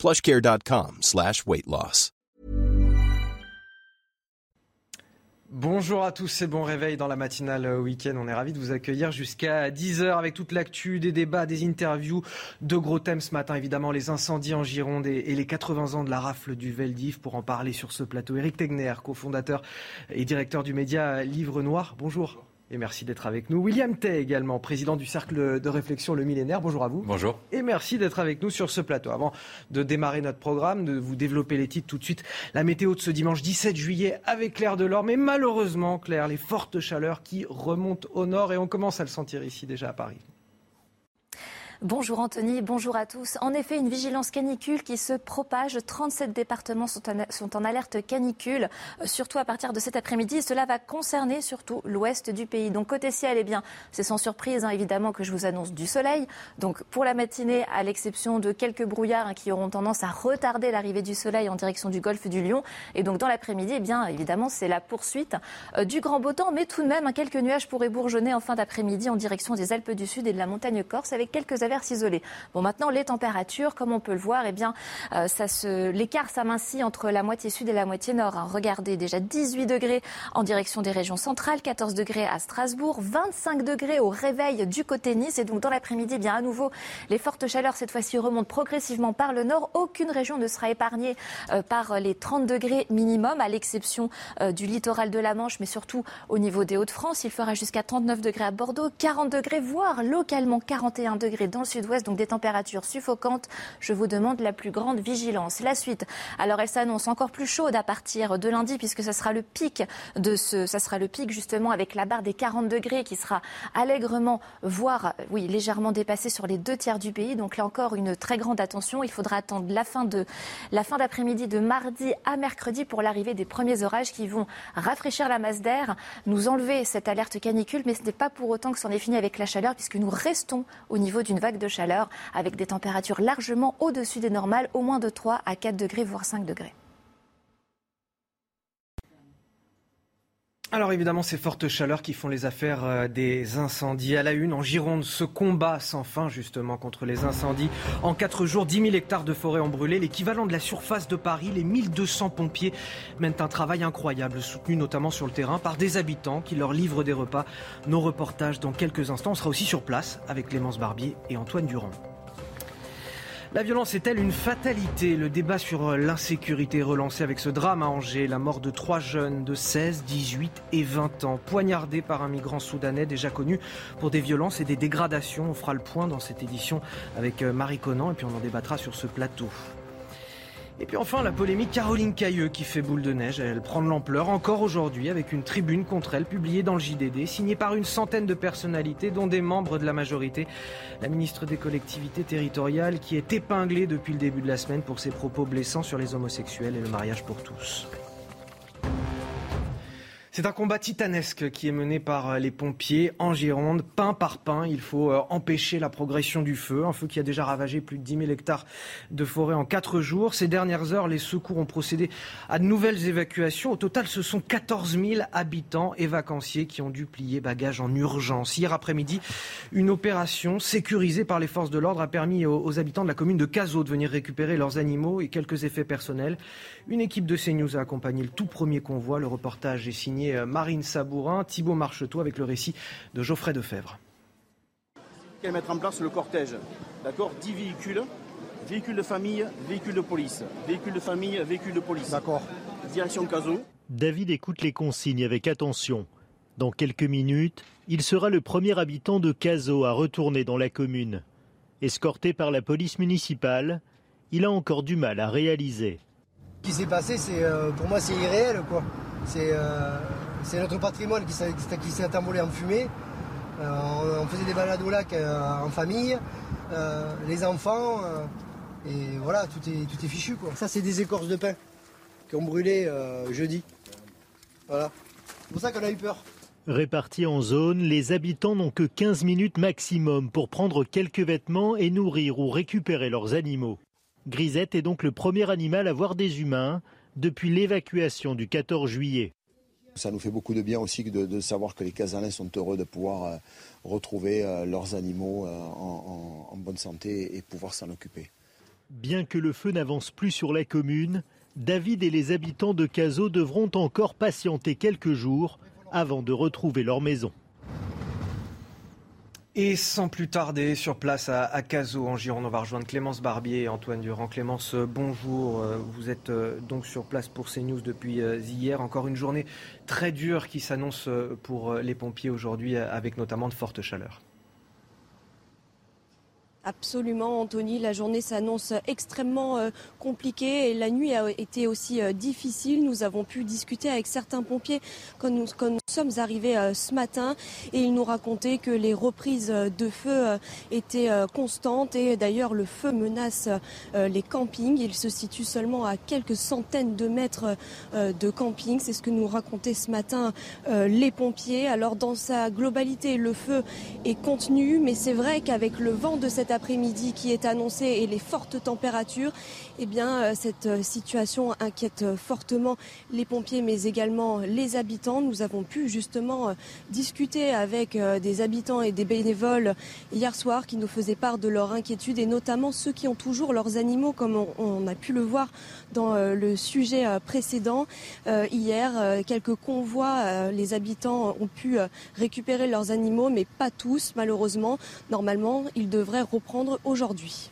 plushcare.com slash weight loss. Bonjour à tous, c'est bon réveil dans la matinale week-end. On est ravis de vous accueillir jusqu'à 10h avec toute l'actu, des débats, des interviews, de gros thèmes ce matin. Évidemment, les incendies en Gironde et, les 80 ans de la rafle du Veldiv. Pour en parler sur ce plateau, Eric Tegner, cofondateur et directeur du média Livre Noir. Bonjour. Et merci d'être avec nous. William Tay également, président du Cercle de réflexion Le Millénaire. Bonjour à vous. Bonjour. Et merci d'être avec nous sur ce plateau. Avant de démarrer notre programme, de vous développer les titres tout de suite, la météo de ce dimanche 17 juillet avec Claire Delors. Mais malheureusement, Claire, les fortes chaleurs qui remontent au nord et on commence à le sentir ici déjà à Paris. Bonjour Anthony, bonjour à tous. En effet, une vigilance canicule qui se propage. 37 départements sont en, alerte canicule, euh, surtout à partir de cet après-midi. Cela va concerner surtout l'ouest du pays. Donc côté ciel, eh bien, c'est sans surprise hein, évidemment que je vous annonce du soleil. Donc pour la matinée, à l'exception de quelques brouillards hein, qui auront tendance à retarder l'arrivée du soleil en direction du golfe du Lion. Et donc dans l'après-midi, eh bien évidemment, c'est la poursuite euh, du grand beau temps, mais tout de même, hein, quelques nuages pourraient bourgeonner en fin d'après-midi en direction des Alpes du Sud et de la montagne corse avec quelques Bon, maintenant, les températures, comme on peut le voir, eh bien, euh, ça l'écart s'amincit entre la moitié sud et la moitié nord. Hein. Regardez, déjà 18 degrés en direction des régions centrales, 14 degrés à Strasbourg, 25 degrés au réveil du côté Nice. Et donc, dans l'après-midi, eh bien, à nouveau, les fortes chaleurs, cette fois-ci, remontent progressivement par le nord. Aucune région ne sera épargnée euh, par les 30 degrés minimum, à l'exception euh, du littoral de la Manche, mais surtout au niveau des Hauts-de-France. Il fera jusqu'à 39 degrés à Bordeaux, 40 degrés, voire localement 41 degrés dans sud-ouest donc des températures suffocantes. Je vous demande la plus grande vigilance. La suite, alors elle s'annonce encore plus chaude à partir de lundi puisque ce sera le pic de ce, ça sera le pic justement avec la barre des 40 degrés qui sera allègrement, voire oui légèrement dépassée sur les deux tiers du pays. Donc là encore une très grande attention. Il faudra attendre la fin de la fin d'après-midi de mardi à mercredi pour l'arrivée des premiers orages qui vont rafraîchir la masse d'air, nous enlever cette alerte canicule, mais ce n'est pas pour autant que c'en est fini avec la chaleur puisque nous restons au niveau d'une vague de chaleur avec des températures largement au-dessus des normales, au moins de 3 à 4 degrés, voire 5 degrés. Alors évidemment, ces fortes chaleurs qui font les affaires euh, des incendies à la une. En Gironde, ce combat sans fin justement contre les incendies. En quatre jours, 10 000 hectares de forêt ont brûlé, l'équivalent de la surface de Paris. Les 1200 pompiers mènent un travail incroyable, soutenu notamment sur le terrain par des habitants qui leur livrent des repas. Nos reportages dans quelques instants. On sera aussi sur place avec Clémence Barbier et Antoine Durand. La violence est-elle une fatalité? Le débat sur l'insécurité relancé avec ce drame à Angers, la mort de trois jeunes de 16, 18 et 20 ans, poignardés par un migrant soudanais déjà connu pour des violences et des dégradations. On fera le point dans cette édition avec Marie Conan et puis on en débattra sur ce plateau. Et puis enfin, la polémique Caroline Cailleux qui fait boule de neige. Elle prend de l'ampleur encore aujourd'hui avec une tribune contre elle publiée dans le JDD, signée par une centaine de personnalités, dont des membres de la majorité. La ministre des collectivités territoriales qui est épinglée depuis le début de la semaine pour ses propos blessants sur les homosexuels et le mariage pour tous. C'est un combat titanesque qui est mené par euh, les pompiers en Gironde, pain par pain. Il faut euh, empêcher la progression du feu, un feu qui a déjà ravagé plus de 10 000 hectares de forêt en quatre jours. Ces dernières heures, les secours ont procédé à de nouvelles évacuations. Au total, ce sont 14 000 habitants et vacanciers qui ont dû plier bagages en urgence. Hier après-midi, une opération sécurisée par les forces de l'ordre a permis aux, habitants de la commune de Cazaux de venir récupérer leurs animaux et quelques effets personnels. Une équipe de CNews a accompagné le tout premier convoi. Le reportage est signé euh, Marine Sabourin, Thibault Marcheteau avec le récit de Geoffrey Defebvre. Qu'elle mettre en place le cortège, d'accord 10 véhicules, véhicules de famille, véhicules de police, véhicules de famille, véhicules de police. D'accord. Direction Caso. David écoute les consignes avec attention. Dans quelques minutes, il sera le premier habitant de Caso à retourner dans la commune. Escorté par la police municipale, il a encore du mal à réaliser. Ce qui s'est passé, c'est euh, pour moi, c'est irréel, quoi. Euh, c'est notre patrimoine qui s'est envolé en fumée. Euh, on, faisait des balades au lac euh, en famille, les enfants, et voilà, tout est, tout est fichu. Quoi. Ça, c'est des écorces de pain. qui ont brûlé jeudi. Voilà. C'est pour ça qu'on a eu peur. Répartis en zone, les habitants n'ont que 15 minutes maximum pour prendre quelques vêtements et nourrir ou récupérer leurs animaux. Grisette est donc le premier animal à voir des humains depuis l'évacuation du 14 juillet. Ça nous fait beaucoup de bien aussi de, savoir que les Casalins sont heureux de pouvoir euh, retrouver euh, leurs animaux euh, en, bonne santé et pouvoir s'en occuper. Bien que le feu n'avance plus sur la commune, David et les habitants de Cazaux devront encore patienter quelques jours avant de retrouver leur maison. Et sans plus tarder, sur place à, à en Gironde, on va rejoindre Clémence Barbier et Antoine Durand. Clémence, euh, bonjour. Euh, vous êtes euh, donc sur place pour CNews depuis hier. Encore une journée très dure qui s'annonce pour les pompiers aujourd'hui, avec notamment de fortes chaleurs. Absolument, Anthony. La journée s'annonce extrêmement euh, compliquée et la nuit a été aussi euh, difficile. Nous avons pu discuter avec certains pompiers quand nous, sommes arrivés euh, ce matin et ils nous racontaient que les reprises de feu étaient constantes et d'ailleurs le feu menace les campings. Il se situe seulement à quelques centaines de mètres de camping. C'est ce que nous racontaient ce matin les pompiers. Alors dans sa globalité, le feu est contenu, mais c'est vrai qu'avec le vent de cette après-midi qui est annoncé et les fortes températures, eh bien, euh, cette euh, situation inquiète euh, fortement les pompiers, mais également les habitants. Nous avons pu justement discuter avec des habitants et des bénévoles hier soir qui nous faisaient part de leur inquiétude et notamment ceux qui ont toujours leurs animaux, comme on, a pu le voir dans le sujet précédent. Hier, quelques convois, les habitants ont pu récupérer leurs animaux, mais pas tous, malheureusement. Normalement, ils devraient reprendre aujourd'hui.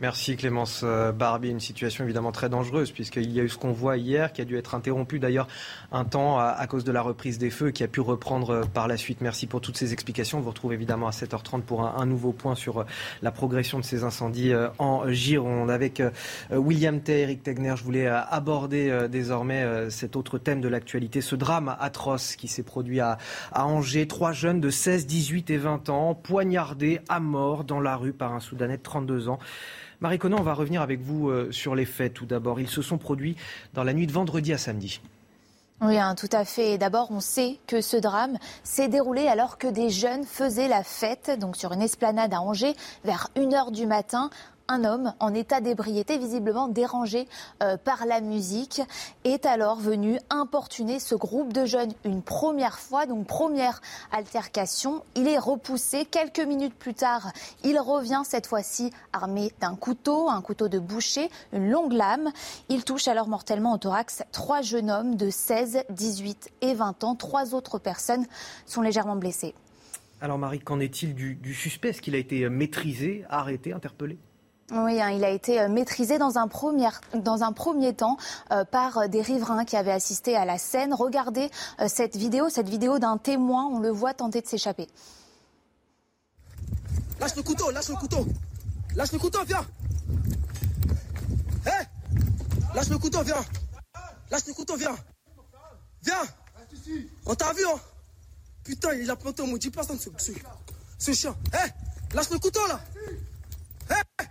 Merci Clémence euh, Barbie. Une situation évidemment très dangereuse puisqu'il y a eu ce qu'on voit hier qui a dû être interrompu d'ailleurs un temps à, cause de la reprise des feux qui a pu reprendre euh, par la suite. Merci pour toutes ces explications. On vous retrouve évidemment à 7h30 pour un, nouveau point sur euh, la progression de ces incendies en Gironde. Avec William Tay, Eric Tegner, je voulais aborder désormais cet autre thème de l'actualité, ce drame atroce qui s'est produit à, à Angers. Trois jeunes de 16, 18 et 20 ans poignardés à mort dans la rue par un Soudanais de 32 ans. Marie Conan, on va revenir avec vous euh, sur les faits tout d'abord. Ils se sont produits dans la nuit de vendredi à samedi. Oui, hein, tout à fait. D'abord, on sait que ce drame s'est déroulé alors que des jeunes faisaient la fête, donc sur une esplanade à Angers, vers 1h du matin un homme en état d'ébriété, visiblement dérangé euh, par la musique, est alors venu importuner ce groupe de jeunes une première fois, donc première altercation. Il est repoussé. Quelques minutes plus tard, il revient cette fois-ci armé d'un couteau, un couteau de boucher, une longue lame. Il touche alors mortellement au thorax trois jeunes hommes de 16, 18 et 20 ans. Trois autres personnes sont légèrement blessées. Alors Marie, qu'en est-il du, du suspect? Est-ce qu'il a été maîtrisé, arrêté, interpellé? Oui, hein, il a été euh, maîtrisé dans un premier, dans un premier temps euh, par euh, des riverains qui avaient assisté à la scène. Regardez cette vidéo, cette vidéo d'un témoin, on le voit tenter de s'échapper. Lâche le couteau, lâche le couteau. Lâche le couteau, viens. Hé Lâche le couteau, viens. Lâche le couteau, viens. Viens. On t'a vu, hein Putain, il a planté au maudit place ce, ce, ce chien. Hé Lâche le couteau, là. Hé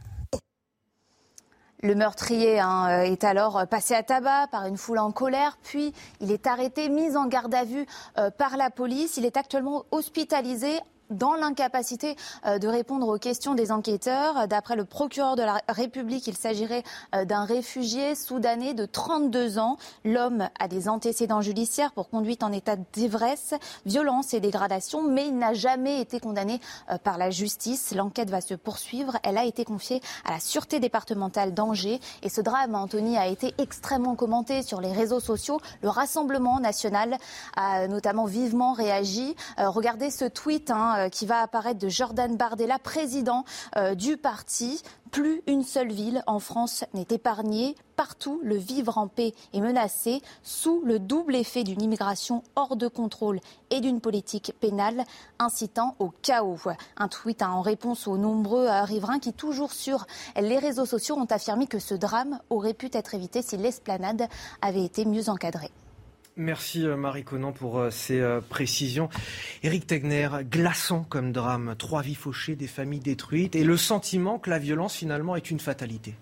le meurtrier hein, euh, est alors passé à tabac par une foule en colère, puis il est arrêté, mis en garde à vue euh, par la police. Il est actuellement hospitalisé dans l'incapacité euh, de répondre aux questions des enquêteurs. D'après le procureur de la République, il s'agirait euh, d'un réfugié soudanais de 32 ans. L'homme a des antécédents judiciaires pour conduite en état d'ivresse, violence et dégradation, mais il n'a jamais été condamné euh, par la justice. L'enquête va se poursuivre. Elle a été confiée à la Sûreté départementale d'Angers. Et ce drame, Anthony, a été extrêmement commenté sur les réseaux sociaux. Le Rassemblement national a notamment vivement réagi. regardez ce tweet. Hein, euh, qui va apparaître de Jordan Bardella, président euh, du parti. Plus une seule ville en France n'est épargnée. Partout, le vivre en paix est menacé sous le double effet d'une immigration hors de contrôle et d'une politique pénale incitant au chaos. Un tweet en réponse aux nombreux riverains qui, toujours sur les réseaux sociaux, ont affirmé que ce drame aurait pu être évité si l'esplanade avait été mieux encadrée. Merci euh, Marie Conan pour euh, ces euh, précisions. Éric Tegner, glaçant comme drame, trois vies fauchées, des familles détruites et le sentiment que la violence finalement est une fatalité.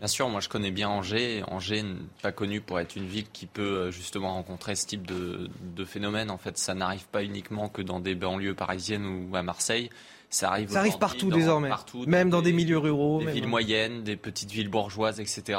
Bien sûr, moi je connais bien Angers. Angers n'est pas connu pour être une ville qui peut justement rencontrer ce type de, de phénomène. En fait, ça n'arrive pas uniquement que dans des banlieues parisiennes ou à Marseille. Ça arrive, ça arrive partout désormais, partout, même dans des, milieux ruraux. Des villes moyennes, des petites villes bourgeoises, etc.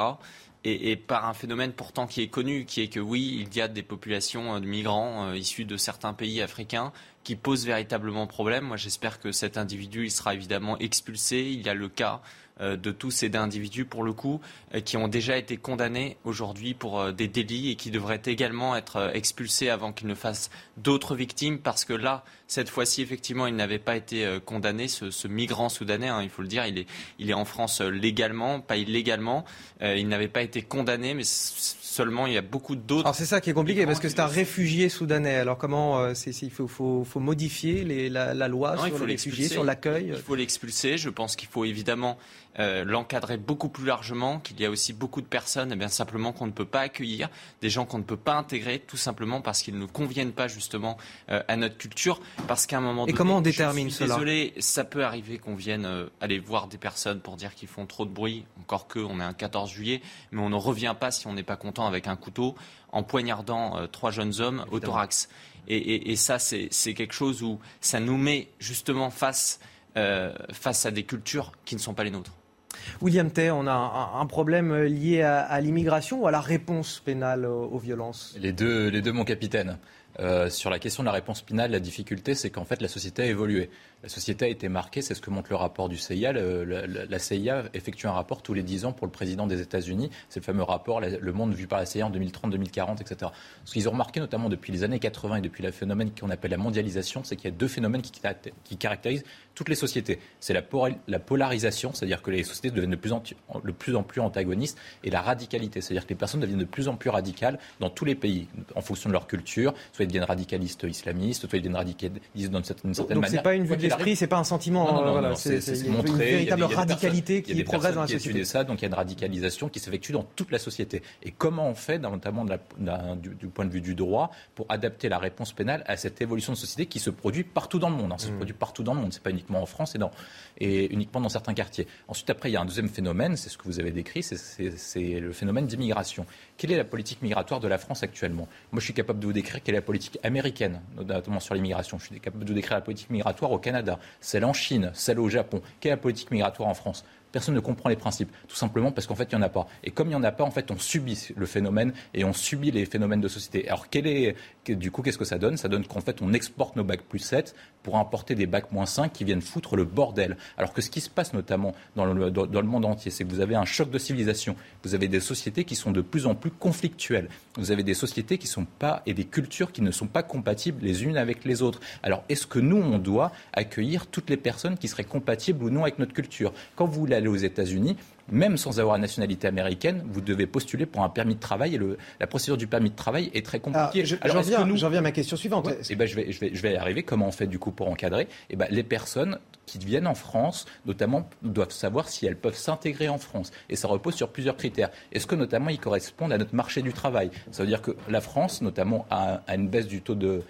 Et, par un phénomène pourtant qui est connu, qui est que oui, il y a des populations euh, de migrants euh, issus de certains pays africains qui posent véritablement problème. Moi, j'espère que cet individu, il sera évidemment expulsé. Il y a le cas de tous ces individus, pour le coup, euh, qui ont déjà été condamnés aujourd'hui pour euh, des délits et qui devraient également être expulsés avant qu'ils ne fassent d'autres victimes, parce que là, cette fois-ci, effectivement, il n'avait pas été condamné, ce, migrant soudanais, hein, il faut le dire, il est, il est en France légalement, pas illégalement. il n'avait pas été condamné, mais seulement il y a beaucoup d'autres. Alors c'est ça qui est compliqué parce que c'est un réfugié soudanais. Alors comment il faut, faut, faut, modifier la, loi sur les réfugiés, sur l'accueil? Il faut l'expulser. Je pense qu'il faut évidemment euh, l'encadrer beaucoup plus largement, qu'il y a aussi beaucoup de personnes eh bien, simplement qu'on ne peut pas accueillir, des gens qu'on ne peut pas intégrer, tout simplement parce qu'ils ne conviennent pas justement euh, à notre culture, parce qu'à un moment Et comment on détermine je suis cela Désolé, ça peut arriver qu'on vienne euh, aller voir des personnes pour dire qu'ils font trop de bruit, encore que on est un 14 juillet, mais on ne revient pas si on n'est pas content avec un couteau en poignardant trois jeunes hommes au thorax. Et, et ça, c'est quelque chose où ça nous met justement face, face à des cultures qui ne sont pas les nôtres. William Tay, on a un, problème lié à, l'immigration ou à la réponse pénale aux, violences? Les deux, les deux, mon capitaine. Euh, sur la question de la réponse pénale, la difficulté, c'est qu'en fait, la société a évolué. La société a été marquée, c'est ce que montre le rapport du CIA. la, CIA effectue un rapport tous les 10 ans pour le président des États-Unis. C'est le fameux rapport Le monde vu par la CIA en 2030, 2040, etc. Ce qu'ils ont remarqué, notamment depuis les années 80 et depuis le phénomène qu'on appelle la mondialisation, c'est qu'il y a deux phénomènes qui, caractérisent toutes les sociétés. C'est la, la, polarisation, c'est-à-dire que les sociétés deviennent de plus, en, de plus en plus antagonistes, et la radicalité, c'est-à-dire que les personnes deviennent de plus en plus radicales dans tous les pays, en fonction de leur culture. Soit ils deviennent radicalistes islamistes, soit ils deviennent radicalistes d'une certaine, donc, manière. pas une vue c'est pas un sentiment. c'est une véritable radicalité qui progresse dans la société. Qui ça, donc il y a une radicalisation qui s'effectue dans toute la société. Et comment on fait, notamment du, point de vue du droit, pour adapter la réponse pénale à cette évolution de société qui se produit partout dans le monde. Hein. Ça se mm. produit partout dans le monde. C'est pas uniquement en France et, dans, et uniquement dans certains quartiers. Ensuite, après, il y a un deuxième phénomène, c'est ce que vous avez décrit, c'est le phénomène d'immigration. Quelle est la politique migratoire de la France actuellement? Moi, je suis capable de vous décrire quelle est la politique américaine, notamment sur l'immigration. Je suis capable de vous décrire la politique migratoire au Canada, celle en Chine, celle au Japon. Quelle est la politique migratoire en France? Personne ne comprend les principes. Tout simplement parce qu'en fait, il n'y en a pas. Et comme il n'y en a pas, en fait, on subit le phénomène et on subit les phénomènes de société. Alors, quel est, du coup, qu'est-ce que ça donne? Ça donne qu'en fait, on exporte nos bacs plus 7 pour importer des bacs moins 5 qui viennent foutre le bordel. Alors que ce qui se passe notamment dans le, monde entier, c'est que vous avez un choc de civilisation. Vous avez des sociétés qui sont de plus en plus conflictuelles. Vous avez des sociétés qui sont pas et des cultures qui ne sont pas compatibles les unes avec les autres. Alors, est-ce que nous, on doit accueillir toutes les personnes qui seraient compatibles ou non avec notre culture? Quand vous voulez aux États-Unis, même sans avoir la nationalité américaine, vous devez postuler pour un permis de travail et le, la procédure du permis de travail est très compliquée. J'en viens, nous... viens, à ma question suivante. et eh ben, je, vais, je, vais, je vais y arriver. Comment on fait du coup pour encadrer? Et eh ben, Les personnes qui viennent en France, notamment, doivent savoir si elles peuvent s'intégrer en France. Et ça repose sur plusieurs critères. Est-ce que notamment ils correspondent à notre marché du travail? Ça veut dire que la France, notamment, a, a une baisse du taux de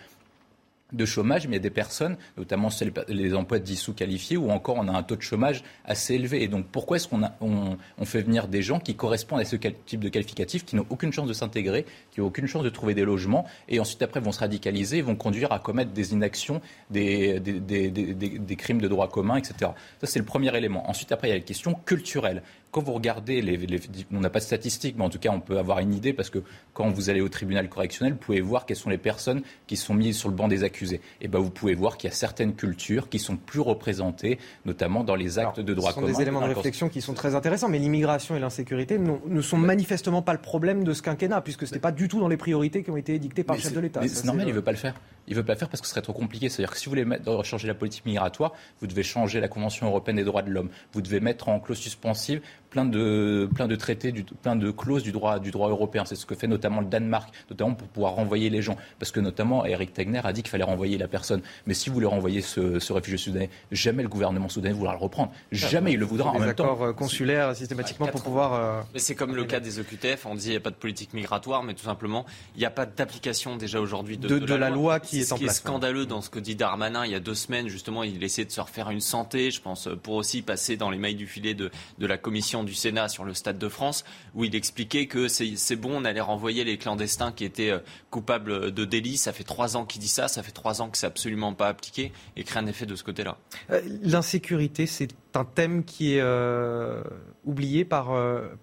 de chômage, mais il y a des personnes, notamment les emplois dits sous-qualifiés, où encore on a un taux de chômage assez élevé. Et donc pourquoi est-ce qu'on on, fait venir des gens qui correspondent à ce type de qualificatif, qui n'ont aucune chance de s'intégrer, qui n'ont aucune chance de trouver des logements, et ensuite après vont se radicaliser, vont conduire à commettre des inactions, des, des crimes de droit commun, etc. Ça c'est le premier élément. Ensuite après il y a la question culturelle quand vous regardez, les, on n'a pas de statistiques, mais en tout cas, on peut avoir une idée parce que quand vous allez au tribunal correctionnel, vous pouvez voir quelles sont les personnes qui sont mises sur le banc des accusés. Et ben, vous pouvez voir qu'il y a certaines cultures qui sont plus représentées, notamment dans les actes de droit commun. Ce sont des éléments de réflexion qui sont très intéressants, mais l'immigration et l'insécurité ne sont manifestement pas le problème de ce quinquennat, puisque ce n'est pas du tout dans les priorités qui ont été édictées par le chef de l'État. C'est normal, il ne veut pas le faire. Il ne veut pas le faire parce que ce serait trop compliqué. C'est-à-dire que si vous voulez mettre, changer la politique migratoire, vous devez changer la Convention européenne des droits de l'homme. Vous devez mettre en clause suspensive plein de, plein de traités, du, plein de clauses du droit, du droit européen. C'est ce que fait notamment le Danemark, notamment pour pouvoir renvoyer les gens. Parce que notamment, Eric Tegner a dit qu'il fallait renvoyer la personne. Mais si vous voulez renvoyer ce, ce réfugié soudanais, jamais le gouvernement soudanais voudra le reprendre. Jamais il le voudra. En même temps, accords consulaires systématiquement pour pouvoir. Euh, mais c'est comme le cas des OQTF. On dit qu'il n'y a pas de politique migratoire, mais tout simplement, il n'y a pas d'application déjà aujourd'hui de, de, la, loi, qui qui est en place. Ce qui est scandaleux dans ce que dit Darmanin il y a deux semaines, justement, il essaie de se refaire une santé, je pense, pour aussi passer dans les mailles du filet de, de la commission du Sénat sur le Stade de France, où il expliquait que c'est bon, on allait renvoyer les clandestins qui étaient euh, coupables de délit. Ça fait trois ans qu'il dit ça, ça fait trois ans que c'est absolument pas appliqué et crée un effet de ce côté-là. Euh, l'insécurité, c'est un thème qui est euh, oublié par,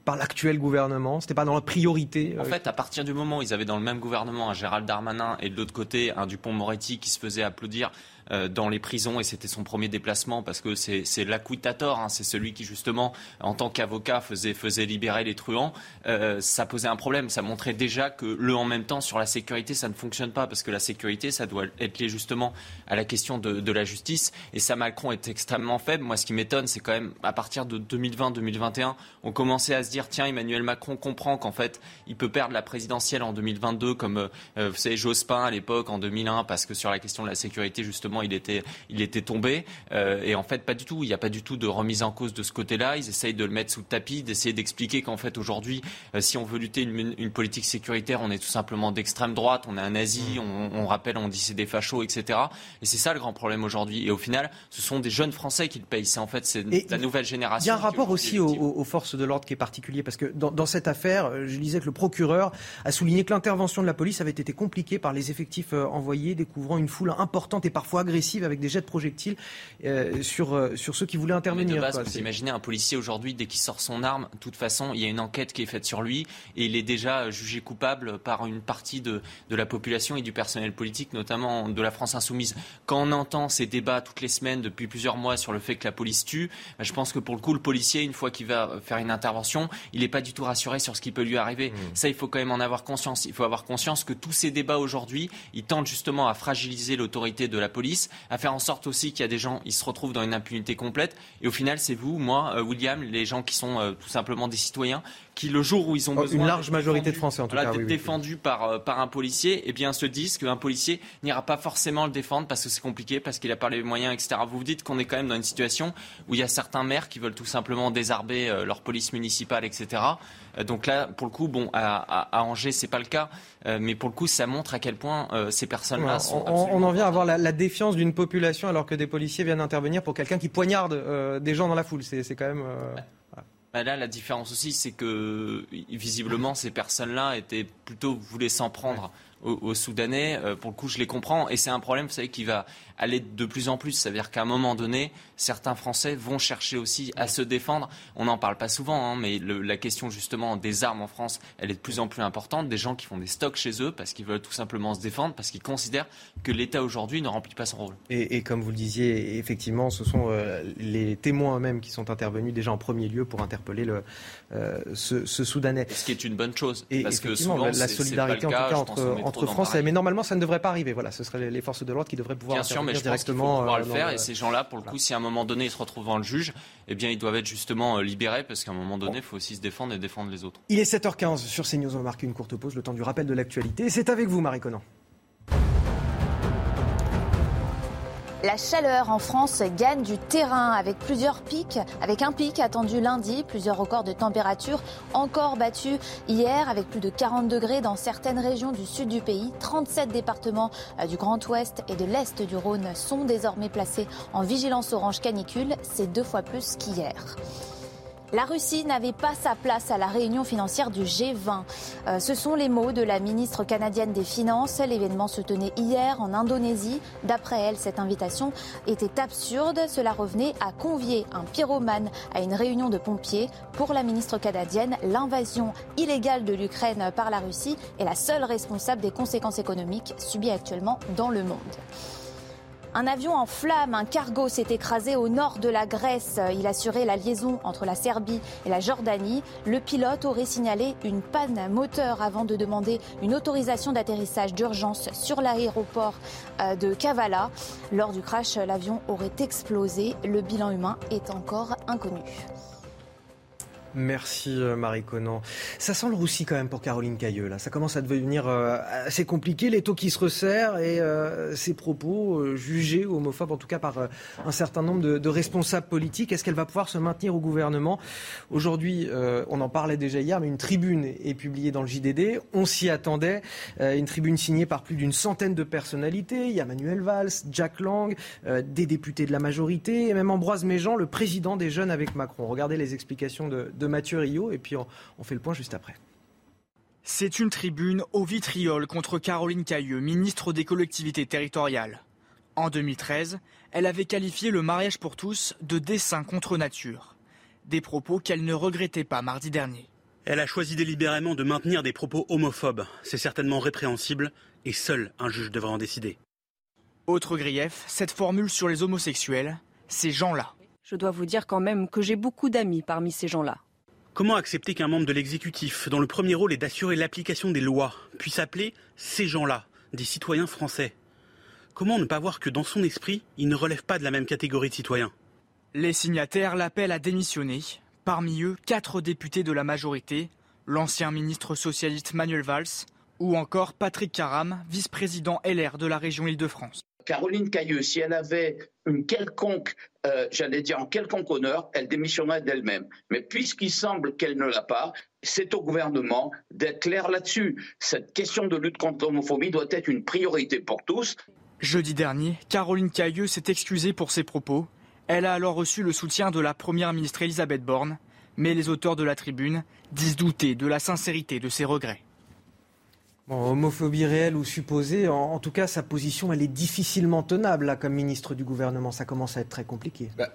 par l'actuel gouvernement. C'était pas dans la priorité. En fait, à partir du moment où ils avaient dans le même gouvernement un Gérald Darmanin et de l'autre côté un Dupont-Moretti qui se faisait applaudir euh, dans les prisons et c'était son premier déplacement parce que c'est l'acquittator, hein, c'est celui qui justement en tant qu'avocat faisait, faisait libérer les truands. Euh, ça posait un problème, ça montrait déjà que le en même temps sur la sécurité ça ne fonctionne pas parce que la sécurité ça doit être lié justement à la question de, de la justice et ça Macron est extrêmement faible. Moi ce qui m'étonne c'est quand même à partir de 2020-2021 on commençait à se dire tiens Emmanuel Macron comprend qu'en fait il peut perdre la présidentielle en 2022 comme euh, vous savez Jospin à l'époque en 2001 parce que sur la question de la sécurité justement il était, il était tombé. Euh, et en fait, pas du tout. Il n'y a pas du tout de remise en cause de ce côté-là. Ils essayent de le mettre sous le tapis, d'essayer d'expliquer qu'en fait, aujourd'hui, euh, si on veut lutter une, une, politique sécuritaire, on est tout simplement d'extrême droite, on est un nazi, mm. on, on, rappelle, on dit c'est des fachos, etc. Et c'est ça le grand problème aujourd'hui. Et au final, ce sont des jeunes Français qui le payent. C'est en fait c'est la nouvelle génération. Il y a un rapport aussi aux, aux, forces de l'ordre qui est particulier parce que dans, dans, cette affaire, euh, je disais que le procureur a souligné que l'intervention de la police avait été compliquée par les effectifs envoyés, découvrant une foule importante et parfois agressive avec des jets de projectiles euh, sur, euh, sur ceux qui voulaient intervenir. de base, vous imaginez un policier aujourd'hui, dès qu'il sort son arme, de toute façon, il y a une enquête qui est faite sur lui et il est déjà jugé coupable par une partie de, de la population et du personnel politique, notamment de la France insoumise. Quand on entend ces débats toutes les semaines depuis plusieurs mois sur le fait que la police tue, bah, je pense que pour le coup, le policier, une fois qu'il va faire une intervention, il n'est pas du tout rassuré sur ce qui peut lui arriver. Mmh. Ça, il faut quand même en avoir conscience. Il faut avoir conscience que tous ces débats aujourd'hui, ils tentent justement à fragiliser l'autorité de la police, à faire en sorte aussi qu'il y a des gens, ils se retrouvent dans une impunité complète. Et au final, c'est vous, moi, euh, William, les gens qui sont euh, tout simplement des citoyens, qui le jour où ils ont oh, besoin une large majorité de Français en tout cas, d'être défendus par euh, par un policier, eh bien se disent qu'un policier n'ira pas forcément le défendre parce que c'est compliqué, parce qu'il a pas les moyens, etc. Vous vous dites qu'on est quand même dans une situation où il y a certains maires qui veulent tout simplement désarmer leur police municipale, etc. donc là, pour le coup, bon, à, à, Angers, c'est pas le cas, mais pour le coup, ça montre à quel point ces personnes-là sont. On, en vient à avoir la, la défiance d'une population alors que des policiers viennent intervenir pour quelqu'un qui poignarde euh, des gens dans la foule. C'est quand même. Euh, bah là, la différence aussi, c'est que visiblement, ces personnes-là étaient plutôt voulaient s'en prendre aux, Soudanais. Euh, pour le coup, je les comprends. Et c'est un problème, vous savez, qui va aller de plus en plus. C'est-à-dire qu'à un moment donné, certains Français vont chercher aussi à se défendre. On n'en parle pas souvent, hein, mais la question justement des armes en France, elle est de plus en plus importante. Des gens qui font des stocks chez eux parce qu'ils veulent tout simplement se défendre, parce qu'ils considèrent que l'État aujourd'hui ne remplit pas son rôle. Et, comme vous le disiez, effectivement, ce sont euh, les témoins eux-mêmes qui sont intervenus déjà en premier lieu pour interpeller le, euh, ce, Soudanais. Ce qui est une bonne chose. Et parce que souvent, la, solidarité en tout cas entre, entre France, mais normalement ça ne devrait pas arriver. Voilà, ce seraient les forces de l'ordre qui devraient pouvoir Bien sûr, mais je directement. pouvoir le faire. Et ces gens-là, pour le coup, si à un moment donné ils se retrouvent devant le juge, eh bien ils doivent être justement euh, libérés parce qu'à un moment donné, il faut aussi se défendre et défendre les autres. Il est 7h15 sur CNews. On va marquer une courte pause, le temps du rappel de l'actualité. C'est avec vous, Marie Conan. La chaleur en France gagne du terrain avec plusieurs pics, avec un pic attendu lundi, plusieurs records de température encore battus hier avec plus de 40 degrés dans certaines régions du sud du pays. 37 départements euh, du Grand Ouest et de l'Est du Rhône sont désormais placés en vigilance orange canicule. C'est deux fois plus qu'hier. La Russie n'avait pas sa place à la réunion financière du G20. Euh, ce sont les mots de la ministre canadienne des Finances. L'événement se tenait hier en Indonésie. D'après elle, cette invitation était absurde. Cela revenait à convier un pyromane à une réunion de pompiers. Pour la ministre canadienne, l'invasion illégale de l'Ukraine par la Russie est la seule responsable des conséquences économiques subies actuellement dans le monde. Un avion en flammes, un cargo s'est écrasé au nord de la Grèce. Il assurait la liaison entre la Serbie et la Jordanie. Le pilote aurait signalé une panne moteur avant de demander une autorisation d'atterrissage d'urgence sur l'aéroport euh, de Kavala. Lors du crash, l'avion aurait explosé. Le bilan humain est encore inconnu. Merci euh, Marie Conan. Ça sent le roussi quand même pour Caroline Cailleux. Là. Ça commence à devenir euh, assez compliqué, les taux qui se resserrent et euh, ses propos jugés homophobes, en tout cas par un certain nombre de, responsables politiques. Est-ce qu'elle va pouvoir se maintenir au gouvernement? Aujourd'hui, on en parlait déjà hier, mais une tribune est publiée dans le JDD. On s'y attendait. une tribune signée par plus d'une centaine de personnalités. Il y a Manuel Valls, Jack Lang, des députés de la majorité et même Ambroise Méjean, le président des Jeunes avec Macron. Regardez les explications de de Mathieu Rio et puis on, fait le point juste après. C'est une tribune au vitriol contre Caroline Cailleux, ministre des collectivités territoriales. En 2013, elle avait qualifié le mariage pour tous de dessin contre nature. Des propos qu'elle ne regrettait pas mardi dernier. Elle a choisi délibérément de maintenir des propos homophobes. C'est certainement répréhensible et seul un juge devrait en décider. Autre grief, cette formule sur les homosexuels, ces gens-là. Je dois vous dire quand même que j'ai beaucoup d'amis parmi ces gens-là. Comment accepter qu'un membre de l'exécutif, dont le premier rôle est d'assurer l'application des lois, puisse appeler ces gens-là des citoyens français? Comment ne pas voir que dans son esprit, il ne relève pas de la même catégorie de citoyens? Les signataires l'appellent à démissionner. Parmi eux, quatre députés de la majorité, l'ancien ministre socialiste Manuel Valls ou encore Patrick Caram, vice-président LR de la région Île-de-France. Caroline Cailleux, si elle avait une quelconque, euh, j'allais dire en quelconque honneur, elle démissionnerait d'elle-même. Mais puisqu'il semble qu'elle ne l'a pas, c'est au gouvernement d'être clair là-dessus. Cette question de lutte contre l'homophobie doit être une priorité pour tous. Jeudi dernier, Caroline Cailleux s'est excusée pour ses propos. Elle a alors reçu le soutien de la première ministre Elisabeth Borne, mais les auteurs de la tribune disent douter de la sincérité de ses regrets homophobie réelle ou supposée, en, tout cas, sa position, elle est difficilement tenable là, comme ministre du gouvernement. Ça commence à être très compliqué. Bah,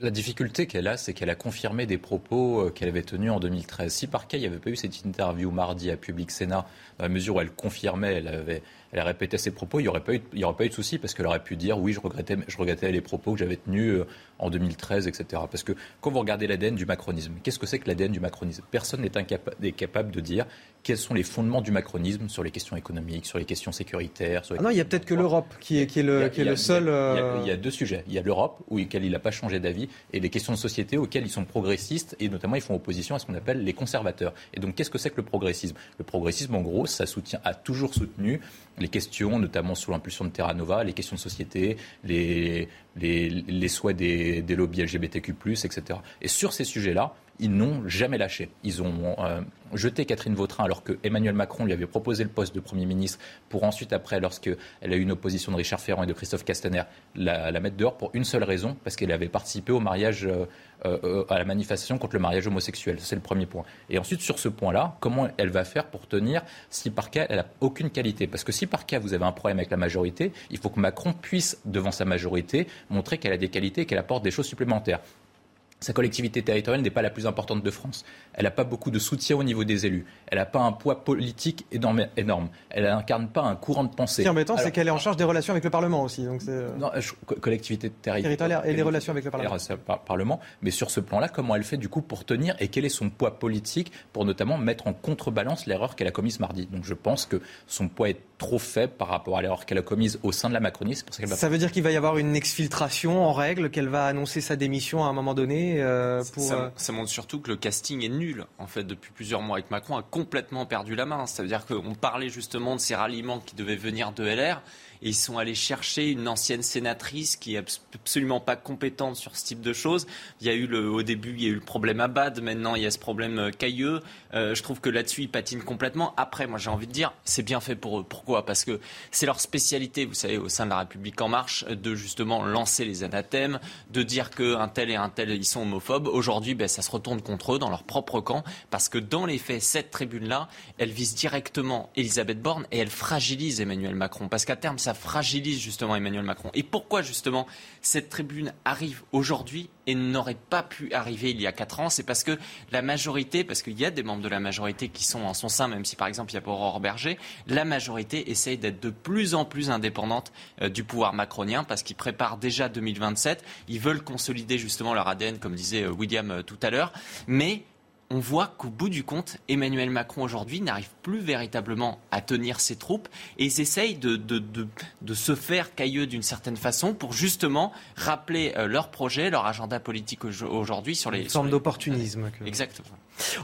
la difficulté qu'elle a, c'est qu'elle a confirmé des propos euh, qu'elle avait tenus en 2013. Si par cas, il n'y avait pas eu cette interview mardi à Public Sénat, dans la mesure où elle confirmait, elle avait elle a répété ses propos, il n'y aurait, pas eu, de souci parce qu'elle aurait pu dire oui, je regrettais, je regrettais les propos que j'avais tenus euh, en 2013, etc. Parce que quand vous regardez l'ADN du macronisme, qu'est-ce que c'est que l'ADN du macronisme? Personne n'est capable de dire quels sont les fondements du macronisme sur les questions économiques, sur les questions sécuritaires. ah non, il y a peut-être que l'Europe qui est, qui est le, qui est le seul. Il y, a, deux sujets. Il y a l'Europe, auquel il n'a pas changé d'avis, et les questions de société auxquelles ils sont progressistes, et notamment ils font opposition à ce qu'on appelle les conservateurs. Et donc, qu'est-ce que c'est que le progressisme? Le progressisme, en gros, ça soutient, a toujours soutenu les questions, notamment sous l'impulsion de Terra Nova, les questions de société, les, les, les souhaits des, des lobbies LGBTQ, etc. Et sur ces sujets-là, ils n'ont jamais lâché. Ils ont euh, jeté Catherine Vautrin alors que Emmanuel Macron lui avait proposé le poste de Premier ministre pour ensuite, après, lorsqu'elle a eu une opposition de Richard Ferrand et de Christophe Castaner, la, mettre dehors pour une seule raison, parce qu'elle avait participé au mariage, euh, euh, à la manifestation contre le mariage homosexuel. C'est le premier point. Et ensuite, sur ce point-là, comment elle va faire pour tenir si par cas elle n'a aucune qualité? Parce que si par cas vous avez un problème avec la majorité, il faut que Macron puisse, devant sa majorité, montrer qu'elle a des qualités et qu'elle apporte des choses supplémentaires. Sa collectivité territoriale n'est pas la plus importante de France. Elle n'a pas beaucoup de soutien au niveau des élus. Elle n'a pas un poids politique énorme. énorme. Elle n'incarne pas un courant de pensée. Ce qui est embêtant, c'est qu'elle est en charge des relations avec le Parlement aussi. Donc euh, non, collectivité territoriale. et les relations avec le Parlement. Parlement. Mais sur ce plan-là, comment elle fait du coup pour tenir et quel est son poids politique pour notamment mettre en contrebalance l'erreur qu'elle a commise mardi? Donc je pense que son poids est trop faible par rapport à l'erreur qu'elle a commise au sein de la Macronie. ça, ça veut dire qu'il va y avoir une exfiltration en règle, qu'elle va annoncer sa démission à un moment donné euh, euh, ça, montre surtout que le casting est nul. En fait, depuis plusieurs mois, avec Macron a complètement perdu la main. Ça veut dire qu'on parlait justement de ces ralliements qui devaient venir de LR et ils sont allés chercher une ancienne sénatrice qui est absolument pas compétente sur ce type de choses. Il y a eu au début, il y a eu le problème Abad, maintenant il y a ce problème euh, Cailleux. Euh, je trouve que là-dessus, ils patinent complètement. Après, moi j'ai envie de dire, c'est bien fait pour eux. Pourquoi? Parce que c'est leur spécialité, vous savez, au sein de la République en marche, de justement lancer les anathèmes, de dire qu'un tel et un tel, ils sont homophobes. Aujourd'hui, ben, ça se retourne contre eux dans leur propre camp, parce que dans les faits, cette tribune-là, elle vise directement Elisabeth Borne et elle fragilise Emmanuel Macron. Parce qu'à terme, ça fragilise justement Emmanuel Macron. Et pourquoi justement cette tribune arrive aujourd'hui et n'aurait pas pu arriver il y a quatre ans? C'est parce que la majorité, parce qu'il y a des membres de la majorité qui sont en son sein, même si par exemple il y a Aurore Berger, la majorité essaye d'être de plus en plus indépendante euh, du pouvoir macronien parce qu'ils préparent déjà 2027. Ils veulent consolider justement leur ADN, comme disait euh, William euh, tout à l'heure. Mais on voit qu'au bout du compte, Emmanuel Macron aujourd'hui n'arrive plus véritablement à tenir ses troupes et ils essayent de, de, se faire cailleux d'une certaine façon pour justement rappeler euh, leur projet, leur agenda politique aujourd'hui sur les... Une forme d'opportunisme. Exactement.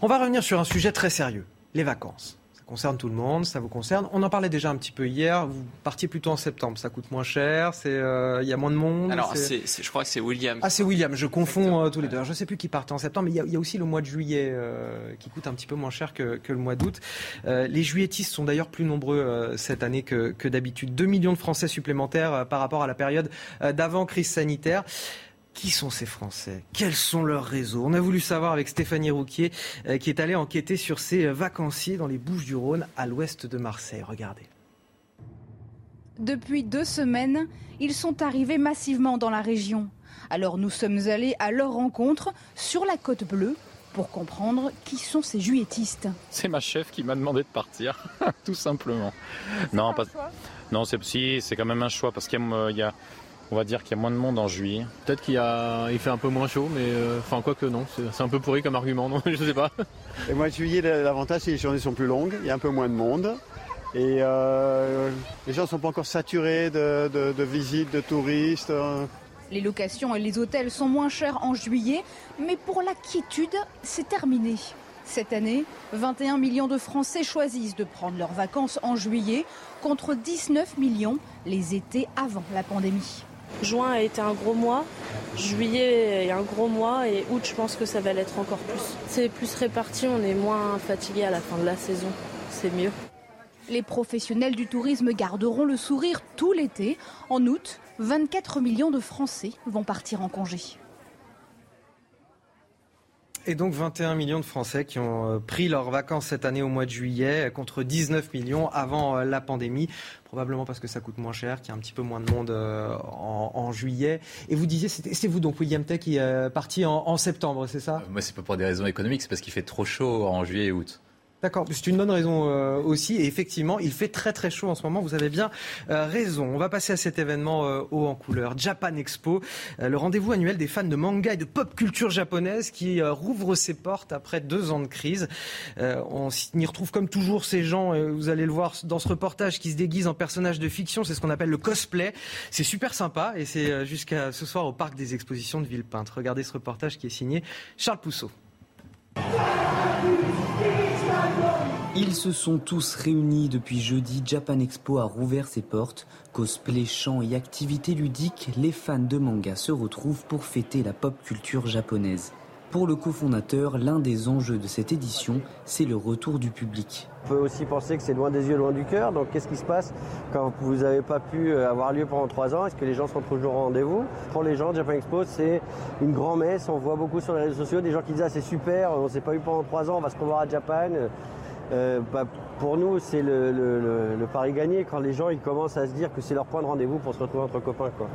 On va revenir sur un sujet très sérieux, les vacances concerne tout le monde, ça vous concerne. On en parlait déjà un petit peu hier. Vous partiez plutôt en septembre, ça coûte moins cher, c'est euh, il y a moins de monde. Alors, je crois que c'est William. Ah, c'est William. Je confonds euh, tous les deux. je ne sais plus qui partait en septembre, mais il y, a, aussi le mois de juillet euh, qui coûte un petit peu moins cher que, le mois d'août. les juilletistes sont d'ailleurs plus nombreux cette année que, que d'habitude. 2 millions de Français supplémentaires par rapport à la période d'avant crise sanitaire. Qui sont ces Français? Quels sont leurs réseaux? On a voulu savoir avec Stéphanie Rouquier, euh, qui est allée enquêter sur ces vacanciers dans les Bouches-du-Rhône, à l'ouest de Marseille. Regardez. Depuis deux semaines, ils sont arrivés massivement dans la région. Alors nous sommes allés à leur rencontre sur la côte bleue pour comprendre qui sont ces juilletistes. C'est ma chef qui m'a demandé de partir, tout simplement. Non, pas... non, c'est si, c'est quand même un choix parce qu'il y a on va dire qu'il y a moins de monde en juillet. Peut-être qu'il il fait un peu moins chaud, mais euh, enfin quoi que non, c'est un peu pourri comme argument, non je sais pas. Et moi juillet, l'avantage c'est que les journées sont plus longues, il y a un peu moins de monde. Et euh, les gens ne sont pas encore saturés de, visites, de touristes. Les locations et les hôtels sont moins chers en juillet, mais pour la quiétude, c'est terminé. Cette année, 21 millions de Français choisissent de prendre leurs vacances en juillet contre 19 millions les étés avant la pandémie. Juin a été un gros mois, juillet est un gros mois et août je pense que ça va l'être encore plus. C'est plus réparti, on est moins fatigué à la fin de la saison, c'est mieux. Les professionnels du tourisme garderont le sourire tout l'été. En août, 24 millions de Français vont partir en congé. Et donc 21 millions de Français qui ont euh, pris leurs vacances cette année au mois de juillet contre 19 millions avant euh, la pandémie. Probablement parce que ça coûte moins cher, qu'il y a un petit peu moins de monde euh, en, juillet. Et vous disiez, c'est vous donc William Tech qui est parti en, en septembre, c'est ça? Moi, c'est pas pour des raisons économiques, c'est parce qu'il fait trop chaud en juillet et août. D'accord, c'est une bonne raison euh, aussi. Et effectivement, il fait très très chaud en ce moment. Vous avez bien euh, raison. On va passer à cet événement euh, haut en couleur, Japan Expo, le rendez-vous annuel des fans de manga et de pop culture japonaise qui rouvre ses portes après deux ans de crise. on y retrouve comme toujours ces gens, vous allez le voir dans ce reportage, qui se déguisent en personnages de fiction. C'est ce qu'on appelle le cosplay. C'est super sympa et c'est jusqu'à ce soir au parc des expositions de Villepinte. Regardez ce reportage qui est signé Charles Pousseau. Ils se sont tous réunis depuis jeudi. Japan Expo a rouvert ses portes. Cosplay, chants et activités ludiques, les fans de manga se retrouvent pour fêter la pop culture japonaise. Pour le cofondateur, l'un des enjeux de cette édition, c'est le retour du public. On peut aussi penser que c'est loin des yeux, loin du cœur. Donc qu'est-ce qui se passe quand vous n'avez pas pu euh, avoir lieu pendant trois ans? Est-ce que les gens sont toujours au rendez-vous? Pour les gens, Japan Expo, c'est une grande messe. On voit beaucoup sur les réseaux sociaux des gens qui disent ah, c'est super, on ne s'est pas eu pendant trois ans, on va se revoir à Japan. Euh, bah, pour nous, c'est le, pari gagné quand les gens ils commencent à se dire que c'est leur point de rendez-vous pour se retrouver entre copains. Quoi.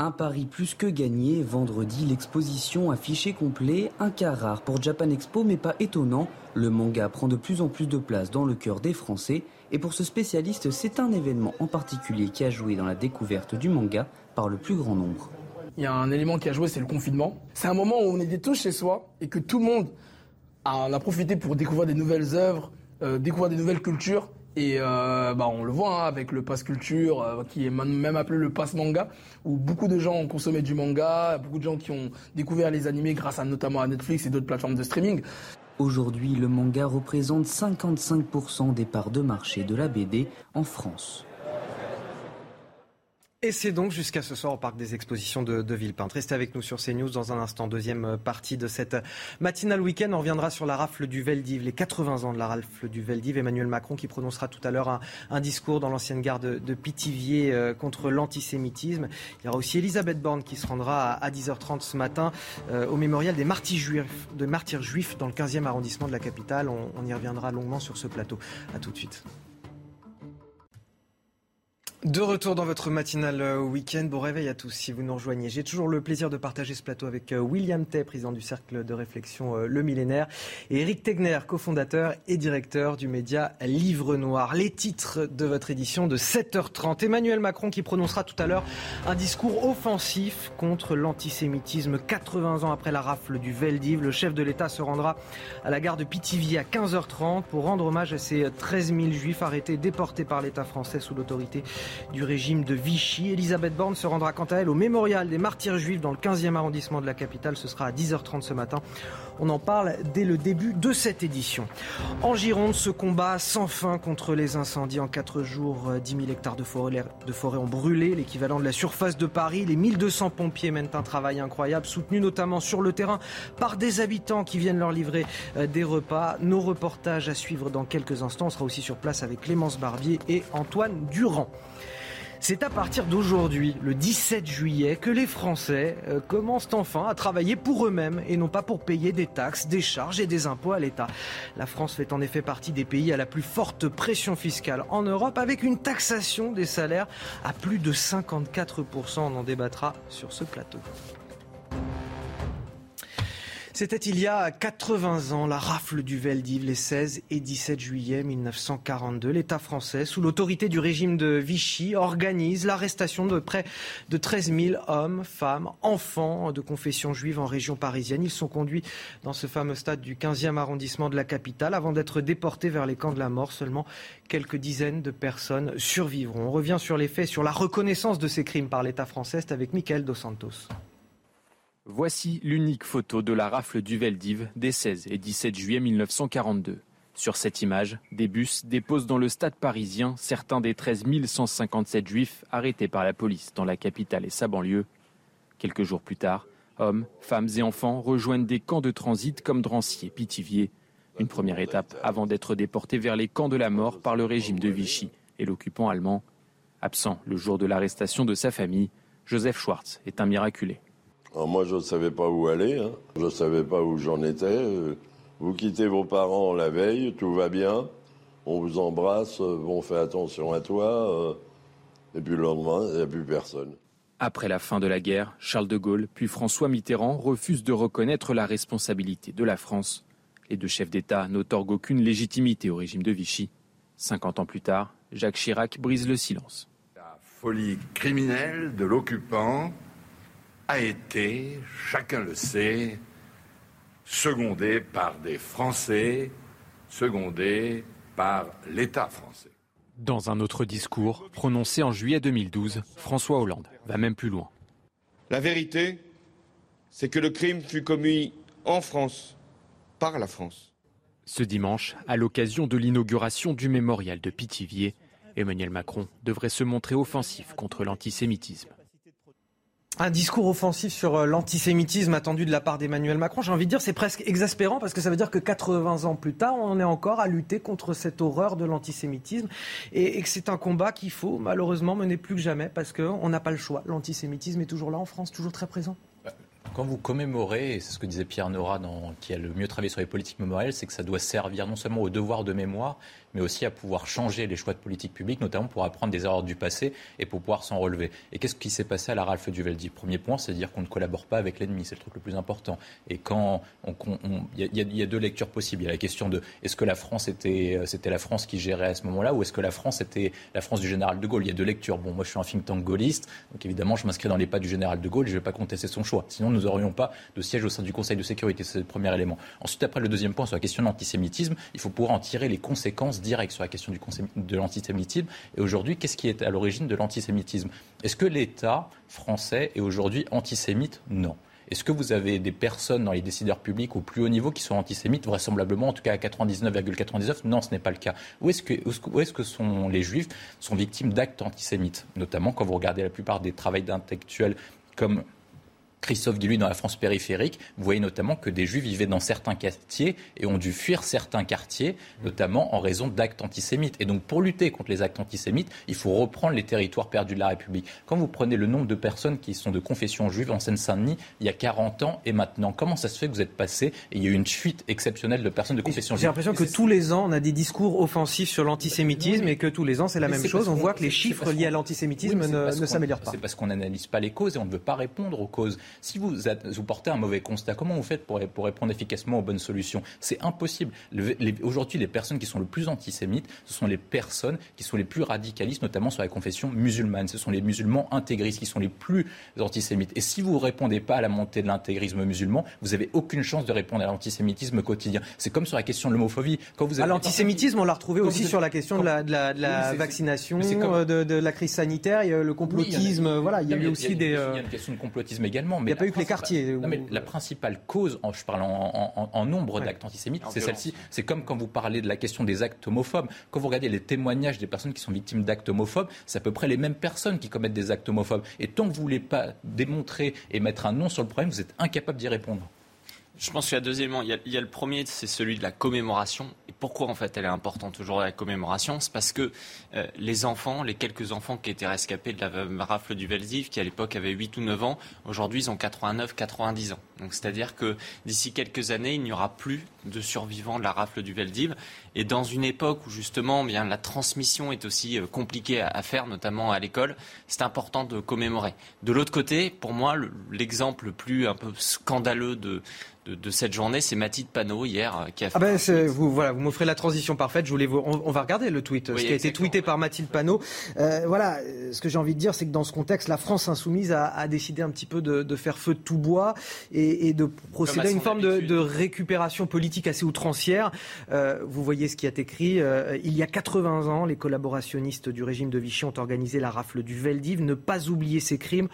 Un pari plus que gagné. Vendredi, l'exposition affichée complet, un cas rare pour Japan Expo, mais pas étonnant. Le manga prend de plus en plus de place dans le cœur des Français. Et pour ce spécialiste, c'est un événement en particulier qui a joué dans la découverte du manga par le plus grand nombre. Il y a un élément qui a joué, c'est le confinement. C'est un moment où on était tous chez soi et que tout le monde on a profité pour découvrir des nouvelles œuvres, euh, découvrir des nouvelles cultures. Et euh, bah, on le voit hein, avec le pass culture, euh, qui est même appelé le pass manga, où beaucoup de gens ont consommé du manga, beaucoup de gens qui ont découvert les animés grâce notamment à Netflix et d'autres plateformes de streaming. Aujourd'hui, le manga représente 55% des parts de marché de la BD en France. Et c'est donc jusqu'à ce soir au Parc des Expositions de, de Villepinte. Restez avec nous sur CNews dans un instant. Deuxième euh, partie de cette matinale week-end. On reviendra sur la rafle du Veldiv, les 80 ans de la rafle du Veldiv. Emmanuel Macron qui prononcera tout à l'heure un, discours dans l'ancienne gare de, Pithiviers euh, contre l'antisémitisme. Il y aura aussi Elisabeth Borne qui se rendra à, 10h30 ce matin euh, au mémorial des martyrs juifs, de martyrs juifs dans le 15e arrondissement de la capitale. On, on y reviendra longuement sur ce plateau. À tout de suite. De retour dans votre matinale euh, week-end. Bon réveil à tous si vous nous rejoignez. J'ai toujours le plaisir de partager ce plateau avec euh, William Tay, président du cercle de réflexion euh, Le Millénaire, et Eric Tegner, cofondateur et directeur du média Livre Noir. Les titres de votre édition de 7h30. Emmanuel Macron qui prononcera tout à l'heure un discours offensif contre l'antisémitisme. 80 ans après la rafle du Veldiv, le chef de l'État se rendra à la gare de Pithiviers à 15h30 pour rendre hommage à ces 13 000 juifs arrêtés, déportés par l'État français sous l'autorité du régime de Vichy. Elisabeth Borne se rendra quant à elle au mémorial des martyrs juifs dans le 15e arrondissement de la capitale. Ce sera à 10h30 ce matin. On en parle dès le début de cette édition. En Gironde, ce combat sans fin contre les incendies. En 4 jours, 10 000 hectares de forêt, de forêt ont brûlé, l'équivalent de la surface de Paris. Les 1200 pompiers mènent un travail incroyable, soutenu notamment sur le terrain par des habitants qui viennent leur livrer euh, des repas. Nos reportages à suivre dans quelques instants. On sera aussi sur place avec Clémence Barbier et Antoine Durand. C'est à partir d'aujourd'hui, le 17 juillet, que les Français euh, commencent enfin à travailler pour eux-mêmes et non pas pour payer des taxes, des charges et des impôts à l'État. La France fait en effet partie des pays à la plus forte pression fiscale en Europe avec une taxation des salaires à plus de 54%. On en débattra sur ce plateau. C'était il y a 80 ans, la rafle du Veldiv, les 16 et 17 juillet 1942. L'État français, sous l'autorité du régime de Vichy, organise l'arrestation de près de 13 000 hommes, femmes, enfants de confession juive en région parisienne. Ils sont conduits dans ce fameux stade du 15e arrondissement de la capitale avant d'être déportés vers les camps de la mort. Seulement quelques dizaines de personnes survivront. On revient sur les faits, sur la reconnaissance de ces crimes par l'État français. Avec Michael Dos Santos. Voici l'unique photo de la rafle du Veldiv des 16 et 17 juillet 1942. Sur cette image, des bus déposent dans le stade parisien certains des 13 157 juifs arrêtés par la police dans la capitale et sa banlieue. Quelques jours plus tard, hommes, femmes et enfants rejoignent des camps de transit comme Drancy et Pithiviers. Une première étape avant d'être déportés vers les camps de la mort par le régime de Vichy et l'occupant allemand. Absent le jour de l'arrestation de sa famille, Joseph Schwartz est un miraculé moi, je ne savais pas où aller, hein. je ne savais pas où j'en étais. Euh, vous quittez vos parents la veille, tout va bien, on vous embrasse, euh, on fait attention à toi, euh, et puis le lendemain, il n'y a plus personne. Après la fin de la guerre, Charles de Gaulle puis François Mitterrand refusent de reconnaître la responsabilité de la France. Les deux chefs d'État n'autorguent aucune légitimité au régime de Vichy. 50 ans plus tard, Jacques Chirac brise le silence. La folie criminelle de l'occupant a été, chacun le sait, secondé par des Français, secondé par l'État français. Dans un autre discours prononcé en juillet 2012, François Hollande va même plus loin. La vérité, c'est que le crime fut commis en France, par la France. Ce dimanche, à l'occasion de l'inauguration du mémorial de Pithiviers, Emmanuel Macron devrait se montrer offensif contre l'antisémitisme. Un discours offensif sur euh, l'antisémitisme attendu de la part d'Emmanuel Macron. J'ai envie de dire, c'est presque exaspérant parce que ça veut dire que 80 ans plus tard, on est encore à lutter contre cette horreur de l'antisémitisme et, que c'est un combat qu'il faut malheureusement mener plus que jamais parce qu'on n'a pas le choix. L'antisémitisme est toujours là en France, toujours très présent. Quand vous commémorez, et c'est ce que disait Pierre Nora, qui a le mieux travaillé sur les politiques mémorielles, c'est que ça doit servir non seulement au devoir de mémoire, mais aussi à pouvoir changer les choix de politique publique, notamment pour apprendre des erreurs du passé et pour pouvoir s'en relever. Et qu'est-ce qui s'est passé à la Ralph Duveldi Premier point, c'est dire qu'on ne collabore pas avec l'ennemi, c'est le truc le plus important. Et quand il y, a deux lectures possibles. Il y a la question de est-ce que la France était, c'était la France qui gérait à ce moment-là, ou est-ce que la France était la France du général de Gaulle? Il y a deux lectures. Bon, moi je suis un think tank gaulliste, donc évidemment je m'inscris dans les pas du général de Gaulle je ne vais pas contester son choix. Sinon nous n'aurions pas de siège au sein du Conseil de sécurité. C'est le premier élément. Ensuite, après le deuxième point sur la question de l'antisémitisme, il faut pouvoir en tirer les conséquences directes sur la question de l'antisémitisme. Et aujourd'hui, qu'est-ce qui est à l'origine de l'antisémitisme? Est-ce que l'État français est aujourd'hui antisémite? Non. Est-ce que vous avez des personnes dans les décideurs publics au plus haut niveau qui sont antisémites Vraisemblablement, en tout cas à 99,99, non, ce n'est pas le cas. Où est-ce que, les juifs? Sont victimes d'actes antisémites Notamment quand vous regardez la plupart des travaux d'intellectuels comme Christophe Guilluy dans la France périphérique, vous voyez notamment que des juifs vivaient dans certains quartiers et ont dû fuir certains quartiers, notamment en raison d'actes antisémites. Et donc pour lutter contre les actes antisémites, il faut reprendre les territoires perdus de la République. Quand vous prenez le nombre de personnes qui sont de confession juive en Seine-Saint-Denis, il y a 40 ans et maintenant, comment ça se fait que vous êtes passé et il y a eu une fuite exceptionnelle de personnes de confession juive J'ai l'impression que tous les ans, on a des discours offensifs sur l'antisémitisme et que tous les ans, c'est la même chose. On voit que les chiffres liés à l'antisémitisme ne, ne s'améliorent pas. C'est parce qu'on n'analyse pas les causes et on ne veut pas répondre aux causes. Si vous vous portez un mauvais constat, comment vous faites pour, pour répondre efficacement aux bonnes solutions? C'est impossible. Aujourd'hui, les personnes qui sont le plus antisémites, ce sont les personnes qui sont les plus radicalistes, notamment sur la confession musulmane. Ce sont les musulmans intégristes qui sont les plus antisémites. Et si vous ne répondez pas à la montée de l'intégrisme musulman, vous n'avez aucune chance de répondre à l'antisémitisme quotidien. C'est comme sur la question de l'homophobie. Quand vous avez... l'antisémitisme, on l'a retrouvé aussi sur la question de la, de la, de la vaccination, euh, de, de, la crise sanitaire, il y a le complotisme. voilà, il y a eu aussi des. Il y a une question de complotisme également. Mais il n'y a pas eu que les quartiers mais la principale cause, je parle en, nombre d'actes antisémites, c'est celle-ci. C'est comme quand vous parlez de la question des actes homophobes. Quand vous regardez les témoignages des personnes qui sont victimes d'actes homophobes, c'est à peu près les mêmes personnes qui commettent des actes homophobes. Et tant que vous ne voulez pas démontrer et mettre un nom sur le problème, vous êtes incapable d'y répondre. Je pense qu'il y a deux éléments. Il y a, le premier, c'est celui de la commémoration. Et pourquoi en fait elle est importante aujourd'hui la commémoration? C'est parce que euh, les enfants, les quelques enfants qui étaient rescapés de la rafle du Veldiv, qui à l'époque avaient 8 ou 9 ans, aujourd'hui ils ont 89, 90 ans. Donc c'est-à-dire que d'ici quelques années, il n'y aura plus de survivants de la rafle du Veldiv. Et dans une époque où justement bien la transmission est aussi euh, compliquée à, faire, notamment à l'école, c'est important de commémorer. De l'autre côté, pour moi, l'exemple le plus un peu scandaleux de de, cette journée, c'est Mathilde Panot hier euh, qui a fait. Ah ben, vous voilà, vous m'offrez la transition parfaite. Je voulais vous, on, va regarder le tweet, ce qui a été tweeté par Mathilde Panot. Euh, voilà, ce que j'ai envie de dire, c'est que dans ce contexte, la France insoumise a, décidé un petit peu de, faire feu de tout bois et, de procéder à une forme de, récupération politique assez outrancière. Euh, vous voyez ce qui est écrit. il y a 80 ans, les collaborationnistes du régime de Vichy ont organisé la rafle du Veldiv. Ne pas oublier ces crimes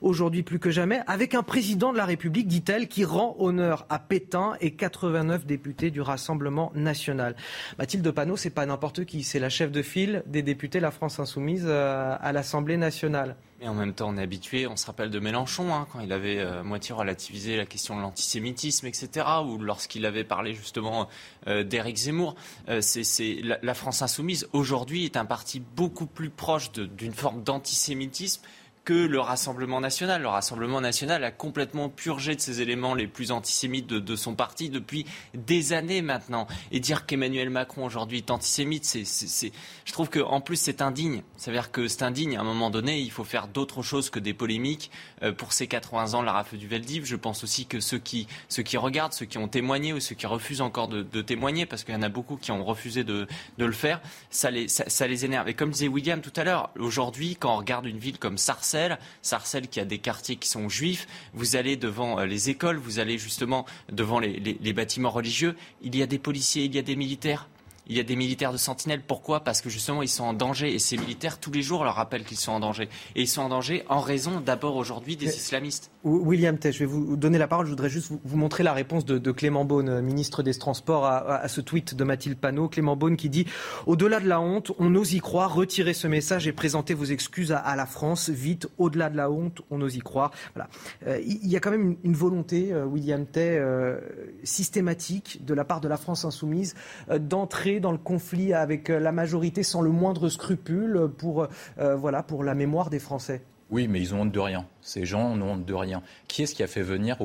aujourd'hui plus que jamais, avec un président de la République, dit-elle, qui rend honneur à Pétain et 89 députés du Rassemblement national. Mathilde Panot, c'est pas n'importe qui, c'est la chef de file des députés La France Insoumise euh, à l'Assemblée nationale. Mais en même temps, on est habitué, on se rappelle de Mélenchon, hein, quand il avait euh, moitié relativisé la question de l'antisémitisme, etc., ou lorsqu'il avait parlé justement euh, d'Éric Zemmour. c'est, la, la, France insoumise, aujourd'hui, est un parti beaucoup plus proche d'une forme d'antisémitisme que le Rassemblement national. Le Rassemblement national a complètement purgé de ses éléments les plus antisémites de, son parti depuis des années maintenant. Et dire qu'Emmanuel Macron aujourd'hui est antisémite, c'est, je trouve qu'en plus c'est indigne. Ça veut dire que c'est indigne. À un moment donné, il faut faire d'autres choses que des polémiques. Euh, pour ces 80 ans, la rafle du Veldiv, je pense aussi que ceux qui, ceux qui regardent, ceux qui ont témoigné ou ceux qui refusent encore de, témoigner, parce qu'il y en a beaucoup qui ont refusé de, le faire, ça les, ça les énerve. Et comme disait William tout à l'heure, aujourd'hui, quand on regarde une ville comme Sarcelles, Sarcelles. qui a des quartiers qui sont juifs. Vous allez devant euh, les écoles, vous allez justement devant les bâtiments religieux. Il y a des policiers, il y a des militaires il y a des militaires de sentinelle. Pourquoi? Parce que justement, ils sont en danger. Et ces militaires, tous les jours, leur rappellent qu'ils sont en danger. Et ils sont en danger en raison, d'abord aujourd'hui, des islamistes. William Tech, je vais vous donner la parole. Je voudrais juste vous, montrer la réponse de, Clément Beaune, ministre des Transports, à, ce tweet de Mathilde Panot. Clément Beaune qui dit Au-delà de la honte, on ose y croire. Retirez ce message et présentez vos excuses à, la France. Vite, au-delà de la honte, on ose y croire. Voilà. Euh, il y a quand même une, volonté, euh, William Tay, euh, systématique de la part de la France insoumise d'entrer dans le conflit avec euh, la majorité sans le moindre scrupule pour, euh, voilà, pour la mémoire des Français Oui, mais ils ont honte de rien. Ces gens n'ont de rien. Qui est-ce qui a fait venir,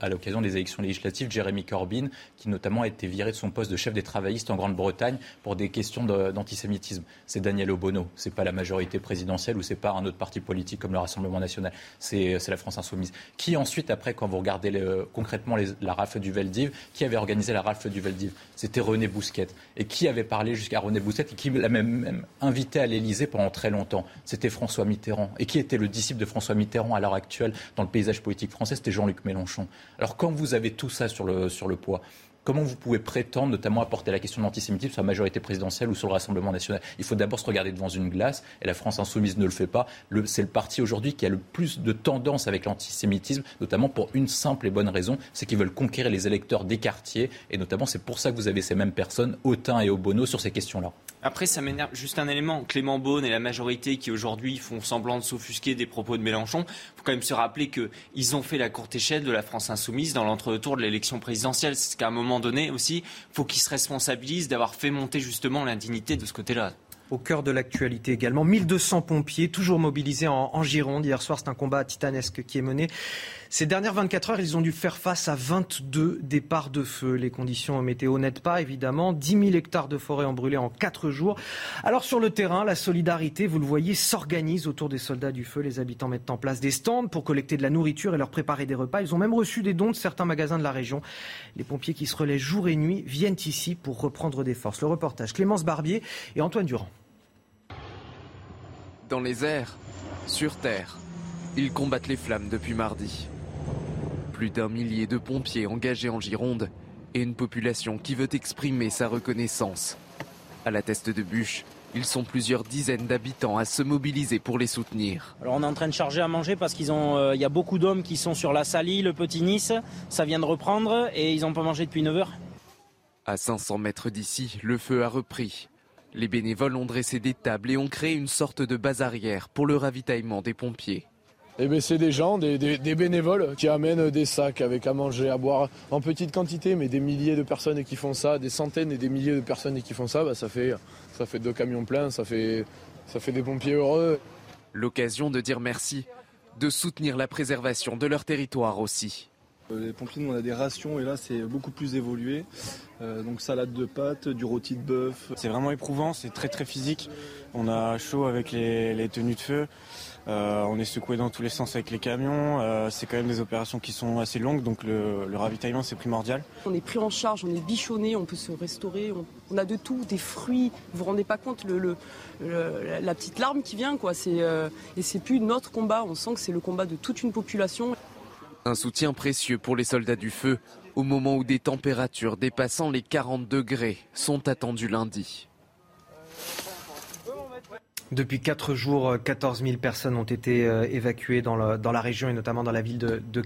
à l'occasion des élections législatives, Jérémy Corbyn, qui notamment a été viré de son poste de chef des travaillistes en Grande-Bretagne pour des questions d'antisémitisme? C'est Daniel Obono. C'est pas la majorité présidentielle ou c'est pas un autre parti politique comme le Rassemblement national. C'est la France insoumise. Qui ensuite, après, quand vous regardez concrètement la rafle du Veldiv, qui avait organisé la rafle du Veldiv? C'était René Bousquet. Et qui avait parlé jusqu'à René Bousquet et qui l'a même, même invité à l'Élysée pendant très longtemps? C'était François Mitterrand. Et qui était le disciple de François Mitterrand? À l'heure actuelle dans le paysage politique français, c'était Jean-Luc Mélenchon. Alors quand vous avez tout ça sur le, sur le poids, comment vous pouvez prétendre notamment apporter la question de l'antisémitisme sur la majorité présidentielle ou sur le Rassemblement national? Il faut d'abord se regarder devant une glace, et la France insoumise ne le fait pas. C'est le parti aujourd'hui qui a le plus de tendance avec l'antisémitisme, notamment pour une simple et bonne raison, c'est qu'ils veulent conquérir les électeurs des quartiers, et notamment c'est pour ça que vous avez ces mêmes personnes, Autain et Obono, sur ces questions-là. Après, ça m'énerve juste un élément. Clément Beaune et la majorité qui aujourd'hui font semblant de s'offusquer des propos de Mélenchon, il faut quand même se rappeler qu'ils ont fait la courte échelle de la France insoumise dans l'entre-tour de l'élection présidentielle. C'est qu'à un moment donné aussi, faut qu'ils se responsabilisent d'avoir fait monter justement l'indignité de ce côté-là au cœur de l'actualité également. 1200 pompiers, toujours mobilisés en, Gironde. Hier soir, c'est un combat titanesque qui est mené. Ces dernières 24 heures, ils ont dû faire face à 22 départs de feu. Les conditions météo n'aident pas, évidemment. 10 000 hectares de forêt ont brûlé en 4 jours. Alors sur le terrain, la solidarité, vous le voyez, s'organise autour des soldats du feu. Les habitants mettent en place des stands pour collecter de la nourriture et leur préparer des repas. Ils ont même reçu des dons de certains magasins de la région. Les pompiers qui se relaient jour et nuit viennent ici pour reprendre des forces. Le reportage Clémence Barbier et Antoine Durand. Dans les airs, sur terre, ils combattent les flammes depuis mardi. Plus d'un millier de pompiers engagés en Gironde et une population qui veut exprimer sa reconnaissance. À la teste de bûche, ils sont plusieurs dizaines d'habitants à se mobiliser pour les soutenir. Alors on est en train de charger à manger parce qu'il euh, y a beaucoup d'hommes qui sont sur la Salie, le Petit Nice, ça vient de reprendre et ils n'ont pas mangé depuis 9 heures. À 500 mètres d'ici, le feu a repris. Les bénévoles ont dressé des tables et ont créé une sorte de base arrière pour le ravitaillement des pompiers. Eh ben, c'est des gens, des, bénévoles qui amènent des sacs avec à manger, à boire en petite quantité, mais des milliers de personnes qui font ça, des centaines et des milliers de personnes qui font ça, bah, ça, fait, ça fait deux camions pleins, ça fait, ça fait des pompiers heureux. L'occasion de dire merci, de soutenir la préservation de leur territoire aussi. Euh, les pompiers, nous, on a des rations et là, c'est beaucoup plus évolué. Euh, donc salade de pâtes, du rôti de bœuf. C'est vraiment éprouvant, c'est très très physique. On a chaud avec les, tenues de feu. Euh, on est secoué dans tous les sens avec les camions. c'est quand même des opérations qui sont assez longues, donc le, ravitaillement c'est primordial. On est pris en charge, on est bichonné, on peut se restaurer, on, a de tout, des fruits. Vous vous rendez pas compte le, la petite larme qui vient, quoi. et c'est plus notre combat. On sent que c'est le combat de toute une population. Un soutien précieux pour les soldats du feu au moment où des températures dépassant les 40 degrés sont attendues lundi. Depuis quatre jours, 14 000 personnes ont été euh, évacuées dans, la région et notamment dans la ville de, de.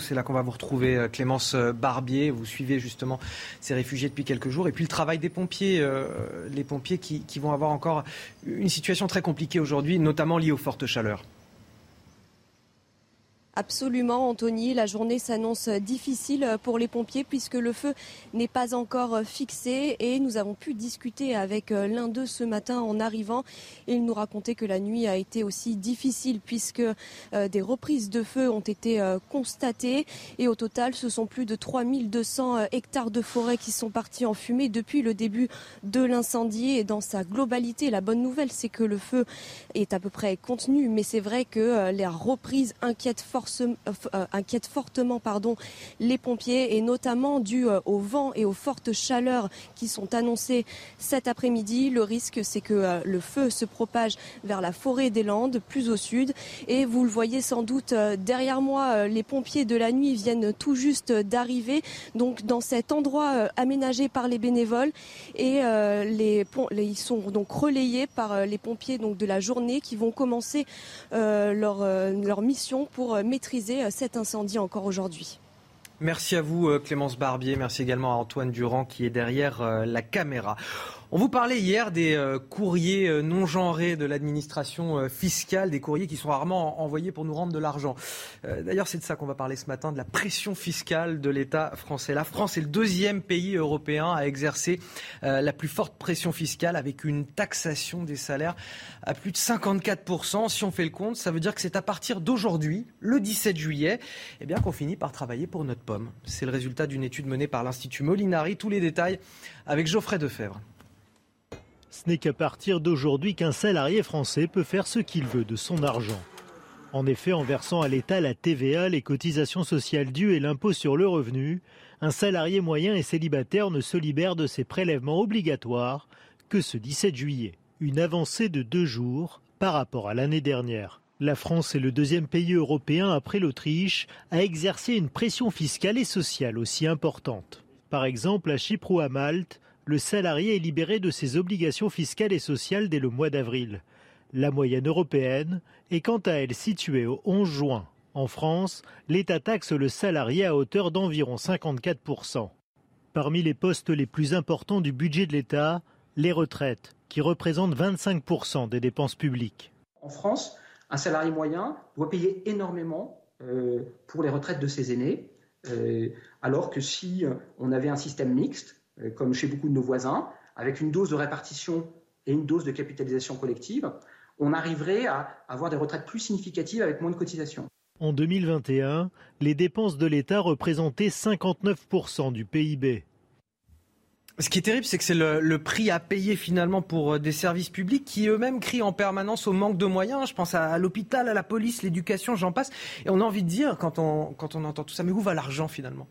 C'est là qu'on va vous retrouver, euh, Clémence euh, Barbier. Vous suivez justement ces réfugiés depuis quelques jours. Et puis le travail des pompiers, les pompiers qui vont avoir encore une situation très compliquée aujourd'hui, notamment liée aux fortes chaleurs. Absolument, Anthony. La journée s'annonce difficile pour les pompiers puisque le feu n'est pas encore fixé et nous avons pu discuter avec l'un d'eux ce matin en arrivant. Il nous racontait que la nuit a été aussi difficile puisque euh, des reprises de feu ont été euh, constatées et au total, ce sont plus de 3200 euh, hectares de forêt qui sont partis en fumée depuis le début de l'incendie et dans sa globalité. La bonne nouvelle, c'est que le feu est à peu près contenu, mais c'est vrai que les reprises inquiètent fortement euh, euh, inquiète fortement pardon, les pompiers et notamment dû euh, au vent et aux fortes chaleurs qui sont annoncées cet après-midi. Le risque, c'est que le feu se propage vers la forêt des Landes, plus au sud. Et vous le voyez sans doute derrière moi, les pompiers de la nuit viennent tout juste d'arriver, donc dans cet endroit aménagé par les bénévoles. Et les, ils sont donc relayés par les pompiers donc de la journée qui vont commencer leur, leur mission pour maîtriser euh, cet incendie encore aujourd'hui. Merci à vous euh, Clémence Barbier, merci également à Antoine Durand qui est derrière euh, la caméra. On vous parlait hier des euh, courriers euh, non genrés de l'administration euh, fiscale, des courriers qui sont rarement envoyés pour nous rendre de l'argent. D'ailleurs, c'est de ça qu'on va parler ce matin, de la pression fiscale de l'État français. La France est le deuxième pays européen à exercer la plus forte pression fiscale avec une taxation des salaires à plus de 54%. Si on fait le compte, ça veut dire que c'est à partir d'aujourd'hui, le 17 juillet, eh bien qu'on finit par travailler pour notre pomme. C'est le résultat d'une étude menée par l'Institut Molinari. Tous les détails avec Geoffrey Defebvre. Ce n'est qu'à partir d'aujourd'hui qu'un salarié français peut faire ce qu'il veut de son argent. En effet, en versant à l'État la TVA, les cotisations sociales dues et l'impôt sur le revenu, un salarié moyen et célibataire ne se libère de ses prélèvements obligatoires que ce 17 juillet. Une avancée de deux jours par rapport à l'année dernière. La France est le deuxième pays européen après l'Autriche à exercer une pression fiscale et sociale aussi importante. Par exemple, à Chypre ou à Malte, le salarié est libéré de ses obligations fiscales et sociales dès le mois d'avril. La moyenne européenne est quant à elle située au 11 juin. En France, l'État taxe le salarié à hauteur d'environ 54%. Parmi les postes les plus importants du budget de l'État, les retraites, qui représentent 25% des dépenses publiques. En France, un salarié moyen doit payer énormément euh, pour les retraites de ses aînés, euh, alors que si on avait un système mixte, comme chez beaucoup de nos voisins, avec une dose de répartition et une dose de capitalisation collective, on arriverait à avoir des retraites plus significatives avec moins de cotisations. En 2021, les dépenses de l'État représentaient 59% du PIB. Ce qui est terrible, c'est que c'est le, prix à payer finalement pour euh, des services publics qui eux-mêmes crient en permanence au manque de moyens. Je pense à, l'hôpital, à la police, l'éducation, j'en passe. Et on a envie de dire, quand on, quand on entend tout ça, mais où va l'argent finalement?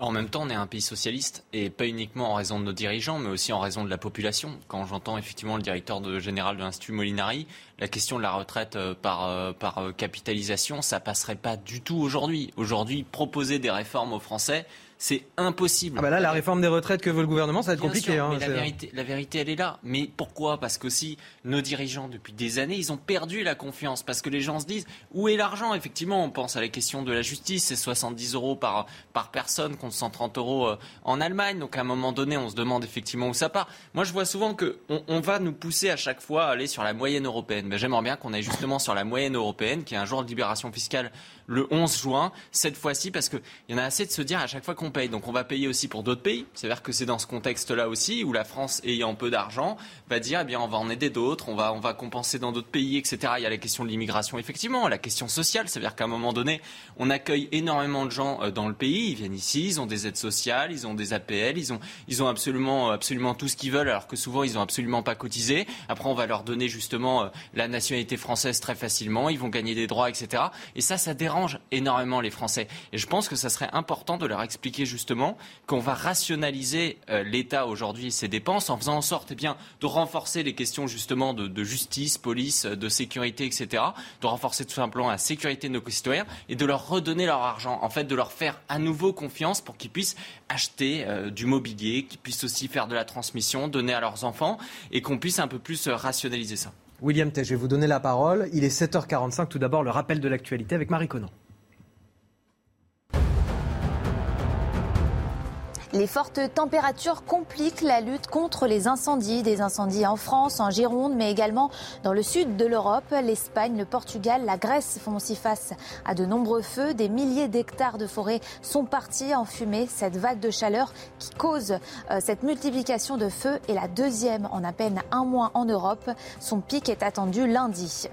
En même temps, on est un pays socialiste et pas uniquement en raison de nos dirigeants, mais aussi en raison de la population. Quand j'entends effectivement le directeur général de l'Institut Molinari, la question de la retraite euh, par, euh, par euh, capitalisation, ça passerait pas du tout aujourd'hui. Aujourd'hui, proposer des réformes aux Français, c'est impossible. Ah bah là, la réforme des retraites que veut le gouvernement, ça va être compliqué. Hein, la, vérité, la vérité, elle est là. Mais pourquoi? Parce qu'aussi, nos dirigeants, depuis des années, ils ont perdu la confiance. Parce que les gens se disent, où est l'argent? Effectivement, on pense à la question de la justice, c'est 70 euros par, par personne contre 130 euros euh, en Allemagne. Donc à un moment donné, on se demande effectivement où ça part. Moi, je vois souvent qu'on on va nous pousser à chaque fois à aller sur la moyenne européenne. J'aimerais bien qu'on aille justement sur la moyenne européenne, qui est un jour de libération fiscale le 11 juin, cette fois-ci, parce qu'il y en a assez de se dire à chaque fois qu'on paye. Donc on va payer aussi pour d'autres pays. C'est-à-dire que c'est dans ce contexte-là aussi où la France, ayant peu d'argent, va dire eh bien on va en aider d'autres, on va, on va compenser dans d'autres pays, etc. Il y a la question de l'immigration, effectivement, la question sociale. C'est-à-dire qu'à un moment donné, on accueille énormément de gens euh, dans le pays. Ils viennent ici, ils ont des aides sociales, ils ont des APL, ils ont, ils ont absolument, absolument tout ce qu'ils veulent, alors que souvent ils n'ont absolument pas cotisé. Après, on va leur donner justement euh, la nationalité française très facilement. Ils vont gagner des droits, etc. Et ça, ça dérange énormément les Français. Et je pense que ça serait important de leur expliquer justement qu'on va rationaliser euh, l'État aujourd'hui ses dépenses en faisant en sorte eh bien, de renforcer les questions justement de, justice, police, de sécurité, etc. De renforcer tout simplement la sécurité de nos concitoyens et de leur redonner leur argent. En fait, de leur faire à nouveau confiance pour qu'ils puissent acheter euh, du mobilier, qu'ils puissent aussi faire de la transmission, donner à leurs enfants et qu'on puisse un peu plus euh, rationaliser ça. William Tay, je vais vous donner la parole. Il est 7h45. Tout d'abord, le rappel de l'actualité avec Marie Conan. Les fortes températures compliquent la lutte contre les incendies. Des incendies en France, en Gironde, mais également dans le sud de l'Europe. L'Espagne, le Portugal, la Grèce font aussi face à de nombreux feux. Des milliers d'hectares de forêt sont partis en fumée. Cette vague de chaleur qui cause euh, cette multiplication de feux est la deuxième en à peine un mois en Europe. Son pic est attendu lundi.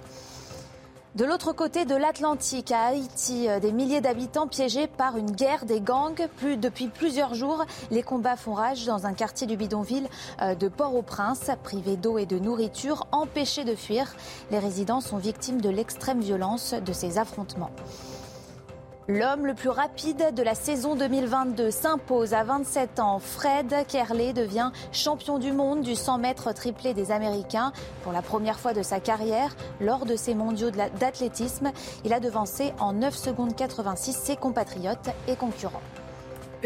De l'autre côté de l'Atlantique, à Haïti, euh, des milliers d'habitants piégés par une guerre des gangs. Depuis plusieurs jours, les combats font rage dans un quartier du bidonville euh, de Port-au-Prince. Privés d'eau et de nourriture, empêchés de fuir, les résidents sont victimes de l'extrême violence de ces affrontements. L'homme le plus rapide de la saison 2022 s'impose à 27 ans. Fred Kerley devient champion du monde du 100 mètres triplé des Américains. Pour la première fois de sa carrière, lors de ces mondiaux d'athlétisme, il a devancé en 9 secondes 86 ses compatriotes et concurrents.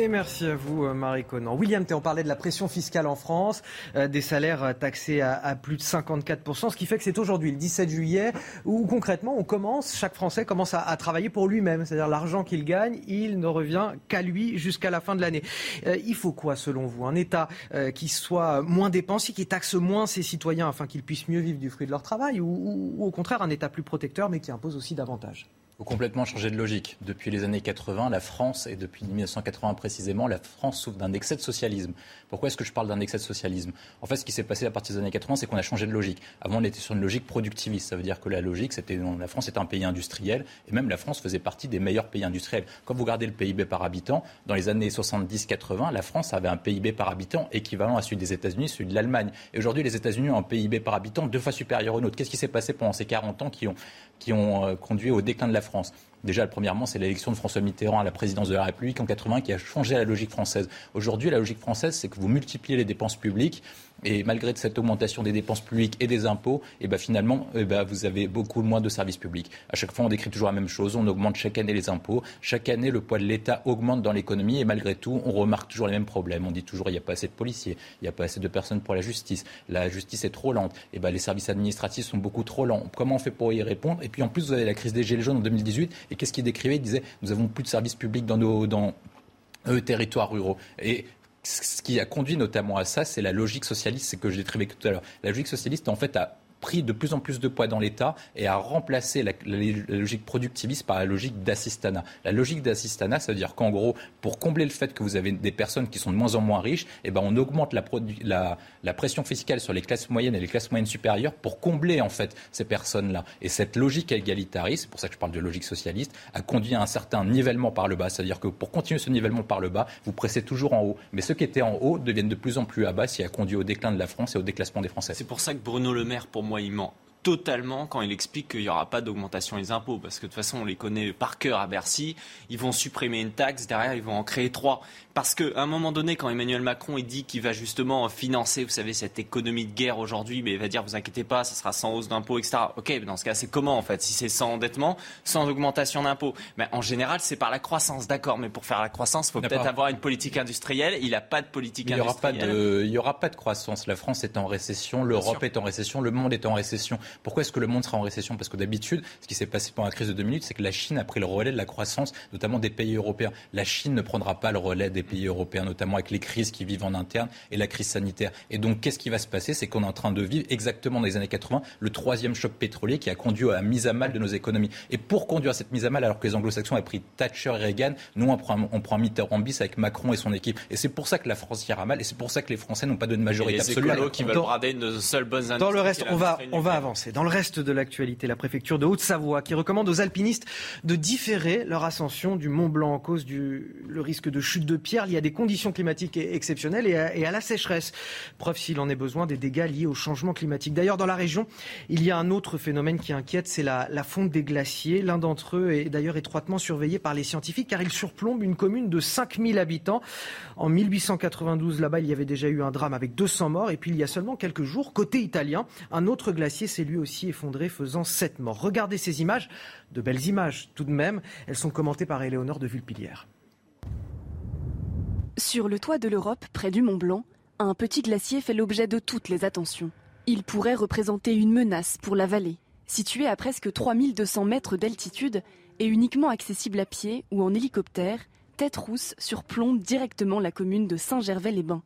Merci à vous, euh, Marie Conan. William on parlait de la pression fiscale en France, euh, des salaires euh, taxés à, plus de 54%, ce qui fait que c'est aujourd'hui, le 17 juillet, où concrètement, on commence, chaque Français commence à, travailler pour lui-même. C'est-à-dire l'argent qu'il gagne, il ne revient qu'à lui jusqu'à la fin de l'année. il faut quoi, selon vous? Un État qui soit moins dépensier, qui taxe moins ses citoyens afin qu'ils puissent mieux vivre du fruit de leur travail, ou au contraire un État plus protecteur, mais qui impose aussi davantage? Faut complètement changer de logique. Depuis les années 80, la France, et depuis 1980 précisément, la France souffre d'un excès de socialisme. Pourquoi est-ce que je parle d'un excès de socialisme? En fait, ce qui s'est passé à partir des années 80, c'est qu'on a changé de logique. Avant, on était sur une logique productiviste. Ça veut dire que la logique, c'était la France est un pays industriel, et même la France faisait partie des meilleurs pays industriels. Quand vous regardez le PIB par habitant, dans les années 70-80, la France avait un PIB par habitant équivalent à celui des États-Unis, celui de l'Allemagne. Et aujourd'hui, les États-Unis ont un PIB par habitant deux fois supérieur au nôtre. Qu'est-ce qui s'est passé pendant ces 40 ans qui ont, qui ont euh, conduit au déclin de la France. Déjà, premièrement, c'est l'élection de François Mitterrand à la présidence de la République en 80 qui a changé la logique française. Aujourd'hui, la logique française, c'est que vous multipliez les dépenses publiques et malgré cette augmentation des dépenses publiques et des impôts, et eh ben finalement, eh ben vous avez beaucoup moins de services publics. À chaque fois, on décrit toujours la même chose. On augmente chaque année les impôts. Chaque année, le poids de l'État augmente dans l'économie. Et malgré tout, on remarque toujours les mêmes problèmes. On dit toujours il n'y a pas assez de policiers, il n'y a pas assez de personnes pour la justice. La justice est trop lente. Et eh ben, les services administratifs sont beaucoup trop lents. Comment on fait pour y répondre? Et puis en plus, vous avez la crise des Gilets jaunes en 2018. Et qu'est-ce qu'il décrivait Il disait nous avons plus de services publics dans nos euh, territoires ruraux. Ce qui a conduit notamment à ça, c'est la logique socialiste, c'est que je décrivais tout à l'heure. La logique socialiste, en fait, a pris de plus en plus de poids dans l'État et a remplacé la, logique productiviste par la logique d'assistanat. La logique d'assistanat, ça veut dire qu'en gros, pour combler le fait que vous avez des personnes qui sont de moins en moins riches, eh ben on augmente la, la, pression fiscale sur les classes moyennes et les classes moyennes supérieures pour combler en fait ces personnes-là. Et cette logique égalitariste, c'est pour ça que je parle de logique socialiste, a conduit à un certain nivellement par le bas. C'est-à-dire que pour continuer ce nivellement par le bas, vous pressez toujours en haut. Mais ceux qui étaient en haut deviennent de plus en plus à bas, ce qui a conduit au déclin de la France et au déclassement des Français. C'est pour ça que Bruno Le Maire, pour moi, il ment totalement quand il explique qu'il n'y aura pas d'augmentation des impôts, parce que de toute façon, on les connaît par cœur à Bercy. Ils vont supprimer une taxe, derrière, ils vont en créer trois. Parce qu'à un moment donné, quand Emmanuel Macron il dit qu'il va justement financer, vous savez, cette économie de guerre aujourd'hui, mais il va dire, vous inquiétez pas, ça sera sans hausse d'impôts, etc. Ok, dans ce cas, c'est comment en fait Si c'est sans endettement, sans augmentation d'impôts? Mais En général, c'est par la croissance, d'accord, mais pour faire la croissance, il faut peut-être avoir une politique industrielle. Il n'a pas de politique industrielle. Il n'y aura pas de croissance. La France est en récession, l'Europe est en récession, le monde est en récession. Pourquoi est-ce que le monde sera en récession? Parce que d'habitude, ce qui s'est passé pendant la crise de 2008, c'est que la Chine a pris le relais de la croissance, notamment des pays européens. La Chine ne prendra pas le relais des pays européens, notamment avec les crises qui vivent en interne et la crise sanitaire. Et donc, qu'est-ce qui va se passer? C'est qu'on est en train de vivre exactement dans les années 80 le troisième choc pétrolier qui a conduit à la mise à mal de nos économies. Et pour conduire à cette mise à mal, alors que les anglo-saxons ont pris Thatcher et Reagan, nous, on prend, on prend Mitterrand bis avec Macron et son équipe. Et c'est pour ça que la France ira mal et c'est pour ça que les Français n'ont pas de majorité absolue. qui veulent brader une seule bonne Dans le reste, on va, on va avancer. Dans le reste de l'actualité, la préfecture de Haute-Savoie qui recommande aux alpinistes de différer leur ascension du Mont Blanc en cause du le risque de chute de pierre. Il y a des conditions climatiques exceptionnelles et à, la sécheresse. Preuve s'il en est besoin des dégâts liés au changement climatique. D'ailleurs, dans la région, il y a un autre phénomène qui inquiète, c'est la, la fonte des glaciers. L'un d'entre eux est d'ailleurs étroitement surveillé par les scientifiques car il surplombe une commune de 5000 habitants. En 1892, là-bas, il y avait déjà eu un drame avec 200 morts. Et puis, il y a seulement quelques jours, côté italien, un autre glacier s'est lui aussi effondré, faisant 7 morts. Regardez ces images, de belles images tout de même. Elles sont commentées par Éléonore de Vulpilière. Sur le toit de l'Europe, près du Mont Blanc, un petit glacier fait l'objet de toutes les attentions. Il pourrait représenter une menace pour la vallée. Situé à presque 3200 mètres d'altitude et uniquement accessible à pied ou en hélicoptère, Tête Rousse surplombe directement la commune de Saint-Gervais-les-Bains.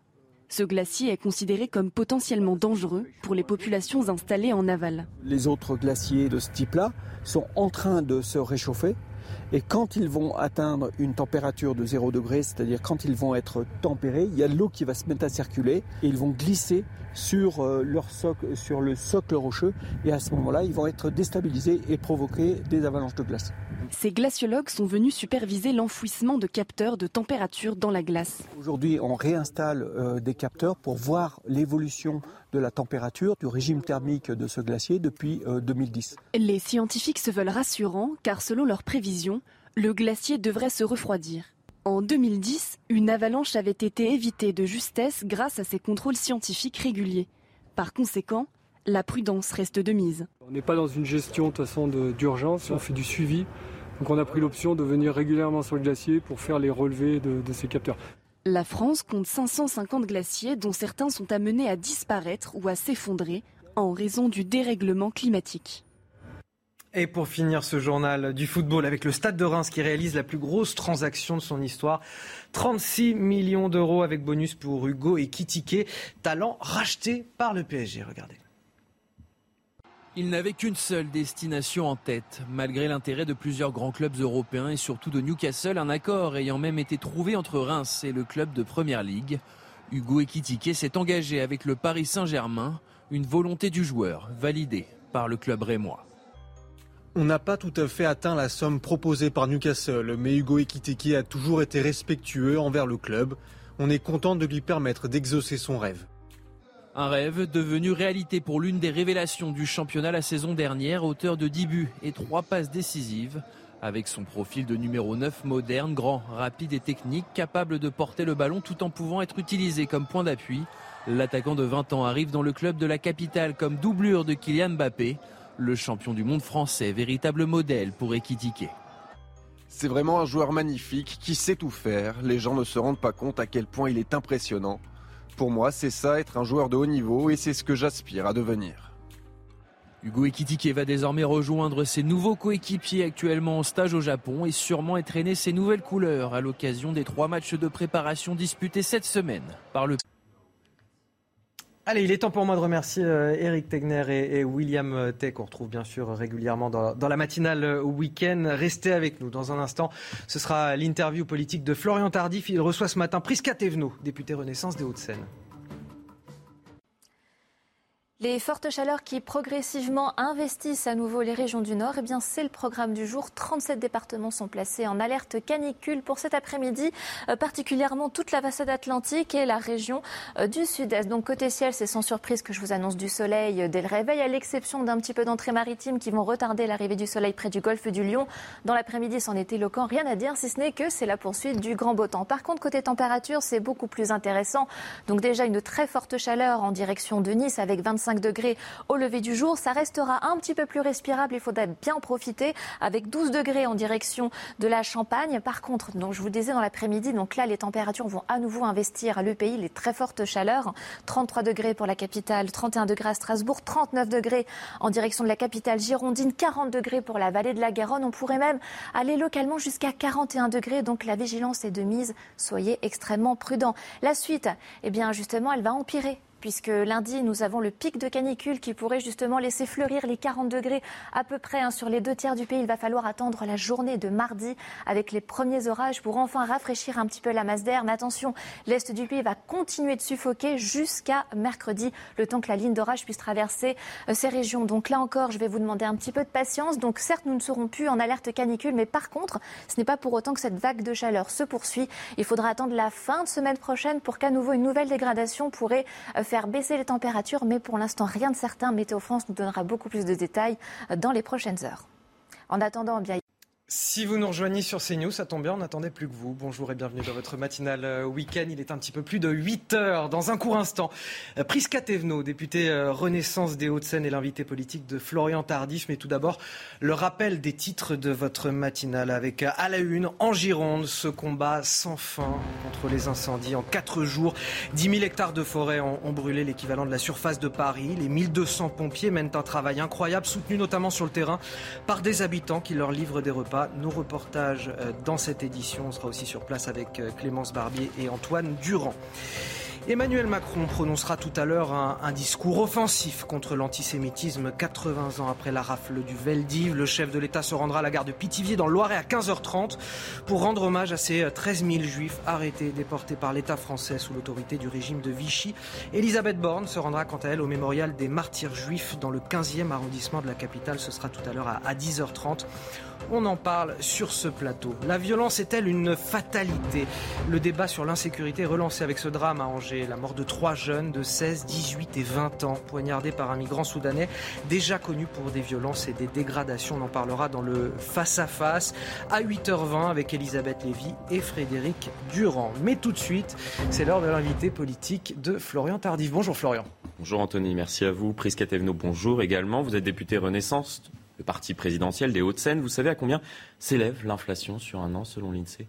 Ce glacier est considéré comme potentiellement dangereux pour les populations installées en aval. Les autres glaciers de ce type-là sont en train de se réchauffer et quand ils vont atteindre une température de 0 degré, c'est-à-dire quand ils vont être tempérés, il y a de l'eau qui va se mettre à circuler et ils vont glisser sur, euh, leur socle, sur le socle rocheux. Et à ce moment-là, ils vont être déstabilisés et provoquer des avalanches de glace. Ces glaciologues sont venus superviser l'enfouissement de capteurs de température dans la glace. Aujourd'hui, on réinstalle euh, des capteurs pour voir l'évolution de la température, du régime thermique de ce glacier depuis 2010. Euh, Les scientifiques se veulent rassurants car selon leurs prévisions, le glacier devrait se refroidir. En 2010, une avalanche avait été évitée de justesse grâce à ces contrôles scientifiques réguliers. Par conséquent, la prudence reste de mise. On n'est pas dans une gestion de façon d'urgence, on fait du suivi. Donc on a pris l'option de venir régulièrement sur le glacier pour faire les relevés de, de ces capteurs. La France compte 550 glaciers dont certains sont amenés à disparaître ou à s'effondrer en raison du dérèglement climatique. Et pour finir ce journal du football avec le Stade de Reims qui réalise la plus grosse transaction de son histoire, 36 millions d'euros avec bonus pour Hugo et Kitike, talent racheté par le PSG. Regardez. Il n'avait qu'une seule destination en tête. Malgré l'intérêt de plusieurs grands clubs européens et surtout de Newcastle, un accord ayant même été trouvé entre Reims et le club de Première Ligue. Hugo Ekitike s'est engagé avec le Paris Saint-Germain, une volonté du joueur validée par le club rémois. On n'a pas tout à fait atteint la somme proposée par Newcastle, mais Hugo Ekiteke a toujours été respectueux envers le club. On est content de lui permettre d'exaucer son rêve. Un rêve devenu réalité pour l'une des révélations du championnat la saison dernière, auteur de 10 buts et 3 passes décisives. Avec son profil de numéro 9 moderne, grand, rapide et technique, capable de porter le ballon tout en pouvant être utilisé comme point d'appui, l'attaquant de 20 ans arrive dans le club de la capitale comme doublure de Kylian Mbappé, le champion du monde français, véritable modèle pour Ekitike. C'est vraiment un joueur magnifique qui sait tout faire. Les gens ne se rendent pas compte à quel point il est impressionnant. Pour moi, c'est ça, être un joueur de haut niveau, et c'est ce que j'aspire à devenir. Hugo Ekitike va désormais rejoindre ses nouveaux coéquipiers actuellement en stage au Japon et sûrement entraîner ses nouvelles couleurs à l'occasion des trois matchs de préparation disputés cette semaine par le Allez, il est temps pour moi de remercier euh, Eric Tegner et, William euh, Tay, qu'on retrouve bien sûr régulièrement dans, la matinale euh, week-end. Restez avec nous. Dans un instant, ce sera l'interview politique de Florian Tardif. Il reçoit ce matin Prisca Thévenot, député Renaissance des Hauts-de-Seine. Les fortes chaleurs qui progressivement investissent à nouveau les régions du Nord, eh bien c'est le programme du jour. 37 départements sont placés en alerte canicule pour cet après-midi, euh, particulièrement toute la façade atlantique et la région euh, du sud-est. Donc côté ciel, c'est sans surprise que je vous annonce du soleil euh, dès le réveil, à l'exception d'un petit peu d'entrées maritimes qui vont retarder l'arrivée du soleil près du golfe du Lion. Dans l'après-midi, c'en est éloquent, rien à dire, si ce n'est que c'est la poursuite du grand beau temps. Par contre, côté température, c'est beaucoup plus intéressant. Donc déjà une très forte chaleur en direction de Nice avec 25 degrés au lever du jour. Ça restera un petit peu plus respirable. Il faudra bien en profiter avec 12 degrés en direction de la Champagne. Par contre, donc je vous disais dans l'après-midi, donc là les températures vont à nouveau investir le pays les très fortes chaleurs. 33 degrés pour la capitale, 31 degrés à Strasbourg, 39 degrés en direction de la capitale girondine, 40 degrés pour la vallée de la Garonne. On pourrait même aller localement jusqu'à 41 degrés. Donc la vigilance est de mise. Soyez extrêmement prudents. La suite, eh bien justement, elle va empirer puisque lundi, nous avons le pic de canicule qui pourrait justement laisser fleurir les 40 degrés à peu près hein, sur les deux tiers du pays. Il va falloir attendre la journée de mardi avec les premiers orages pour enfin rafraîchir un petit peu la masse d'air. Mais attention, l'est du pays va continuer de suffoquer jusqu'à mercredi, le temps que la ligne d'orage puisse traverser euh, ces régions. Donc là encore, je vais vous demander un petit peu de patience. Donc certes, nous ne serons plus en alerte canicule, mais par contre, ce n'est pas pour autant que cette vague de chaleur se poursuit. Il faudra attendre la fin de semaine prochaine pour qu'à nouveau une nouvelle dégradation pourrait faire faire baisser les températures, mais pour l'instant, rien de certain. Météo France nous donnera beaucoup plus de détails dans les prochaines heures. En attendant, bien. Si vous nous rejoignez sur CNews, ça tombe bien, on n'attendait plus que vous. Bonjour et bienvenue dans votre matinale euh, week-end. Il est un petit peu plus de 8 heures. Dans un court instant, euh, Prisca Thévenot, député euh, Renaissance des Hauts-de-Seine et l'invité politique de Florian Tardif. Mais tout d'abord, le rappel des titres de votre matinale avec à la une, en Gironde, ce combat sans fin contre les incendies. En 4 jours, 10 000 hectares de forêt ont, ont brûlé, l'équivalent de la surface de Paris. Les 1200 pompiers mènent un travail incroyable, soutenu notamment sur le terrain par des habitants qui leur livrent des repas nos reportages euh, dans cette édition. On sera aussi sur place avec euh, Clémence Barbier et Antoine Durand. Emmanuel Macron prononcera tout à l'heure un, discours offensif contre l'antisémitisme. 80 ans après la rafle du Veldiv, le chef de l'État se rendra à la gare de Pithiviers dans le Loiret à 15h30 pour rendre hommage à ces 13 000 juifs arrêtés, déportés par l'État français sous l'autorité du régime de Vichy. Elisabeth Borne se rendra quant à elle au mémorial des martyrs juifs dans le 15e arrondissement de la capitale. Ce sera tout à l'heure à 10h30. On en parle sur ce plateau. La violence est-elle une fatalité? Le débat sur l'insécurité relancé avec ce drame à Angers. La mort de trois jeunes de 16, 18 et 20 ans, poignardés par un migrant soudanais déjà connu pour des violences et des dégradations. On en parlera dans le face-à-face -à, 8h20 avec Elisabeth Lévy et Frédéric Durand. Mais tout de suite, c'est l'heure de l'invité politique de Florian Tardif. Bonjour Florian. Bonjour Anthony, merci à vous. Prisca bonjour également. Vous êtes député Renaissance le parti présidentiel des Hauts-de-Seine. Vous savez à combien s'élève l'inflation sur un an selon l'INSEE?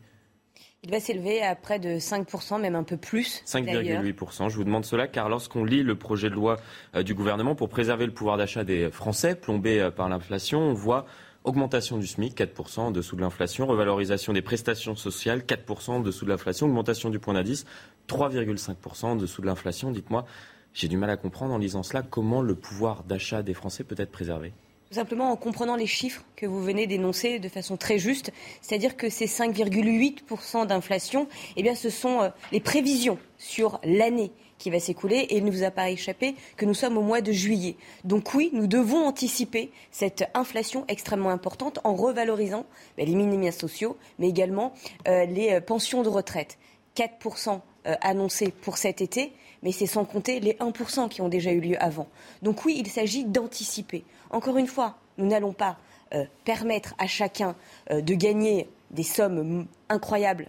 Il va s'élever à près de 5%, même un peu plus. 5,8%. Je vous demande cela car lorsqu'on lit le projet de loi euh, du gouvernement pour préserver le pouvoir d'achat des Français plombé euh, par l'inflation, on voit augmentation du SMIC, 4% en dessous de l'inflation, revalorisation des prestations sociales, 4% en dessous de l'inflation, augmentation du point d'indice, 3,5% en dessous de l'inflation. Dites-moi, j'ai du mal à comprendre en lisant cela comment le pouvoir d'achat des Français peut être préservé? Tout simplement en comprenant les chiffres que vous venez d'énoncer de façon très juste, c'est-à-dire que ces 5,8% d'inflation, eh bien, ce sont euh, les prévisions sur l'année qui va s'écouler et il ne vous a pas échappé que nous sommes au mois de juillet. Donc oui, nous devons anticiper cette inflation extrêmement importante en revalorisant ben, les minima sociaux, mais également euh, les euh, pensions de retraite. 4% annoncés pour cet été, mais c'est sans compter les 1% qui ont déjà eu lieu avant. Donc oui, il s'agit d'anticiper. Encore une fois, nous n'allons pas permettre à chacun de gagner des sommes incroyables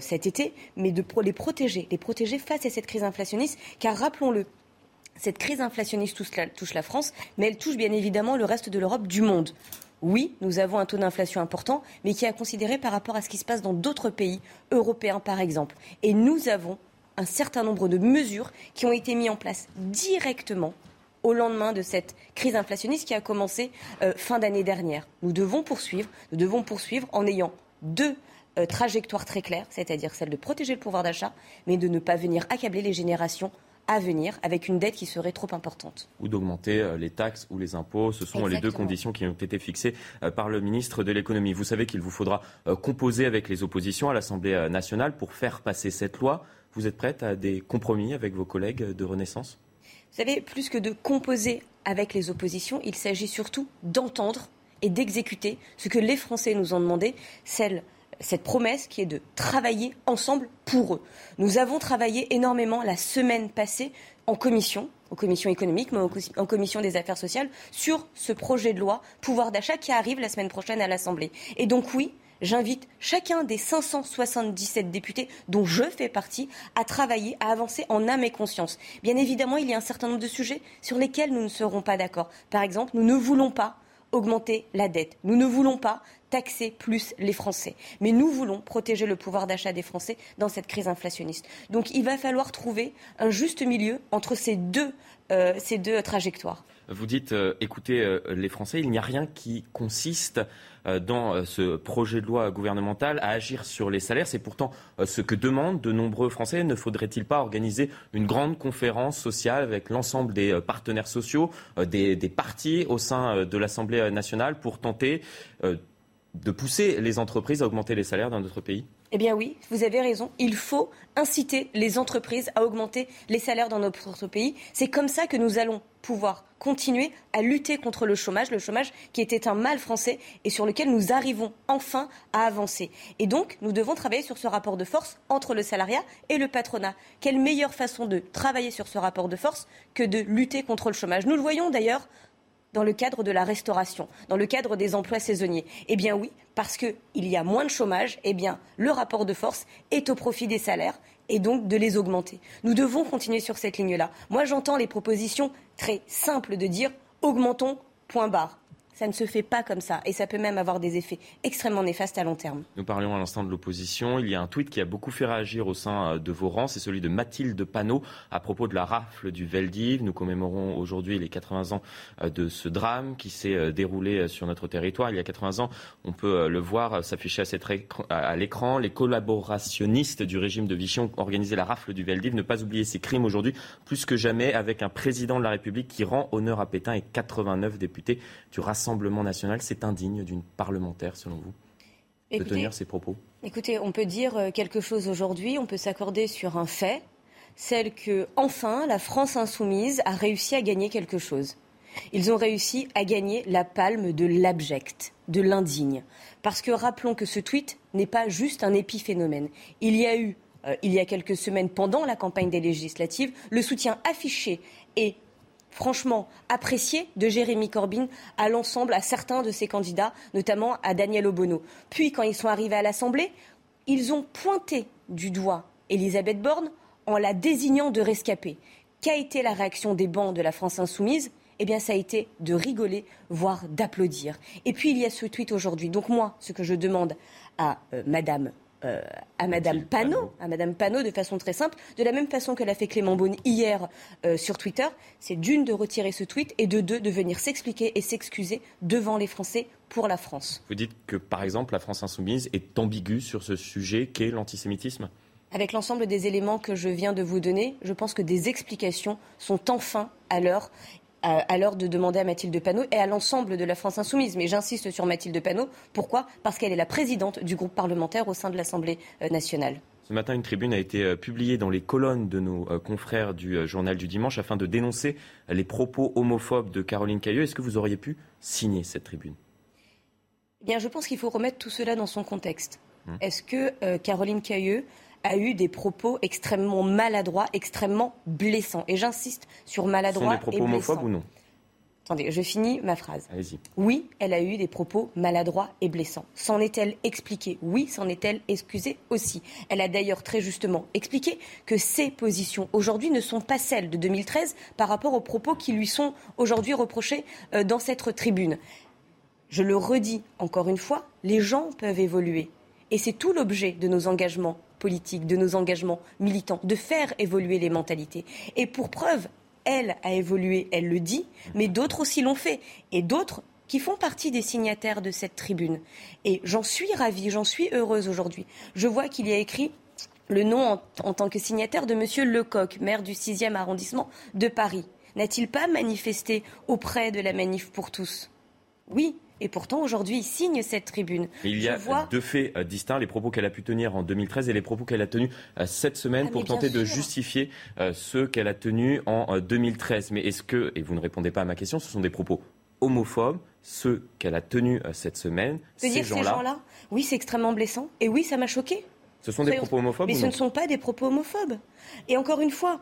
cet été, mais de les protéger, les protéger face à cette crise inflationniste, car rappelons-le, cette crise inflationniste touche la, France, mais elle touche bien évidemment le reste de l'Europe, du monde. Oui, nous avons un taux d'inflation important, mais qui est à considérer par rapport à ce qui se passe dans d'autres pays européens, par exemple. Et nous avons un certain nombre de mesures qui ont été mises en place directement au lendemain de cette crise inflationniste qui a commencé euh, fin d'année dernière. Nous devons poursuivre, nous devons poursuivre en ayant deux euh, trajectoires très claires, c'est-à-dire celle de protéger le pouvoir d'achat, mais de ne pas venir accabler les générations à venir avec une dette qui serait trop importante. Ou d'augmenter euh, les taxes ou les impôts. Ce sont les deux conditions qui ont été fixées par le ministre de l'économie. Vous savez qu'il vous faudra composer avec les oppositions à l'Assemblée nationale pour faire passer cette loi. Vous êtes prête à des compromis avec vos collègues de Renaissance? Vous savez, plus que de composer avec les oppositions, il s'agit surtout d'entendre et d'exécuter ce que les Français nous ont demandé, cette promesse qui est de travailler ensemble pour eux. Nous avons travaillé énormément la semaine passée en commission, en commission économique, mais en commission des affaires sociales, sur ce projet de loi pouvoir d'achat qui arrive la semaine prochaine à l'Assemblée. Et donc oui, j'invite chacun des 577 députés dont je fais partie à travailler, à avancer en âme et conscience. Bien évidemment, il y a un certain nombre de sujets sur lesquels nous ne serons pas d'accord. Par exemple, nous ne voulons pas augmenter la dette. Nous ne voulons pas taxer plus les Français. Mais nous voulons protéger le pouvoir d'achat des Français dans cette crise inflationniste. Donc il va falloir trouver un juste milieu entre ces deux, euh, trajectoires. Vous dites, euh, écoutez euh, les Français, il n'y a rien qui consiste dans ce projet de loi gouvernemental à agir sur les salaires. C'est pourtant ce que demandent de nombreux Français. Ne faudrait-il pas organiser une grande conférence sociale avec l'ensemble des partenaires sociaux, des, des, partis au sein de l'Assemblée nationale pour tenter de pousser les entreprises à augmenter les salaires dans notre pays? Eh bien oui, vous avez raison. Il faut inciter les entreprises à augmenter les salaires dans notre pays. C'est comme ça que nous allons pouvoir continuer à lutter contre le chômage, le chômage qui était un mal français et sur lequel nous arrivons enfin à avancer. Et donc, nous devons travailler sur ce rapport de force entre le salariat et le patronat. Quelle meilleure façon de travailler sur ce rapport de force que de lutter contre le chômage? Nous le voyons d'ailleurs dans le cadre de la restauration, dans le cadre des emplois saisonniers Eh bien oui, parce qu'il y a moins de chômage, eh bien le rapport de force est au profit des salaires et donc de les augmenter. Nous devons continuer sur cette ligne-là. Moi j'entends les propositions très simples de dire augmentons point barre. Ça ne se fait pas comme ça et ça peut même avoir des effets extrêmement néfastes à long terme. Nous parlions à l'instant de l'opposition. Il y a un tweet qui a beaucoup fait réagir au sein euh, de vos rangs. C'est celui de Mathilde Panot à propos de la rafle du Veldiv. Nous commémorons aujourd'hui les 80 ans euh, de ce drame qui s'est euh, déroulé sur notre territoire. Il y a 80 ans, on peut le voir s'afficher à l'écran. Les collaborationnistes du régime de Vichy ont organisé la rafle du Veldiv. Ne pas oublier ces crimes aujourd'hui, plus que jamais, avec un président de la République qui rend honneur à Pétain et 89 députés du Rassemblement national, c'est indigne d'une parlementaire, selon vous, de tenir ces propos? Écoutez, on peut dire euh, quelque chose aujourd'hui, on peut s'accorder sur un fait, celle que, enfin, la France insoumise a réussi à gagner quelque chose. Ils ont réussi à gagner la palme de l'abject, de l'indigne. Parce que rappelons que ce tweet n'est pas juste un épiphénomène. Il y a eu, euh, il y a quelques semaines, pendant la campagne des législatives, le soutien affiché et franchement apprécié de Jérémy Corbyn à l'ensemble, à certains de ses candidats, notamment à Daniel Obono. Puis, quand ils sont arrivés à l'Assemblée, ils ont pointé du doigt Elisabeth Borne en la désignant de rescapée. Qu'a été la réaction des bancs de la France insoumise? Eh bien, ça a été de rigoler, voire d'applaudir. Et puis, il y a ce tweet aujourd'hui. Donc, moi, ce que je demande à euh, Madame euh, à Madame Panot, à Madame Panot de façon très simple, de la même façon que l'a fait Clément Beaune hier euh, sur Twitter, c'est d'une de retirer ce tweet et de deux de venir s'expliquer et s'excuser devant les Français pour la France. Vous dites que par exemple la France insoumise est ambiguë sur ce sujet qu'est l'antisémitisme? Avec l'ensemble des éléments que je viens de vous donner, je pense que des explications sont enfin à l'heure à, l'heure de demander à Mathilde Panot et à l'ensemble de la France insoumise. Mais j'insiste sur Mathilde Panot. Pourquoi? Parce qu'elle est la présidente du groupe parlementaire au sein de l'Assemblée euh, nationale. Ce matin, une tribune a été euh, publiée dans les colonnes de nos euh, confrères du journal du dimanche afin de dénoncer les propos homophobes de Caroline Cailleux. Est-ce que vous auriez pu signer cette tribune? Eh Bien, je pense qu'il faut remettre tout cela dans son contexte. Hum. Est-ce que Caroline Cailleux a eu des propos extrêmement maladroits, extrêmement blessants. Et j'insiste sur maladroit. Sont des propos homophobes ou non Attendez, je finis ma phrase. Allez-y. Oui, elle a eu des propos maladroits et blessants. S'en est-elle expliquée? Oui, s'en est-elle excusée aussi? Elle a d'ailleurs très justement expliqué que ses positions aujourd'hui ne sont pas celles de 2013 par rapport aux propos qui lui sont aujourd'hui reprochés euh, dans cette tribune. Je le redis encore une fois, les gens peuvent évoluer. Et c'est tout l'objet de nos engagements de nos engagements militants, de faire évoluer les mentalités. Et pour preuve, elle a évolué, elle le dit, mais d'autres aussi l'ont fait. Et d'autres qui font partie des signataires de cette tribune. Et j'en suis ravie, j'en suis heureuse aujourd'hui. Je vois qu'il y a écrit le nom en, tant que signataire de M. Lecoq, maire du 6e arrondissement de Paris. N'a-t-il pas manifesté auprès de la manif pour tous? Oui, et pourtant, aujourd'hui, il signe cette tribune. il y a deux faits euh, distincts, les propos qu'elle a pu tenir en 2013 et les propos qu'elle a tenus euh, cette semaine ah, pour tenter de justifier euh, ceux qu'elle a tenus en 2013. Mais est-ce que, et vous ne répondez pas à ma question, ce sont des propos homophobes, ceux qu'elle a tenus cette semaine ces gens-là Oui, c'est extrêmement blessant. Et oui, ça m'a choqué. Ce sont des propos homophobes Mais ce ne sont pas des propos homophobes. Et encore une fois,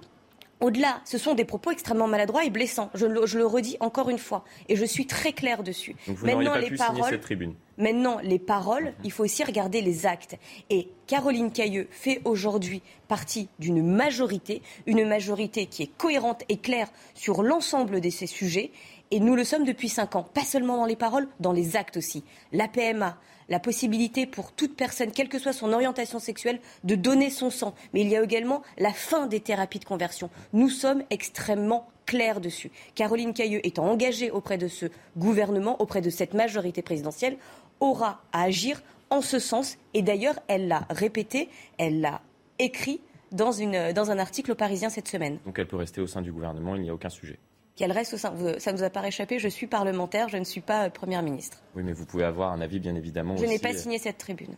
au-delà, ce sont des propos extrêmement maladroits et blessants. Je le, redis encore une fois. Et je suis très claire dessus. vous maintenant, pas les pu paroles, cette tribune. Maintenant, les paroles, il faut aussi regarder les actes. Et Caroline Cailleux fait aujourd'hui partie d'une majorité, une majorité qui est cohérente et claire sur l'ensemble de ces sujets. Et nous le sommes depuis cinq ans, pas seulement dans les paroles, dans les actes aussi. La PMA, la possibilité pour toute personne, quelle que soit son orientation sexuelle, de donner son sang. Mais il y a également la fin des thérapies de conversion. Nous sommes extrêmement clairs dessus. Caroline Cailleux étant engagée auprès de ce gouvernement, auprès de cette majorité présidentielle, aura à agir en ce sens. Et d'ailleurs, elle l'a répété, elle l'a écrit dans, dans un article au Parisien cette semaine. Donc elle peut rester au sein du gouvernement, il n'y a aucun sujet qu'elle reste au sein. Ça ne nous a pas échappé, je suis parlementaire, je ne suis pas euh, Première ministre. Oui, mais vous pouvez avoir un avis, bien évidemment. Je n'ai pas euh, signé cette tribune.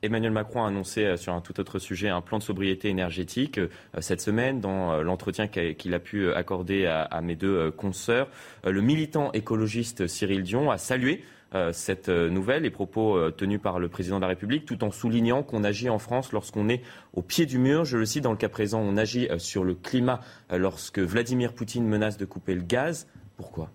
Emmanuel Macron a annoncé euh, sur un tout autre sujet un plan de sobriété énergétique cette semaine dans l'entretien qu'il a pu accorder à mes deux consoeurs. Le militant écologiste Cyril Dion a salué cette euh, nouvelle, les propos euh, tenus par le président de la République, tout en soulignant qu'on agit en France lorsqu'on est au pied du mur. Je le cite, dans le cas présent, on agit sur le climat lorsque Vladimir Poutine menace de couper le gaz. Pourquoi?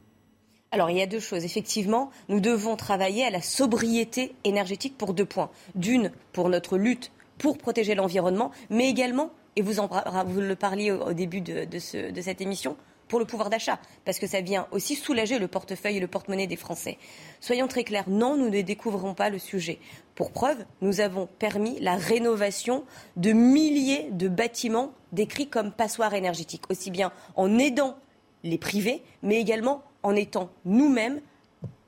Alors, il y a deux choses. Effectivement, nous devons travailler à la sobriété énergétique pour deux points. D'une, pour notre lutte pour protéger l'environnement, mais également, et vous, en, le parliez au, début de cette émission, pour le pouvoir d'achat, parce que ça vient aussi soulager le portefeuille et le porte-monnaie des Français. Soyons très clairs, non, nous ne découvrons pas le sujet. Pour preuve, nous avons permis la rénovation de milliers de bâtiments décrits comme passoires énergétiques, aussi bien en aidant les privés, mais également en étant nous-mêmes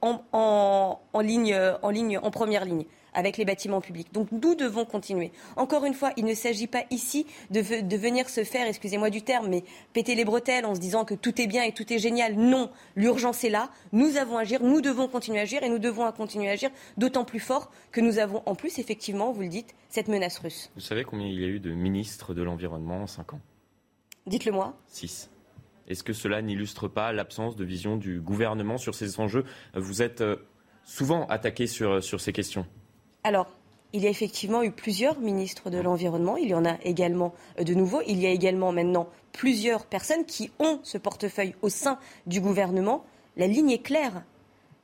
en, ligne, en, ligne, en première ligne avec les bâtiments publics. Donc nous devons continuer. Encore une fois, il ne s'agit pas ici de, venir se faire, excusez-moi du terme, mais péter les bretelles en se disant que tout est bien et tout est génial. Non, l'urgence est là. Nous avons à agir, nous devons continuer à agir et nous devons continuer à agir d'autant plus fort que nous avons en plus, effectivement, vous le dites, cette menace russe. Vous savez combien il y a eu de ministres de l'Environnement en cinq ans? Dites-le moi. Six. Est-ce que cela n'illustre pas l'absence de vision du gouvernement sur ces enjeux? Vous êtes euh, souvent attaqué sur, sur ces questions. Alors, il y a effectivement eu plusieurs ministres de l'Environnement. Il y en a également euh, de nouveaux. Il y a également maintenant plusieurs personnes qui ont ce portefeuille au sein du gouvernement. La ligne est claire.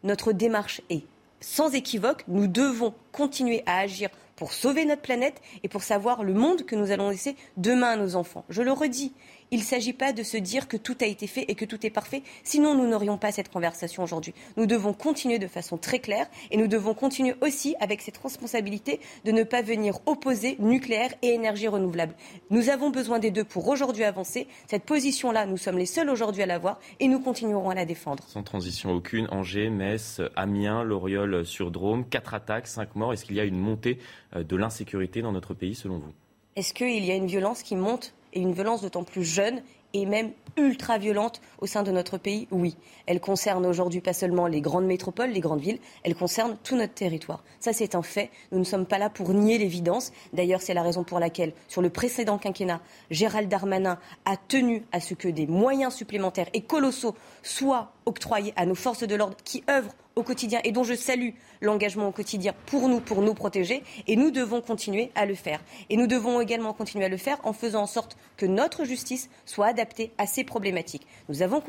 Notre démarche est sans équivoque. Nous devons continuer à agir pour sauver notre planète et pour savoir le monde que nous allons laisser demain à nos enfants. Je le redis, il ne s'agit pas de se dire que tout a été fait et que tout est parfait, sinon nous n'aurions pas cette conversation aujourd'hui. Nous devons continuer de façon très claire et nous devons continuer aussi avec cette responsabilité de ne pas venir opposer nucléaire et énergie renouvelable. Nous avons besoin des deux pour aujourd'hui avancer. Cette position-là, nous sommes les seuls aujourd'hui à l'avoir et nous continuerons à la défendre. Sans transition aucune, Angers, Metz, Amiens, Loriol sur Drôme, quatre attaques, cinq morts. Est-ce qu'il y a une montée euh, de l'insécurité dans notre pays selon vous? Est-ce qu'il y a une violence qui monte? Et une violence d'autant plus jeune et même ultra violente au sein de notre pays, oui. Elle concerne aujourd'hui pas seulement les grandes métropoles, les grandes villes, elle concerne tout notre territoire. Ça, c'est un fait. Nous ne sommes pas là pour nier l'évidence. D'ailleurs, c'est la raison pour laquelle, sur le précédent quinquennat, Gérald Darmanin a tenu à ce que des moyens supplémentaires et colossaux soient octroyés à nos forces de l'ordre qui œuvrent au quotidien et dont je salue l'engagement au quotidien pour nous, pour nous protéger. Et nous devons continuer à le faire. Et nous devons également continuer à le faire en faisant en sorte que notre justice soit adaptée à ces problématiques. Nous avons,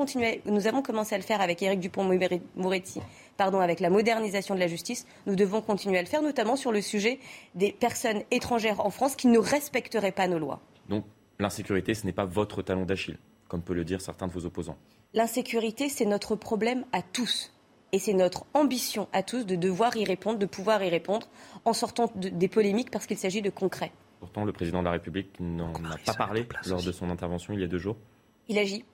nous avons commencé à le faire avec Éric Dupont-Moretti, pardon, avec la modernisation de la justice. Nous devons continuer à le faire, notamment sur le sujet des personnes étrangères en France qui ne respecteraient pas nos lois. Donc l'insécurité, ce n'est pas votre talon d'Achille, comme peut le dire certains de vos opposants. L'insécurité, c'est notre problème à tous. Et c'est notre ambition à tous de devoir y répondre, de pouvoir y répondre en sortant des polémiques parce qu'il s'agit de concret. Pourtant, le président de la République n'en a pas parlé lors de son intervention il y a deux jours. Il agit.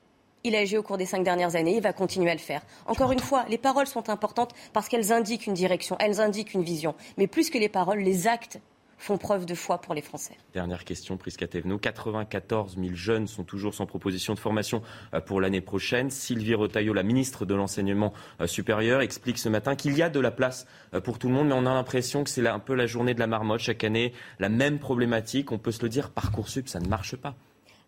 Il agit au cours des cinq dernières années, il va continuer à le faire. Encore une fois, les paroles sont importantes parce qu'elles indiquent une direction, elles indiquent une vision. Mais plus que les paroles, les actes font preuve de foi pour les Français. Dernière question, Prisca Thévenot. 94 000 jeunes sont toujours sans proposition de formation euh, pour l'année prochaine. Sylvie Retailleau, la ministre de l'Enseignement euh, supérieur, explique ce matin qu'il y a de la place euh, pour tout le monde, mais on a l'impression que c'est un peu la journée de la marmotte. Chaque année, la même problématique. On peut se le dire, Parcoursup, ça ne marche pas.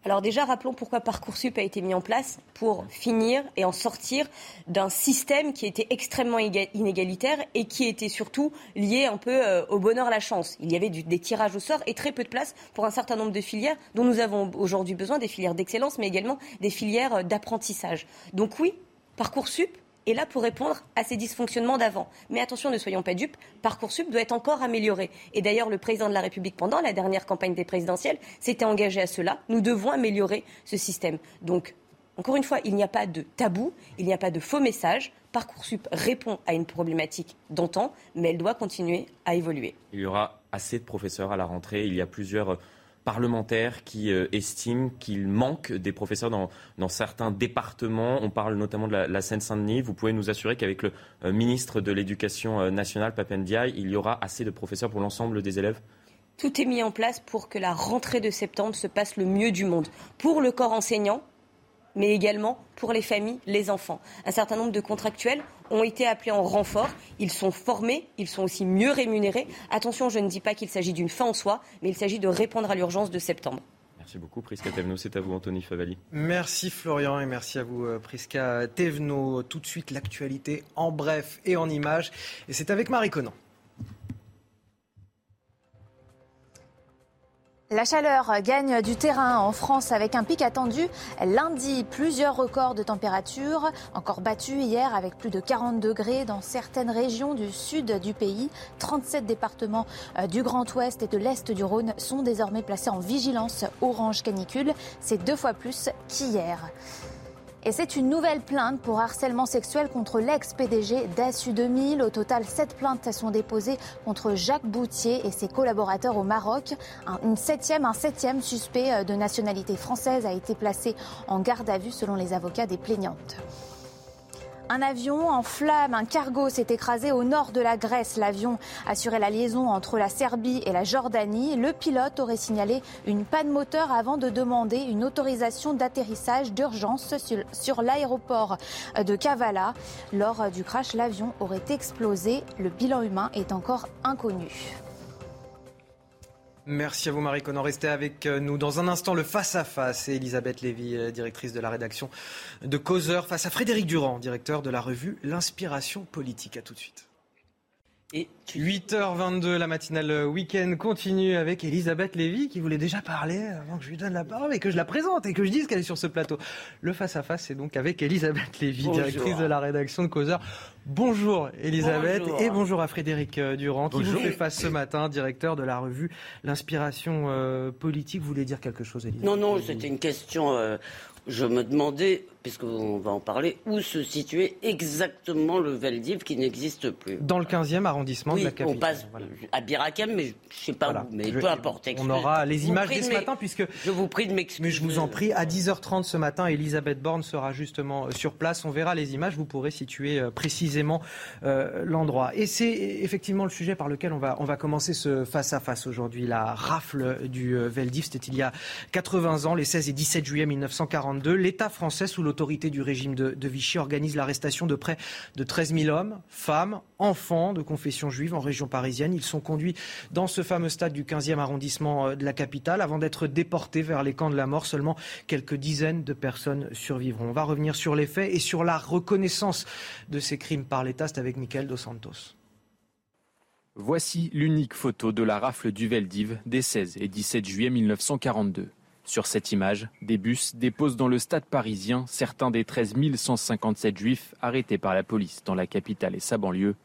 Alors déjà, rappelons pourquoi Parcoursup a été mis en place pour finir et en sortir d'un système qui était extrêmement inégalitaire et qui était surtout lié un peu euh, au bonheur, à la chance. Il y avait des tirages au sort et très peu de place pour un certain nombre de filières dont nous avons aujourd'hui besoin, des filières d'excellence, mais également des filières euh, d'apprentissage. Donc oui, Parcoursup est là pour répondre à ces dysfonctionnements d'avant. Mais attention, ne soyons pas dupes, Parcoursup doit être encore amélioré. Et d'ailleurs, le président de la République, pendant la dernière campagne des présidentielles, s'était engagé à cela. Nous devons améliorer ce système. Donc, encore une fois, il n'y a pas de tabou, il n'y a pas de faux messages. Parcoursup répond à une problématique d'antan, mais elle doit continuer à évoluer. Il y aura assez de professeurs à la rentrée. Il y a plusieurs parlementaires qui euh, estiment qu'il manque des professeurs dans, certains départements. On parle notamment de la, Seine-Saint-Denis. Vous pouvez nous assurer qu'avec le euh, ministre de l'Éducation euh, nationale, Papendiaï, il y aura assez de professeurs pour l'ensemble des élèves? Tout est mis en place pour que la rentrée de septembre se passe le mieux du monde. Pour le corps enseignant, mais également pour les familles, les enfants. Un certain nombre de contractuels ont été appelés en renfort. Ils sont formés, ils sont aussi mieux rémunérés. Attention, je ne dis pas qu'il s'agit d'une fin en soi, mais il s'agit de répondre à l'urgence de septembre. Merci beaucoup, Prisca Tevno. C'est à vous, Anthony Favali. Merci, Florian, et merci à vous, euh, Prisca Tevno. Tout de suite, l'actualité en bref et en images. Et c'est avec Marie Conan. La chaleur gagne du terrain en France avec un pic attendu lundi. Plusieurs records de température encore battus hier avec plus de 40 degrés dans certaines régions du sud du pays. 37 départements euh, du Grand Ouest et de l'Est du Rhône sont désormais placés en vigilance orange canicule. C'est deux fois plus qu'hier. Et c'est une nouvelle plainte pour harcèlement sexuel contre l'ex-PDG d'ASU 2000. Au total, sept plaintes sont déposées contre Jacques Boutier et ses collaborateurs au Maroc. Un, septième, un septième suspect euh, de nationalité française a été placé en garde à vue selon les avocats des plaignantes. Un avion en flammes, un cargo s'est écrasé au nord de la Grèce. L'avion assurait la liaison entre la Serbie et la Jordanie. Le pilote aurait signalé une panne moteur avant de demander une autorisation d'atterrissage d'urgence sur, l'aéroport de Kavala. Lors du crash, l'avion aurait explosé. Le bilan humain est encore inconnu. Merci à vous Marie Conan. Restez avec euh, nous dans un instant le face-à-face. Et Elisabeth Lévy, euh, directrice de la rédaction de Causeur, face à Frédéric Durand, directeur de la revue L'Inspiration politique. À tout de suite. Et 8h22, la matinale week-end continue avec Elisabeth Lévy qui voulait déjà parler avant que je lui donne la parole et que je la présente et que je dise qu'elle est sur ce plateau. Le face-à-face, c'est donc avec Elisabeth Lévy, directrice de la rédaction de Causeur. Bonjour Elisabeth et bonjour à Frédéric euh, Durand qui vous fait face ce matin, directeur de la revue L'Inspiration euh, politique. Vous voulez dire quelque chose Elisabeth Non, non, c'était une question. Euh, je me demandais puisqu'on va en parler, où se situait exactement le Veldiv qui n'existe plus. Dans le 15e arrondissement de la capitale. On passe à Birakem, mais je ne sais pas où, mais peu importe. On aura les images dès ce matin, puisque. Je vous prie de m'excuser. Mais je vous en prie, à 10h30 ce matin, Elisabeth Borne sera justement euh, sur place. On verra les images, vous pourrez situer euh, précisément euh, l'endroit. Et c'est effectivement le sujet par lequel on va, on va commencer ce face-à-face aujourd'hui. La rafle du Veldiv, c'était il y a 80 ans, les 16 et 17 juillet 1942. L'État français, sous l'autorité du régime de, Vichy organise l'arrestation de près de 13 000 hommes, femmes, enfants de confession juive en région parisienne. Ils sont conduits dans ce fameux stade du 15e arrondissement euh, de la capitale avant d'être déportés vers les camps de la mort. Seulement quelques dizaines de personnes survivront. On va revenir sur les faits et sur la reconnaissance de ces crimes par l'État. Avec Michael Dos Santos. Voici l'unique photo de la rafle du Veldiv des 16 et 17 juillet 1942. Sur cette image, des bus déposent dans le stade parisien certains des 13 157 juifs arrêtés par la police dans la capitale et sa banlieue.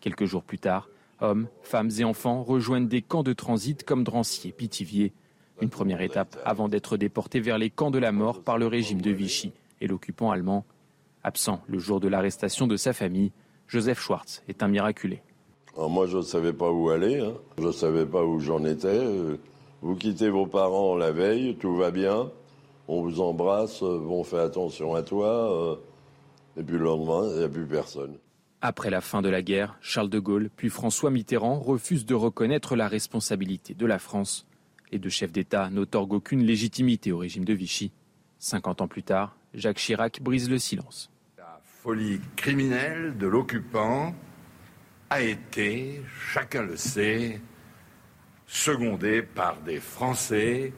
Quelques jours plus tard, hommes, femmes et enfants rejoignent des camps de transit comme Drancy et Pithiviers. Une première étape avant d'être déportés vers les camps de la mort par le régime de Vichy et l'occupant allemand. Absent le jour de l'arrestation de sa famille, Joseph Schwartz est un miraculé. moi, je ne savais pas où aller, hein. je ne savais pas où j'en étais. Vous quittez vos parents la veille, tout va bien, on vous embrasse, euh, on fait attention à toi, euh, et puis le lendemain, il n'y a plus personne. Après la fin de la guerre, Charles de Gaulle puis François Mitterrand refusent de reconnaître la responsabilité de la France. Les deux chefs d'État n'autorguent aucune légitimité au régime de Vichy. 50 ans plus tard, Jacques Chirac brise le silence. La folie criminelle de l'occupant a été, chacun le sait, secondé par des Français,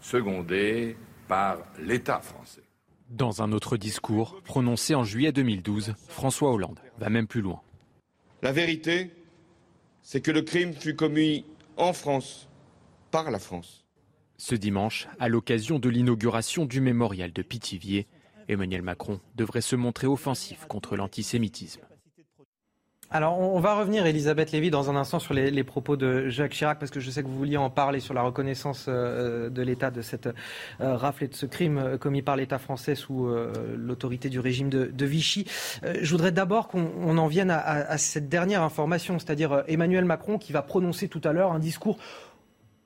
secondé par l'État français. Dans un autre discours prononcé en juillet 2012, François Hollande va même plus loin. La vérité, c'est que le crime fut commis en France, par la France. Ce dimanche, à l'occasion de l'inauguration du mémorial de Pithiviers, Emmanuel Macron devrait se montrer offensif contre l'antisémitisme. Alors, on va revenir, Elisabeth Lévy, dans un instant sur les, propos de Jacques Chirac, parce que je sais que vous vouliez en parler sur la reconnaissance euh, de l'État de cette euh, rafle et de ce crime euh, commis par l'État français sous l'autorité du régime de, Vichy. je voudrais d'abord qu'on en vienne à cette dernière information, c'est-à-dire Emmanuel Macron qui va prononcer tout à l'heure un discours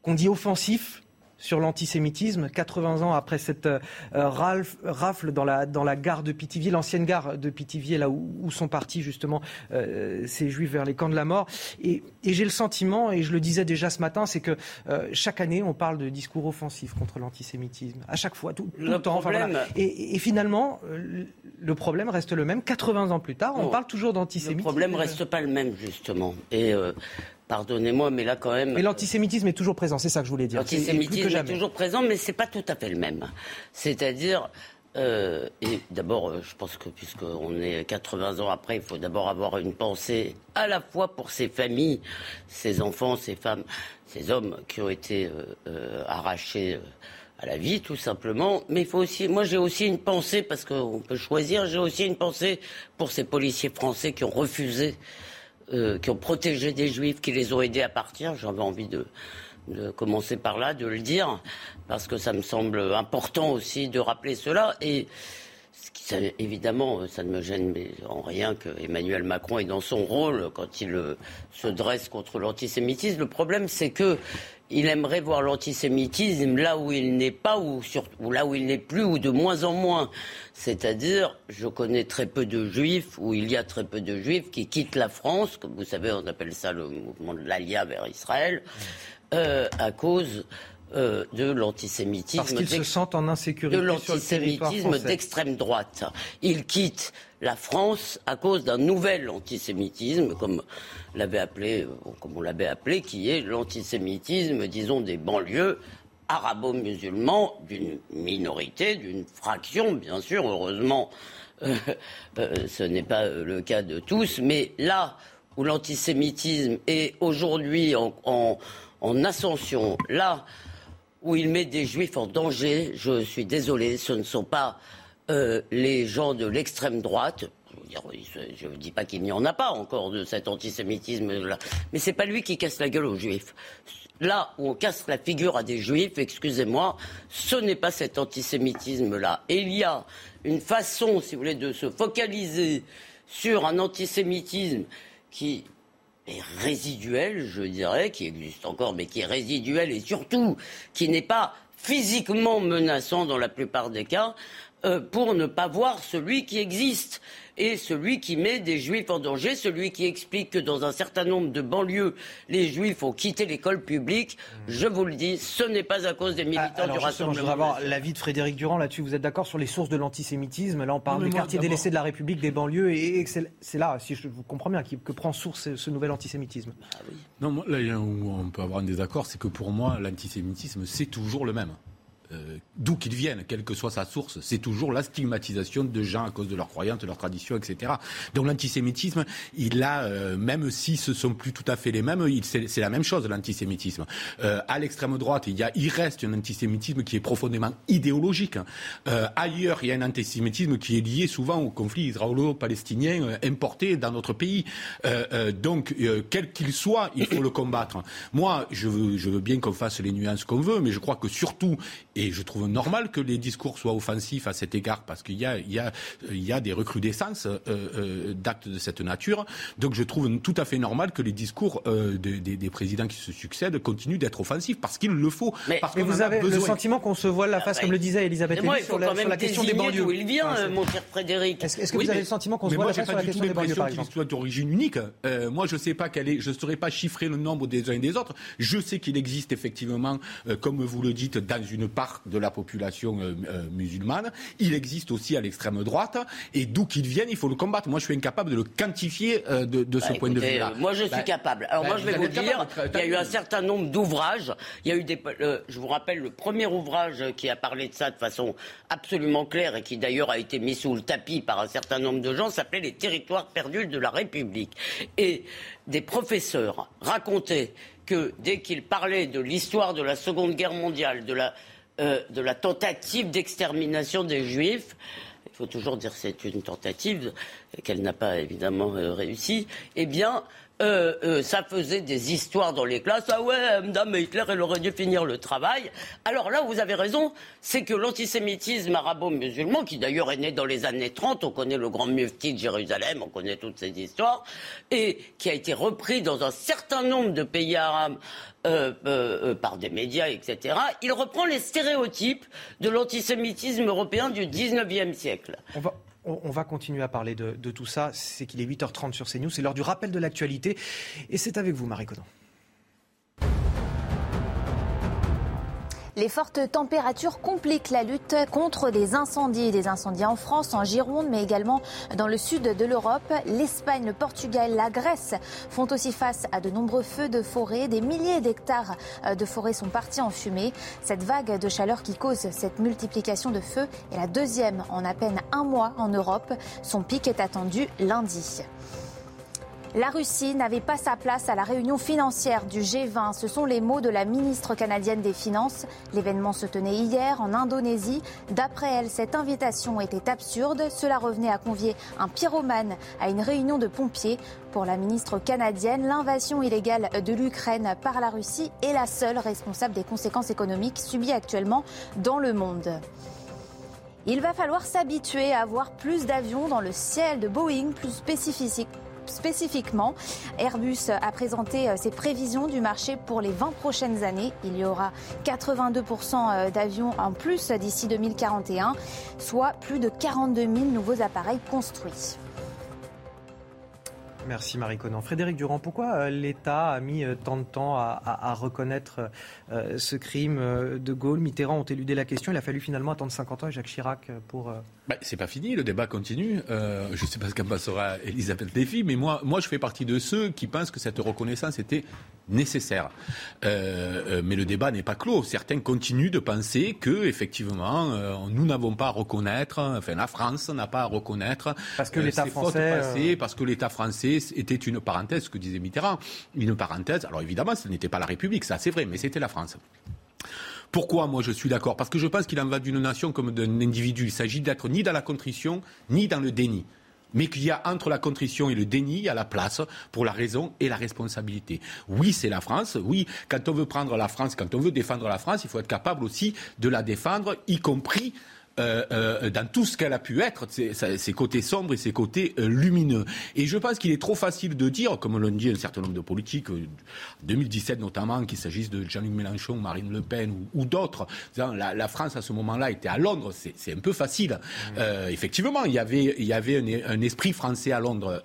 qu'on dit offensif, sur l'antisémitisme, 80 ans après cette euh, rafle dans la, dans la gare de Pithiviers, l'ancienne gare de Pithiviers, là où, sont partis justement euh, ces juifs vers les camps de la mort. Et, j'ai le sentiment, et je le disais déjà ce matin, c'est que euh, chaque année, on parle de discours offensifs contre l'antisémitisme. À chaque fois, tout, le, temps. et, finalement, le problème reste le même. 80 ans plus tard, on parle toujours d'antisémitisme. Le problème reste pas le même, justement. Et Pardonnez-moi, mais là quand même. Mais l'antisémitisme est toujours présent, c'est ça que je voulais dire. L'antisémitisme est, toujours présent, mais c'est pas tout à fait le même. C'est-à-dire, euh, et d'abord, euh, je pense que puisqu'on est 80 ans après, il faut d'abord avoir une pensée à la fois pour ces familles, ces enfants, ces femmes, ces hommes qui ont été euh, arrachés à la vie, tout simplement. Mais il faut aussi, moi j'ai aussi une pensée, parce qu'on peut choisir, j'ai aussi une pensée pour ces policiers français qui ont refusé euh, qui ont protégé des juifs, qui les ont aidés à partir. J'avais envie de, commencer par là, de le dire, parce que ça me semble important aussi de rappeler cela. Et évidemment, ça ne me gêne en rien que Emmanuel Macron est dans son rôle quand il euh, se dresse contre l'antisémitisme. Le problème, c'est que il aimerait voir l'antisémitisme là où il n'est pas ou, là où il n'est plus ou de moins en moins. C'est-à-dire, je connais très peu de juifs, ou il y a très peu de juifs qui quittent la France, comme vous savez, on appelle ça le mouvement de l'Alia vers Israël, euh, à cause euh, de l'antisémitisme. Parce qu'ils se sentent en insécurité. De l'antisémitisme d'extrême droite. Ils quittent la France à cause d'un nouvel antisémitisme, comme l'avait appelé, euh, comme on l'avait appelé, qui est l'antisémitisme, disons, des banlieues arabo-musulmans d'une minorité, d'une fraction, bien sûr, heureusement, euh, euh, ce n'est pas le cas de tous, mais là où l'antisémitisme est aujourd'hui en, ascension, là où il met des juifs en danger, je suis désolé, ce ne sont pas les gens de l'extrême droite, je ne dis pas qu'il n'y en a pas encore de cet antisémitisme-là, mais c'est pas lui qui casse la gueule aux juifs. Là où on casse la figure à des juifs, excusez-moi, ce n'est pas cet antisémitisme-là. Et il y a une façon, si vous voulez, de se focaliser sur un antisémitisme qui est résiduel, je dirais, qui existe encore, mais qui est résiduel et surtout qui n'est pas physiquement menaçant dans la plupart des cas, euh, pour ne pas voir celui qui existe et celui qui met des juifs en danger, celui qui explique que dans un certain nombre de banlieues, les juifs ont quitté l'école publique. Je vous le dis, ce n'est pas à cause des militants Ah, alors du justement, je Rassemblement. voudrais avoir l'avis de Frédéric Durand là-dessus. Vous êtes d'accord sur les sources de l'antisémitisme? Là, on parle Non, des quartiers délaissés de la République, des banlieues, et, et c'est là, si je vous comprends bien, qui- que prend source ce, ce nouvel antisémitisme. Non, moi, là il y a où on peut avoir un désaccord, c'est que pour moi, l'antisémitisme, c'est toujours le même. Euh, D'où qu'il vienne, quelle que soit sa source, c'est toujours la stigmatisation de gens à cause de leurs croyances, de leurs traditions, etc. Donc l'antisémitisme, il a, euh, même si ce sont plus tout à fait les mêmes, c'est la même chose l'antisémitisme. Euh, à l'extrême droite, il, y a, il reste un antisémitisme qui est profondément idéologique. Ailleurs, il y a un antisémitisme qui est lié souvent au conflit israélo-palestinien importé dans notre pays. Donc, quel qu'il soit, il faut le combattre. Moi, je veux, je veux bien qu'on fasse les nuances qu'on veut, mais je crois que surtout, et je trouve normal que les discours soient offensifs à cet égard, parce qu'il y a, il y a, il y a des recrudescences euh, euh, d'actes de cette nature. Donc, je trouve tout à fait normal que les discours euh, de- des, des présidents qui se succèdent continuent d'être offensifs, parce qu'il le faut. parce Mais vous avez le sentiment qu'on se voile la face, comme le disait Elisabeth Et moi, Lévy, il faut sur la, quand sur même la question des banlieues. d'où il vient, Enfin, c'est- mon cher Frédéric. Est-ce est-ce que Oui, vous avez mais- le sentiment qu'on se mais voile moi, la j'ai face pas sur la du tout question des banlieues, l'impression par exemple soit d'origine unique. Moi, je sais pas quelle est, je ne saurais pas chiffrer le nombre des uns et des autres. Je sais qu'il existe effectivement, comme vous le dites, dans une part de la population euh, euh, musulmane. Il existe aussi à l'extrême droite. Et d'où qu'il vienne, il faut le combattre. Moi, je suis incapable de le quantifier euh, de, de ce Bah, point de vue-là. moi, je suis Bah, capable. Alors, bah, moi, je vais vous dire, il y a eu un certain nombre d'ouvrages. Il y a eu des, euh, je vous rappelle, le premier ouvrage qui a parlé de ça de façon absolument claire et qui d'ailleurs a été mis sous le tapis par un certain nombre de gens s'appelait Les territoires perdus de la République. Et des professeurs racontaient que dès qu'ils parlaient de l'histoire de la Seconde Guerre mondiale, de la, euh, de la tentative d'extermination des Juifs, il faut toujours dire que c'est une tentative qu'elle n'a pas évidemment euh, réussi, eh bien, euh, ça faisait des histoires dans les classes. Ah ouais, Madame Hitler, elle aurait dû finir le travail. Alors là, vous avez raison, c'est que l'antisémitisme arabo-musulman, qui d'ailleurs est né dans les années 30, on connaît le grand mufti de Jérusalem, on connaît toutes ces histoires, et qui a été repris dans un certain nombre de pays arabes euh, euh, euh, par des médias, etc., il reprend les stéréotypes de l'antisémitisme européen du 19e siècle. On va, on, va continuer à parler de, de tout ça. C'est qu'il est 8h30 sur CNews. C'est l'heure du rappel de l'actualité. Et c'est avec vous, Marie Conan. Les fortes températures compliquent la lutte contre les incendies. Des incendies en France, en Gironde, mais également dans le sud de l'Europe. L'Espagne, le Portugal, la Grèce font aussi face à de nombreux feux de forêt. Des milliers d'hectares euh, de forêt sont partis en fumée. Cette vague de chaleur qui cause cette multiplication de feux est la deuxième en à peine un mois en Europe. Son pic est attendu lundi. La Russie n'avait pas sa place à la réunion financière du G20. Ce sont les mots de la ministre canadienne des Finances. L'événement se tenait hier en Indonésie. D'après elle, cette invitation était absurde. Cela revenait à convier un pyromane à une réunion de pompiers. Pour la ministre canadienne, l'invasion illégale de l'Ukraine par la Russie est la seule responsable des conséquences économiques subies actuellement dans le monde. Il va falloir s'habituer à avoir plus d'avions dans le ciel de Boeing, plus spécifique- spécifiquement. Airbus a présenté euh, ses prévisions du marché pour les 20 prochaines années. Il y aura 82% d'avions en plus d'ici 2041, soit plus de 42 000 nouveaux appareils construits. Merci Marie Conan. Frédéric Durand, pourquoi euh, l'État a mis euh, tant de temps à, reconnaître euh, ce crime euh, De Gaulle, Mitterrand ont éludé la question. Il a fallu finalement attendre 50 ans et Jacques Chirac euh, pour. euh, Ben, c'est pas fini, le débat continue. Euh, je ne sais pas ce qu'en passera Elisabeth Lévy, mais moi, moi, je fais partie de ceux qui pensent que cette reconnaissance était nécessaire. Euh, euh, mais le débat n'est pas clos. Certains continuent de penser que, effectivement, euh, nous n'avons pas à reconnaître, enfin, la France n'a pas à reconnaître Parce que l'État ses fautes français, passées, parce que l'État français était une parenthèse, ce que disait Mitterrand, une parenthèse. Alors évidemment, ce n'était pas la République, ça c'est vrai, mais c'était la France. Pourquoi moi je suis d'accord? Parce que je pense qu'il en va d'une nation comme d'un individu. Il s'agit d'être ni dans la contrition, ni dans le déni. Mais qu'il y a entre la contrition et le déni, il y a la place pour la raison et la responsabilité. Oui, c'est la France. Oui, quand on veut prendre la France, quand on veut défendre la France, il faut être capable aussi de la défendre, y compris euh, euh, dans tout ce qu'elle a pu être, ses, ses, côtés sombres et ses côtés euh, lumineux. Et je pense qu'il est trop facile de dire, comme l'ont dit un certain nombre de politiques, 2017 notamment, qu'il s'agisse de Jean-Luc Mélenchon, Marine Le Pen ou, ou d'autres, la, la, France à ce moment-là était à Londres, c'est un peu facile. Mmh. effectivement, il y avait, il y avait un, un esprit français à Londres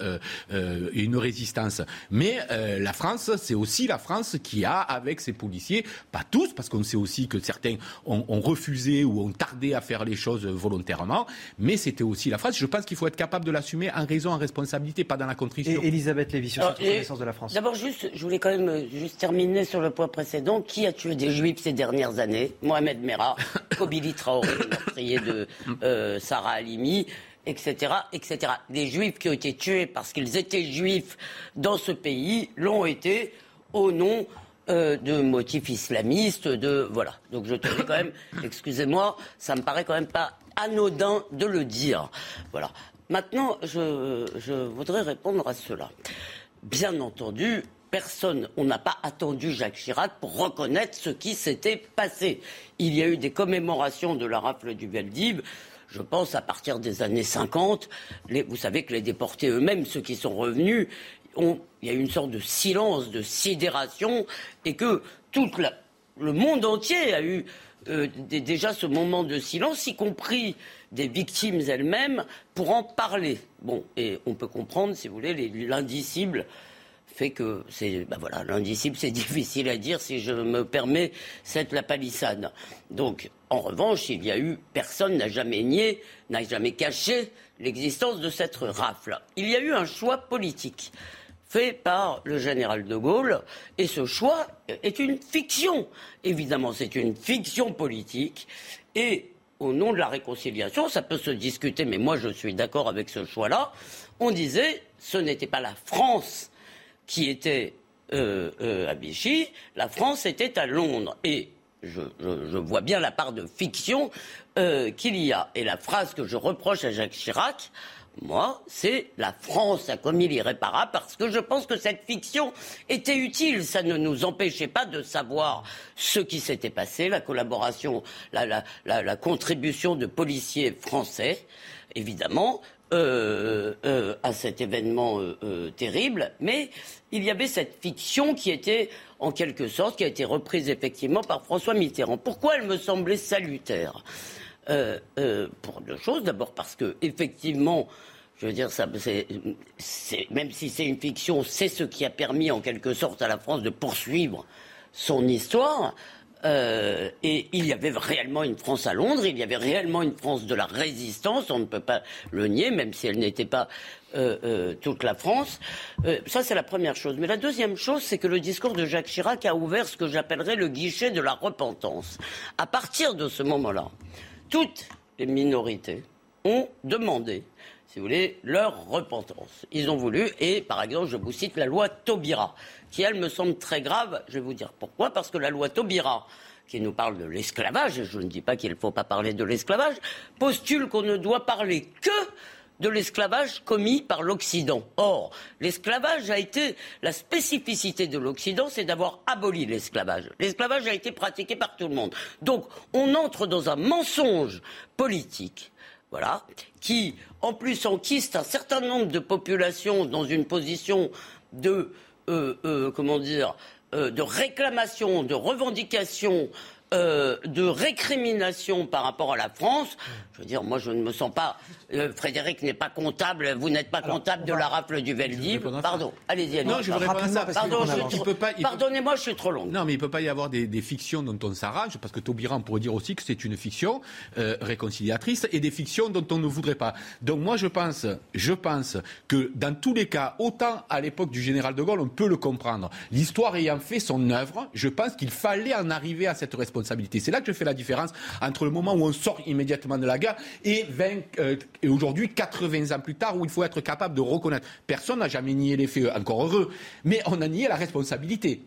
et une résistance. Mais la France, c'est aussi la France qui a, avec ses policiers, pas tous, parce qu'on sait aussi que certains ont, ont refusé ou ont tardé à faire les choses volontairement, mais c'était aussi la phrase. Je pense qu'il faut être capable de l'assumer en raison, en responsabilité, pas dans la contrition. Et Elisabeth Lévy sur cette reconnaissance de la France. D'abord, juste, je voulais quand même euh, juste terminer sur le point précédent. Qui a tué des Juifs ces dernières années? Mohamed Merah, Kobili Traoré, meurtrier de euh, Sarah Halimi etc., etc. Des juifs qui ont été tués parce qu'ils étaient juifs dans ce pays l'ont été au nom euh, de motifs islamistes, de voilà. Donc je tenais quand même, excusez-moi, ça me paraît quand même pas anodin de le dire. Voilà. Maintenant, je, je voudrais répondre à cela. Bien entendu, personne, on n'a pas attendu Jacques Chirac pour reconnaître ce qui s'était passé. Il y a eu des commémorations de la rafle du Veldiv je pense, à partir des années 50. Les, vous savez que les déportés eux-mêmes, ceux qui sont revenus, il y a une sorte de silence, de sidération, et que tout le monde entier a eu euh, déjà ce moment de silence, y compris des victimes elles-mêmes, pour en parler. Bon, et on peut comprendre, si vous voulez, l'indicible fait que c'est ben voilà l'indicible c'est difficile à dire si je me permets cette la palissade. Donc en revanche, il y a eu personne n'a jamais nié, n'a jamais caché l'existence de cette rafle. Il y a eu un choix politique fait par le général de Gaulle. Et ce choix est une fiction. Évidemment, c'est une fiction politique. Et au nom de la réconciliation, ça peut se discuter, mais moi je suis d'accord avec ce choix-là. On disait, ce n'était pas la France qui était euh, euh, à Vichy, la France était à Londres. Et je, vois bien la part de fiction euh, qu'il y a. Et la phrase que je reproche à Jacques Chirac, moi, c'est la France a commis l'irréparable parce que je pense que cette fiction était utile. Ça ne nous empêchait pas de savoir ce qui s'était passé, la collaboration, la, contribution de policiers français, évidemment, euh, euh, à cet événement euh, terrible. Mais il y avait cette fiction qui était, en quelque sorte, qui a été reprise effectivement par François Mitterrand. Pourquoi elle me semblait salutaire? Euh, euh, pour deux choses. D'abord parce que effectivement, je veux dire, ça, même si c'est une fiction, c'est ce qui a permis en quelque sorte à la France de poursuivre son histoire. Euh, et il y avait réellement une France à Londres, il y avait réellement une France de la résistance, on ne peut pas le nier, même si elle n'était pas toute la France. ça, c'est la première chose. Mais la deuxième chose, c'est que le discours de Jacques Chirac a ouvert ce que j'appellerais le guichet de la repentance. À partir de ce moment-là, toutes les minorités ont demandé, si vous voulez, leur repentance. Ils ont voulu, et par exemple, je vous cite la loi Taubira, qui, elle, me semble très grave. Je vais vous dire pourquoi. Parce que la loi Taubira, qui nous parle de l'esclavage, et je ne dis pas qu'il ne faut pas parler de l'esclavage, postule qu'on ne doit parler que de l'esclavage commis par l'Occident. Or, l'esclavage a été la spécificité de l'Occident, c'est d'avoir aboli l'esclavage. L'esclavage a été pratiqué par tout le monde. Donc, on entre dans un mensonge politique. Voilà, qui en plus enquiste un certain nombre de populations dans une position de euh, euh, comment dire euh, de réclamation, de revendication euh, de récrimination par rapport à la France, je veux dire, moi je ne me sens pas. Euh, Frédéric n'est pas comptable, vous n'êtes pas comptable de la rafle du Veldiv. Pardon, allez-y, allez-y. Non, je voudrais pas ça. Pardon, Pardonnez-moi, je suis trop long. Non, mais il ne peut pas y avoir des, des fictions dont on s'arrache, parce que Taubiran pourrait dire aussi que c'est une fiction euh, réconciliatrice et des fictions dont on ne voudrait pas. Donc moi je pense, je pense que dans tous les cas, autant à l'époque du général de Gaulle, on peut le comprendre. L'histoire ayant fait son œuvre, je pense qu'il fallait en arriver à cette responsabilité c'est là que je fais la différence entre le moment où on sort immédiatement de la guerre et, 20, euh, et aujourd'hui, 80 ans plus tard, où il faut être capable de reconnaître. Personne n'a jamais nié les faits, encore heureux, mais on a nié la responsabilité.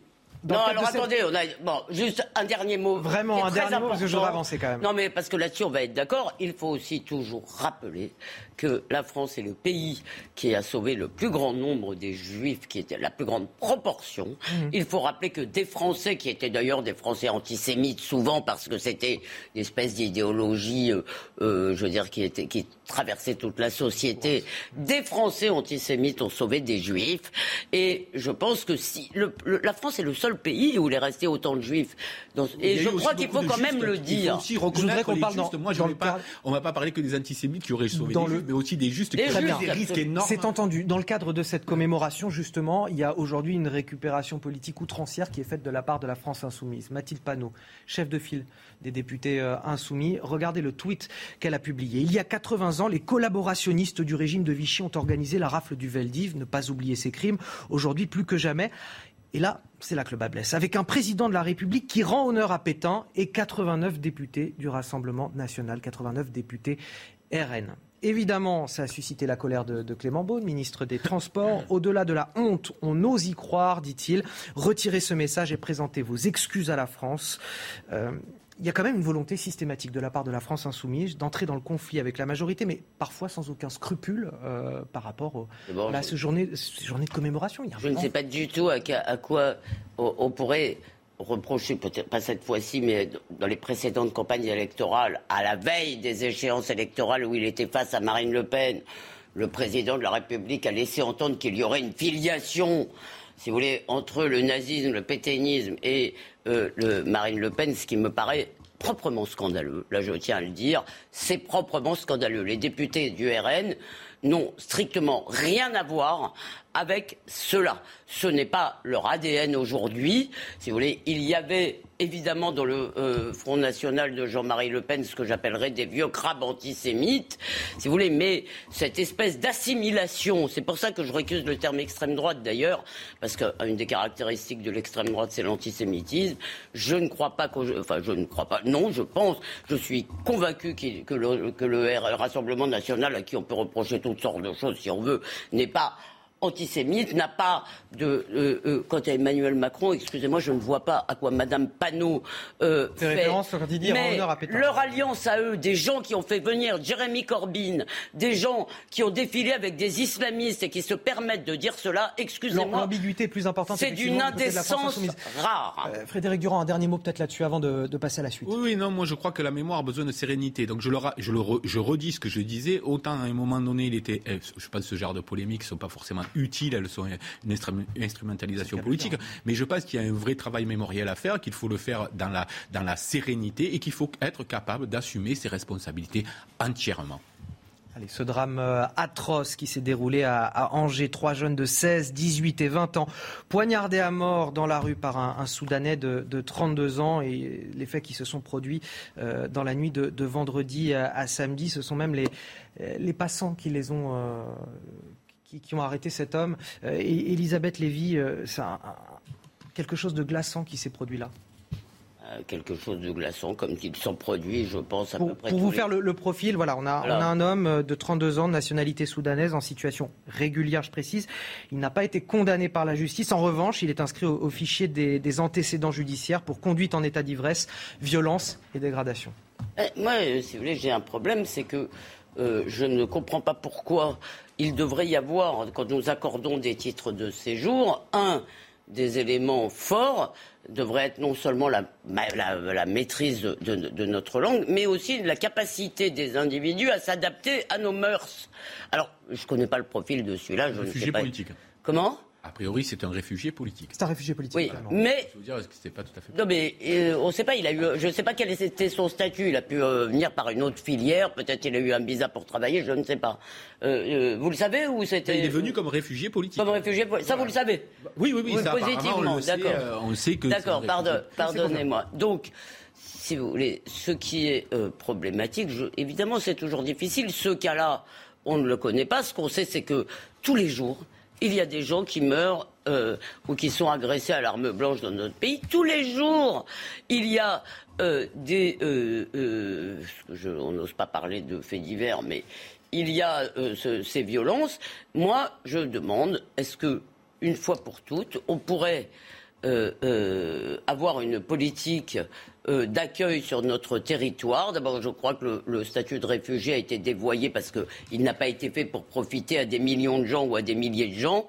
non, alors attendez, on a bon, juste un dernier mot. Vraiment un dernier mot parce que je voudrais avancer quand même. Non, mais parce que là-dessus on va être d'accord. Il faut aussi toujours rappeler que la France est le pays qui a sauvé le plus grand nombre des Juifs, qui était la plus grande proportion. Mhm. Il faut rappeler que des Français, qui étaient d'ailleurs des Français antisémites souvent parce que c'était une espèce d'idéologie, euh, euh, je veux dire, qui était qui traversait toute la société. Des Français antisémites ont sauvé des Juifs, et je pense que si la France est le seul pays où il est resté autant de Juifs, et je crois qu'il faut quand même le dire. je voudrais qu'on parle dans, moi, on ne va pas parler que des antisémites qui auraient sauvé des Juifs, mais aussi des justes qui ont des risques énormes. C'est entendu. Dans le cadre de cette commémoration, justement, il y a aujourd'hui une récupération politique outrancière qui est faite de la part de la France insoumise. Mathilde Panot, chef de file des députés euh, insoumis, regardez le tweet qu'elle a publié. Il y a 80 ans, les collaborationnistes du régime de Vichy ont organisé la rafle du Veldiv, ne pas oublier ces crimes. Aujourd'hui, plus que jamais, et là, c'est là que le bas blesse. Avec un président de la République qui rend honneur à Pétain et 89 députés du Rassemblement national, 89 députés RN. Évidemment, ça a suscité la colère de, Clément Beaune, ministre des Transports. Au-delà de la honte, on ose y croire, dit-il. Retirez ce message et présentez vos excuses à la France. Euh, il y a quand même une volonté systématique de la part de la France insoumise d'entrer dans le conflit avec la majorité, mais parfois sans aucun scrupule euh, par rapport à ce journée, journée de commémoration. je ne sais pas du tout à, quoi on pourrait reprocher, peut-être pas cette fois-ci, mais dans les précédentes campagnes électorales, à la veille des échéances électorales où il était face à Marine Le Pen, le président de la République a laissé entendre qu'il y aurait une filiation, si vous voulez, entre le nazisme, le pétainisme et euh, le Marine Le Pen, ce qui me paraît proprement scandaleux. Là, je tiens à le dire, c'est proprement scandaleux. Les députés du RN n'ont strictement rien à voir avec cela. Ce n'est pas leur ADN aujourd'hui. Si vous voulez, il y avait évidemment dans le euh, Front National de Jean-Marie Le Pen ce que j'appellerais des vieux crabes antisémites, si vous voulez, mais cette espèce d'assimilation, c'est pour ça que je récuse le terme extrême droite d'ailleurs, parce qu'une des caractéristiques de l'extrême droite c'est l'antisémitisme. Je ne crois pas que, enfin je ne crois pas, non, je pense, je suis convaincu que le, que le Rassemblement national, à qui on peut reprocher toutes sortes de choses si on veut, n'est pas antisémite n'a pas de. Euh, euh, quant à Emmanuel Macron, excusez-moi, je ne vois pas à quoi Madame Panot euh, fait. référence quand il dit mais à leur alliance à eux, des gens qui ont fait venir Jérémy Corbyn, des gens qui ont défilé avec des islamistes et qui se permettent de dire cela, excusez-moi. L'ambiguïté plus importante. C'est d'une indécence rare. Euh, Frédéric Durand, un dernier mot peut-être là-dessus avant de, passer à la suite. Oui, oui, non, moi je crois que la mémoire a besoin de sérénité. Donc je, le, je, le, je redis ce que je disais. Autant à un moment donné, il était. Eh, je pense que ce genre de polémiques ne sont pas forcément utiles, elles sont une instrumentalisation politique. Mais je pense qu'il y a un vrai travail mémoriel à faire, qu'il faut le faire dans la, dans la sérénité et qu'il faut être capable d'assumer ses responsabilités entièrement. Allez, ce drame euh, atroce qui s'est déroulé à, Angers, trois jeunes de 16, 18 et 20 ans, poignardés à mort dans la rue par un, Soudanais de, 32 ans et les faits qui se sont produits euh, dans la nuit de, vendredi à, samedi, ce sont même les, les passants qui les ont, euh, qui, ont arrêté cet homme. Euh, et Elisabeth Lévy, euh, c'est quelque chose de glaçant qui s'est produit là euh, quelque chose de glaçant, comme s'il s'en produit, je pense, à pour, peu près. Pour vous faire le, profil, voilà, on a, on a un homme de 32 ans, de nationalité soudanaise, en situation régulière, je précise. Il n'a pas été condamné par la justice. En revanche, il est inscrit au, fichier des, des, antécédents judiciaires pour conduite en état d'ivresse, violence et dégradation. moi, si vous voulez, j'ai un problème, c'est que je ne comprends pas pourquoi il devrait y avoir, quand nous accordons des titres de séjour, un des éléments forts devrait être non seulement la, maîtrise de, notre langue, mais aussi la capacité des individus à s'adapter à nos mœurs. Alors, je ne connais pas le profil de celui-là, je ne sais pas. politique. Comment? A priori, c'est un réfugié politique. C'est un réfugié politique. Oui, mais je veux dire, que pas tout à fait. Non, mais euh, on ne sait pas. Il a eu, je ne sais pas quel était son statut. Il a pu euh, venir par une autre filière. Peut-être il a eu un visa pour travailler. Je ne sais pas. Euh, vous le savez ou c'était Il est venu comme réfugié politique. Comme réfugié, ça vous le savez. Oui, oui, oui. ça, positivement, d'accord. On, sait que. D'accord. Pardon, pardonnez-moi. Donc si vous voulez, ce qui est problématique, évidemment, c'est toujours difficile. Ce cas-là, on ne le connaît pas. Ce qu'on sait, c'est que tous les jours, il y a des gens qui meurent euh, ou qui sont agressés à l'arme blanche dans notre pays. Tous les jours, il y a euh, des... Euh, on n'ose pas parler de faits divers, mais il y a ces violences. Moi, je demande, est-ce que, une fois pour toutes, on pourrait avoir une politique euh, d'accueil sur notre territoire. D'abord, je crois que le, statut de réfugié a été dévoyé parce qu'il n'a pas été fait pour profiter à des millions de gens ou à des milliers de gens.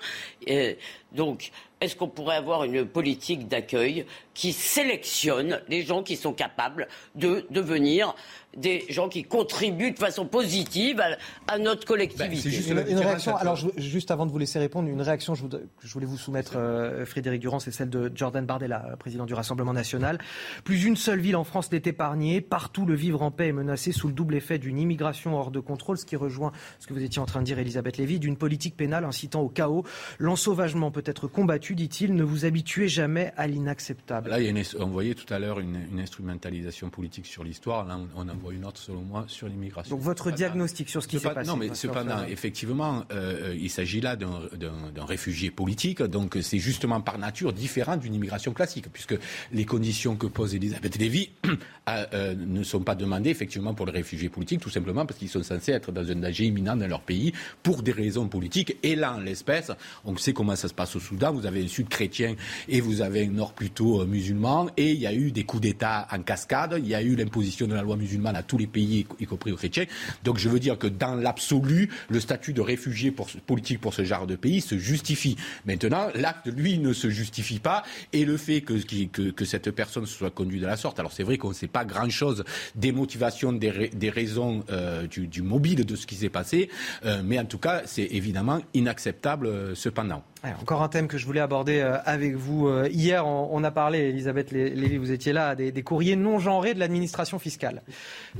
Donc, est-ce qu'on pourrait avoir une politique d'accueil qui sélectionne les gens qui sont capables de devenir des gens qui contribuent de façon positive à, à notre collectivité. Ben, juste une, une, réaction. Alors, je, juste avant de vous laisser répondre, une réaction je, voudrais, je voulais vous soumettre, euh, Frédéric Durand, c'est celle de Jordan Bardella, président du Rassemblement national. Plus une seule ville en France n'est épargnée. Partout, le vivre en paix est menacé sous le double effet d'une immigration hors de contrôle, ce qui rejoint ce que vous étiez en train de dire, Elisabeth Lévy, d'une politique pénale incitant au chaos. L'ensauvagement peut être combattu, dit-il. Ne vous habituez jamais à l'inacceptable. Là, il y a une, on voyait tout à l'heure une, une, instrumentalisation politique sur l'histoire. Là, on, on en voit une autre, selon moi, sur l'immigration. Donc votre diagnostic sur ce qui s'est passé Non, mais cependant, effectivement, euh, il s'agit là d'un réfugié politique. Donc c'est justement par nature différent d'une immigration classique, puisque les conditions que pose Elisabeth Lévy euh, ne sont pas demandées effectivement pour les réfugiés politiques, tout simplement parce qu'ils sont censés être dans un danger imminent dans leur pays pour des raisons politiques. Et là, en l'espèce, on sait comment ça se passe au Soudan. Vous avez un sud chrétien et vous avez un nord plutôt euh, musulman. Et il y a eu des coups d'État en cascade. Il y a eu l'imposition de la loi musulmane à tous les pays, y compris aux chrétiens. Donc je veux dire que dans l'absolu, le statut de réfugié politique pour ce genre de pays se justifie. Maintenant, l'acte, lui, ne se justifie pas. Et le fait que, cette personne soit conduite de la sorte, alors c'est vrai qu'on ne sait pas grand-chose des motivations, des, raisons euh, du, du, mobile de ce qui s'est passé, euh, mais en tout cas, c'est évidemment inacceptable euh, cependant. Encore un thème que je voulais aborder avec vous. Hier, on a parlé, Elisabeth Lévy, vous étiez là, des, des courriers non genrés de l'administration fiscale.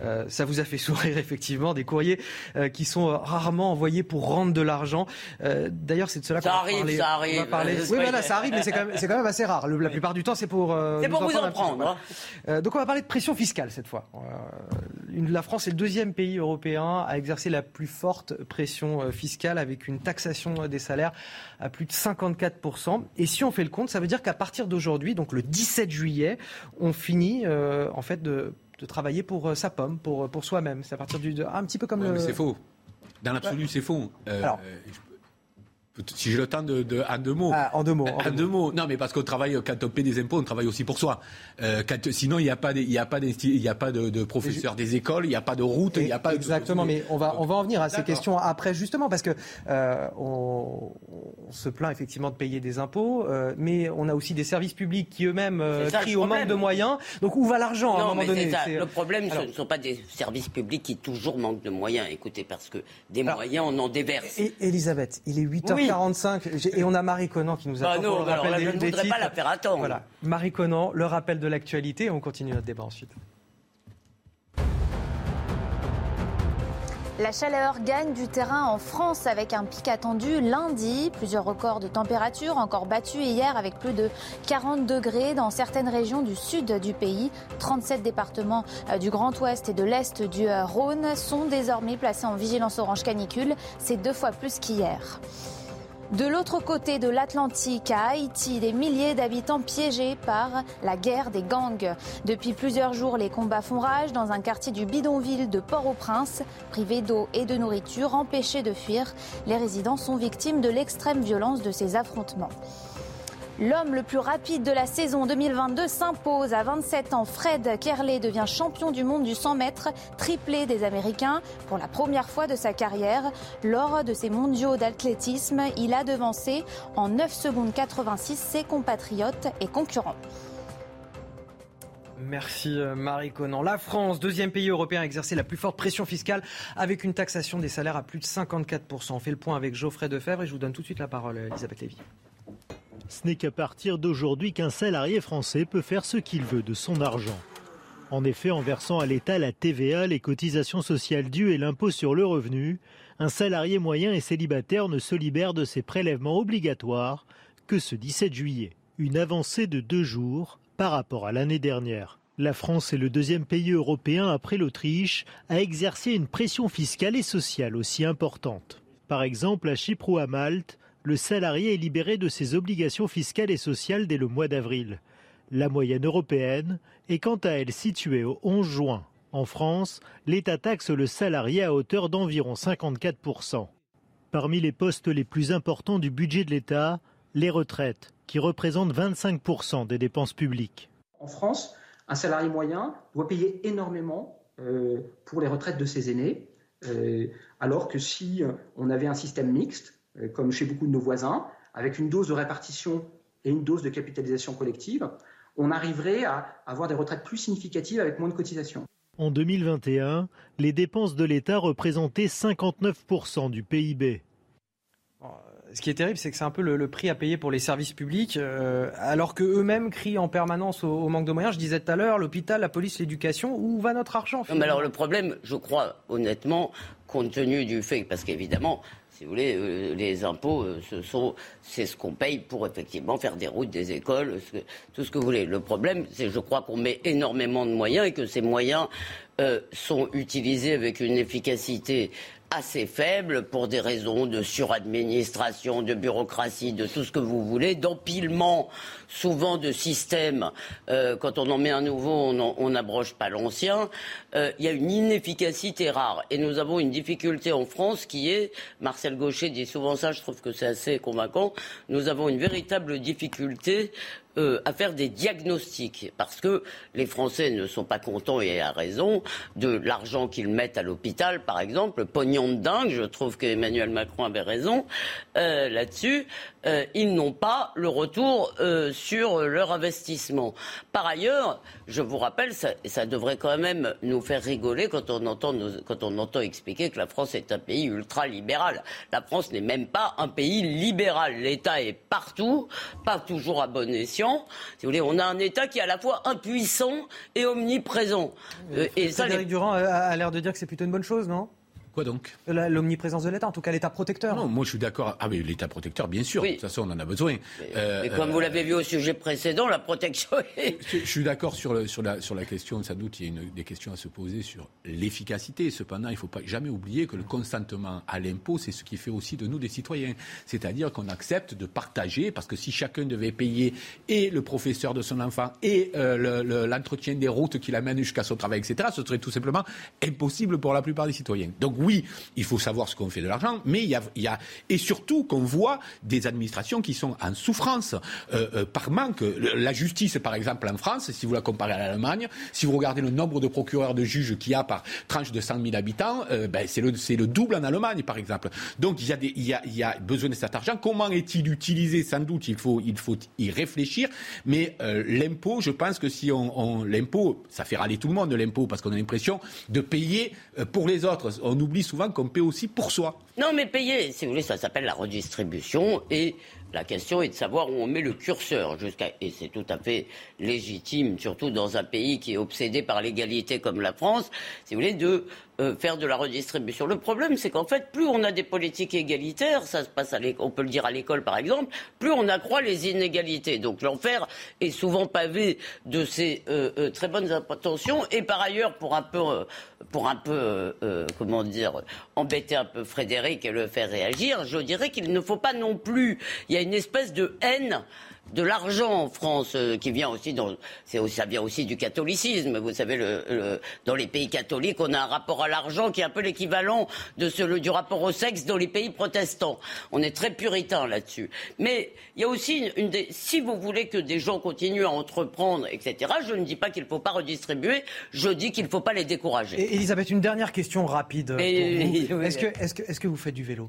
Euh, ça vous a fait sourire, effectivement, des courriers euh, qui sont rarement envoyés pour rendre de l'argent. Euh, D'ailleurs, c'est de cela qu'on va arrive, parler. Ça arrive, va parler. Oui, voilà, ça arrive, mais c'est quand, quand, même assez rare. Le, la plupart du temps, c'est pour, c'est pour vous en prendre. Hein. donc, on va parler de pression fiscale cette fois. la France est le deuxième pays européen à exercer la plus forte pression fiscale avec une taxation des salaires à plus de 54%. Et si on fait le compte, ça veut dire qu'à partir d'aujourd'hui, donc le 17 juillet, on finit euh, en fait de, de, travailler pour euh, sa pomme, pour, pour soi-même. C'est à partir du... De, un petit peu comme ouais, le... C'est faux. Dans l'absolu, c'est faux. Euh, Alors, si j'ai le temps de, de, en deux mots. Ah, en deux mots. En, en deux mots. Non, mais parce qu'on travaille, quand on paie des impôts, on travaille aussi pour soi. Euh, quand, sinon, il n'y a pas, il y a pas, il y a pas de, de professeurs des écoles, il n'y a pas de route, il n'y a pas. Exactement, de... mais on va, on va en venir à ces questions après, justement, parce que euh, on, on, se plaint effectivement de payer des impôts, euh, mais on a aussi des services publics qui eux-mêmes euh, crient au manque de moyens. Donc où va l'argent à un moment donné ça. Le problème, Alors, ce ne sont pas des services publics qui toujours manquent de moyens. Écoutez, parce que des Alors, moyens, on en déverse. Et, Elisabeth, il est 8h45. Oui. Et on a Marie Conan qui nous attend bah non, pour le rappel alors, des, je ne voudrais titres. pas la faire attendre. Voilà. Marie Conan, le rappel de l'actualité et on continue notre débat ensuite. La chaleur gagne du terrain en France avec un pic attendu lundi. Plusieurs records de température encore battus hier avec plus de 40 degrés dans certaines régions du sud du pays. 37 départements du Grand Ouest et de l'Est du Rhône sont désormais placés en vigilance orange canicule. C'est deux fois plus qu'hier. De l'autre côté de l'Atlantique, à Haïti, des milliers d'habitants piégés par la guerre des gangs. Depuis plusieurs jours, les combats font rage dans un quartier du bidonville de Port-au-Prince. Privés d'eau et de nourriture, empêchés de fuir, les résidents sont victimes de l'extrême violence de ces affrontements. L'homme le plus rapide de la saison 2022 s'impose à 27 ans. Fred Kerley devient champion du monde du 100 mètres, triplé des Américains pour la première fois de sa carrière. Lors de ces mondiaux d'athlétisme, il a devancé en 9 secondes 86 ses compatriotes et concurrents. Merci Marie Conan. La France, deuxième pays européen à exercer la plus forte pression fiscale avec une taxation des salaires à plus de 54%. On fait le point avec Geoffrey Defebvre et je vous donne tout de suite la parole, Elisabeth Lévy. Ce n'est qu'à partir d'aujourd'hui qu'un salarié français peut faire ce qu'il veut de son argent. En effet, en versant à l'État la TVA, les cotisations sociales dues et l'impôt sur le revenu, un salarié moyen et célibataire ne se libère de ses prélèvements obligatoires que ce 17 juillet. Une avancée de deux jours par rapport à l'année dernière. La France est le deuxième pays européen après l'Autriche à exercer une pression fiscale et sociale aussi importante. Par exemple, à Chypre ou à Malte, le salarié est libéré de ses obligations fiscales et sociales dès le mois d'avril. La moyenne européenne est quant à elle située au 11 juin. En France, l'État taxe le salarié à hauteur d'environ 54%. Parmi les postes les plus importants du budget de l'État, les retraites qui représente 25% des dépenses publiques. En France, un salarié moyen doit payer énormément euh, pour les retraites de ses aînés, euh, alors que si on avait un système mixte, comme chez beaucoup de nos voisins, avec une dose de répartition et une dose de capitalisation collective, on arriverait à avoir des retraites plus significatives avec moins de cotisations. En 2021, les dépenses de l'État représentaient 59% du PIB. Ce qui est terrible, c'est que c'est un peu le, prix à payer pour les services publics, euh, alors qu'eux-mêmes crient en permanence au, manque de moyens. Je disais tout à l'heure, l'hôpital, la police, l'éducation, où va notre argent mais Alors le problème, je crois honnêtement, compte tenu du fait, parce qu'évidemment, si vous voulez, euh, les impôts, euh, c'est ce qu'on paye pour effectivement faire des routes, des écoles, tout ce que vous voulez. Le problème, c'est, je crois, qu'on met énormément de moyens et que ces moyens euh, sont utilisés avec une efficacité assez faible pour des raisons de suradministration, de bureaucratie, de tout ce que vous voulez, d'empilement souvent de systèmes. Euh, quand on en met un nouveau, on n'abroge pas l'ancien. Euh, il y a une inefficacité rare. Et nous avons une difficulté en France qui est, Marcel Gaucher dit souvent ça, je trouve que c'est assez convaincant, nous avons une véritable difficulté euh, à faire des diagnostics parce que les Français ne sont pas contents et à raison de l'argent qu'ils mettent à l'hôpital, par exemple, le pognon de dingue. Je trouve qu'Emmanuel Macron avait raison euh, là-dessus. Euh, ils n'ont pas le retour sur leur investissement. Par ailleurs, je vous rappelle, ça, ça devrait quand même nous faire rigoler quand on entend, quand on entend expliquer que la France est un pays ultra libéral. La France n'est même pas un pays libéral. L'État est partout, pas toujours à bon escient si vous voulez, on a un État qui est à la fois impuissant et omniprésent. Euh, et Frédéric Durand a l'air de dire que c'est plutôt une bonne chose, non? Quoi donc L'omniprésence de l'État, en tout cas l'État protecteur. Non, moi je suis d'accord. Ah oui, l'État protecteur, bien sûr. De toute façon, on en a besoin. Mais, euh, comme vous l'avez vu au sujet précédent, la protection est... Je, suis d'accord sur, sur, la, sur la question, sans doute, il y a une, des questions à se poser sur l'efficacité. Cependant, il ne faut pas jamais oublier que le consentement à l'impôt, c'est ce qui fait aussi de nous des citoyens. C'est-à-dire qu'on accepte de partager, parce que si chacun devait payer et le professeur de son enfant et euh, l'entretien des routes qui l'amène jusqu'à son travail, etc., ce serait tout simplement impossible pour la plupart des citoyens. Donc oui, il faut savoir ce qu'on fait de l'argent, mais il y a, et surtout qu'on voit des administrations qui sont en souffrance euh, euh, par manque. La justice, par exemple, en France, si vous la comparez à l'Allemagne, si vous regardez le nombre de procureurs de juges qu'il y a par tranche de 100 000 habitants, euh, ben, c'est le, le, double en Allemagne, par exemple. Donc il y a besoin de cet argent. Comment est-il utilisé? Sans doute, il faut, il faut y réfléchir. Mais l'impôt, je pense que si on, on l'impôt, ça fait râler tout le monde l'impôt, parce qu'on a l'impression de payer pour les autres. On oublie souvent qu'on paie aussi pour soi. Non, mais payer, si vous voulez, ça s'appelle la redistribution et la question est de savoir où on met le curseur jusqu'à et c'est tout à fait légitime, surtout dans un pays qui est obsédé par l'égalité comme la France, si vous voulez, de euh, faire de la redistribution. Le problème, c'est qu'en fait, plus on a des politiques égalitaires, ça se passe à on peut le dire à l'école par exemple, plus on accroît les inégalités. Donc l'enfer est souvent pavé de ces euh, euh, très bonnes intentions. Et par ailleurs, pour un peu, pour un peu, comment dire, embêter un peu Frédéric et le faire réagir, je dirais qu'il ne faut pas non plus. Il y a une espèce de haine de l'argent en France euh, qui vient aussi dans ça vient aussi du catholicisme vous savez le, dans les pays catholiques on a un rapport à l'argent qui est un peu l'équivalent de du rapport au sexe dans les pays protestants. On est très puritain là-dessus. Mais il y a aussi une, des, si vous voulez que des gens continuent à entreprendre etc je ne dis pas qu'il ne faut pas redistribuer je dis qu'il ne faut pas les décourager. Et Elisabeth une dernière question rapide est-ce que, est-ce que, est-ce que vous faites du vélo?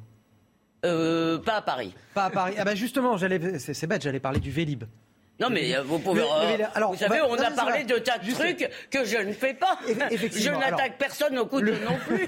Euh, pas à Paris. Pas à Paris. Ah bah justement, j'allais, c'est bête, j'allais parler du Vélib. Non, mais euh, vous pouvez. Euh, alors, vous savez, on a parlé de tas de trucs que je ne fais pas. Je n'attaque personne au coup de non plus.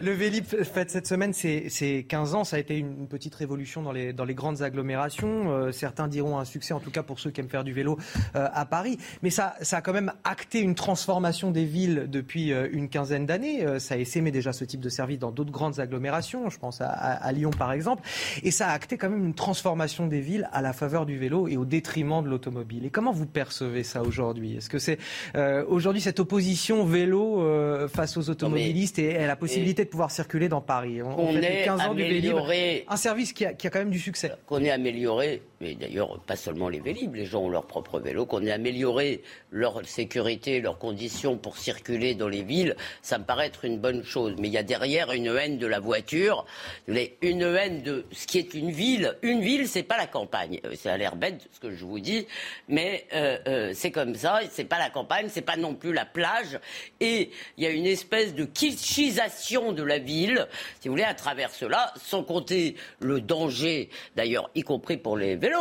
le Vélib fête cette semaine c'est 15 ans. Ça a été une petite révolution dans les, dans les grandes agglomérations. certains diront un succès, en tout cas pour ceux qui aiment faire du vélo à Paris. Mais ça, ça a quand même acté une transformation des villes depuis une quinzaine d'années. ça a essaimé déjà ce type de service dans d'autres grandes agglomérations. Je pense à, à, Lyon, par exemple. Et ça a acté quand même une transformation des villes à la faveur du vélo et au détriment de l'automobile. Et comment vous percevez ça aujourd'hui? Est-ce que c'est euh, aujourd'hui cette opposition vélo euh, face aux automobilistes et, la possibilité de pouvoir circuler dans Paris? On, fait 15 ans du Vélib, un service qui a, qui a, quand même du succès. Qu'on ait amélioré mais d'ailleurs pas seulement les Vélib, les gens ont leur propre vélo, qu'on ait amélioré leur sécurité, leurs conditions pour circuler dans les villes, ça me paraît être une bonne chose. Mais il y a derrière une haine de la voiture, une haine de ce qui est une ville. Une ville, c'est pas la campagne. Euh, ça a l'air bête ce que je vous dis, mais euh, euh, c'est comme ça. C'est pas la campagne, c'est pas non plus la plage. Et il y a une espèce de kitschisation de la ville, si vous voulez, à travers cela, sans compter le danger, d'ailleurs, y compris pour les vélos.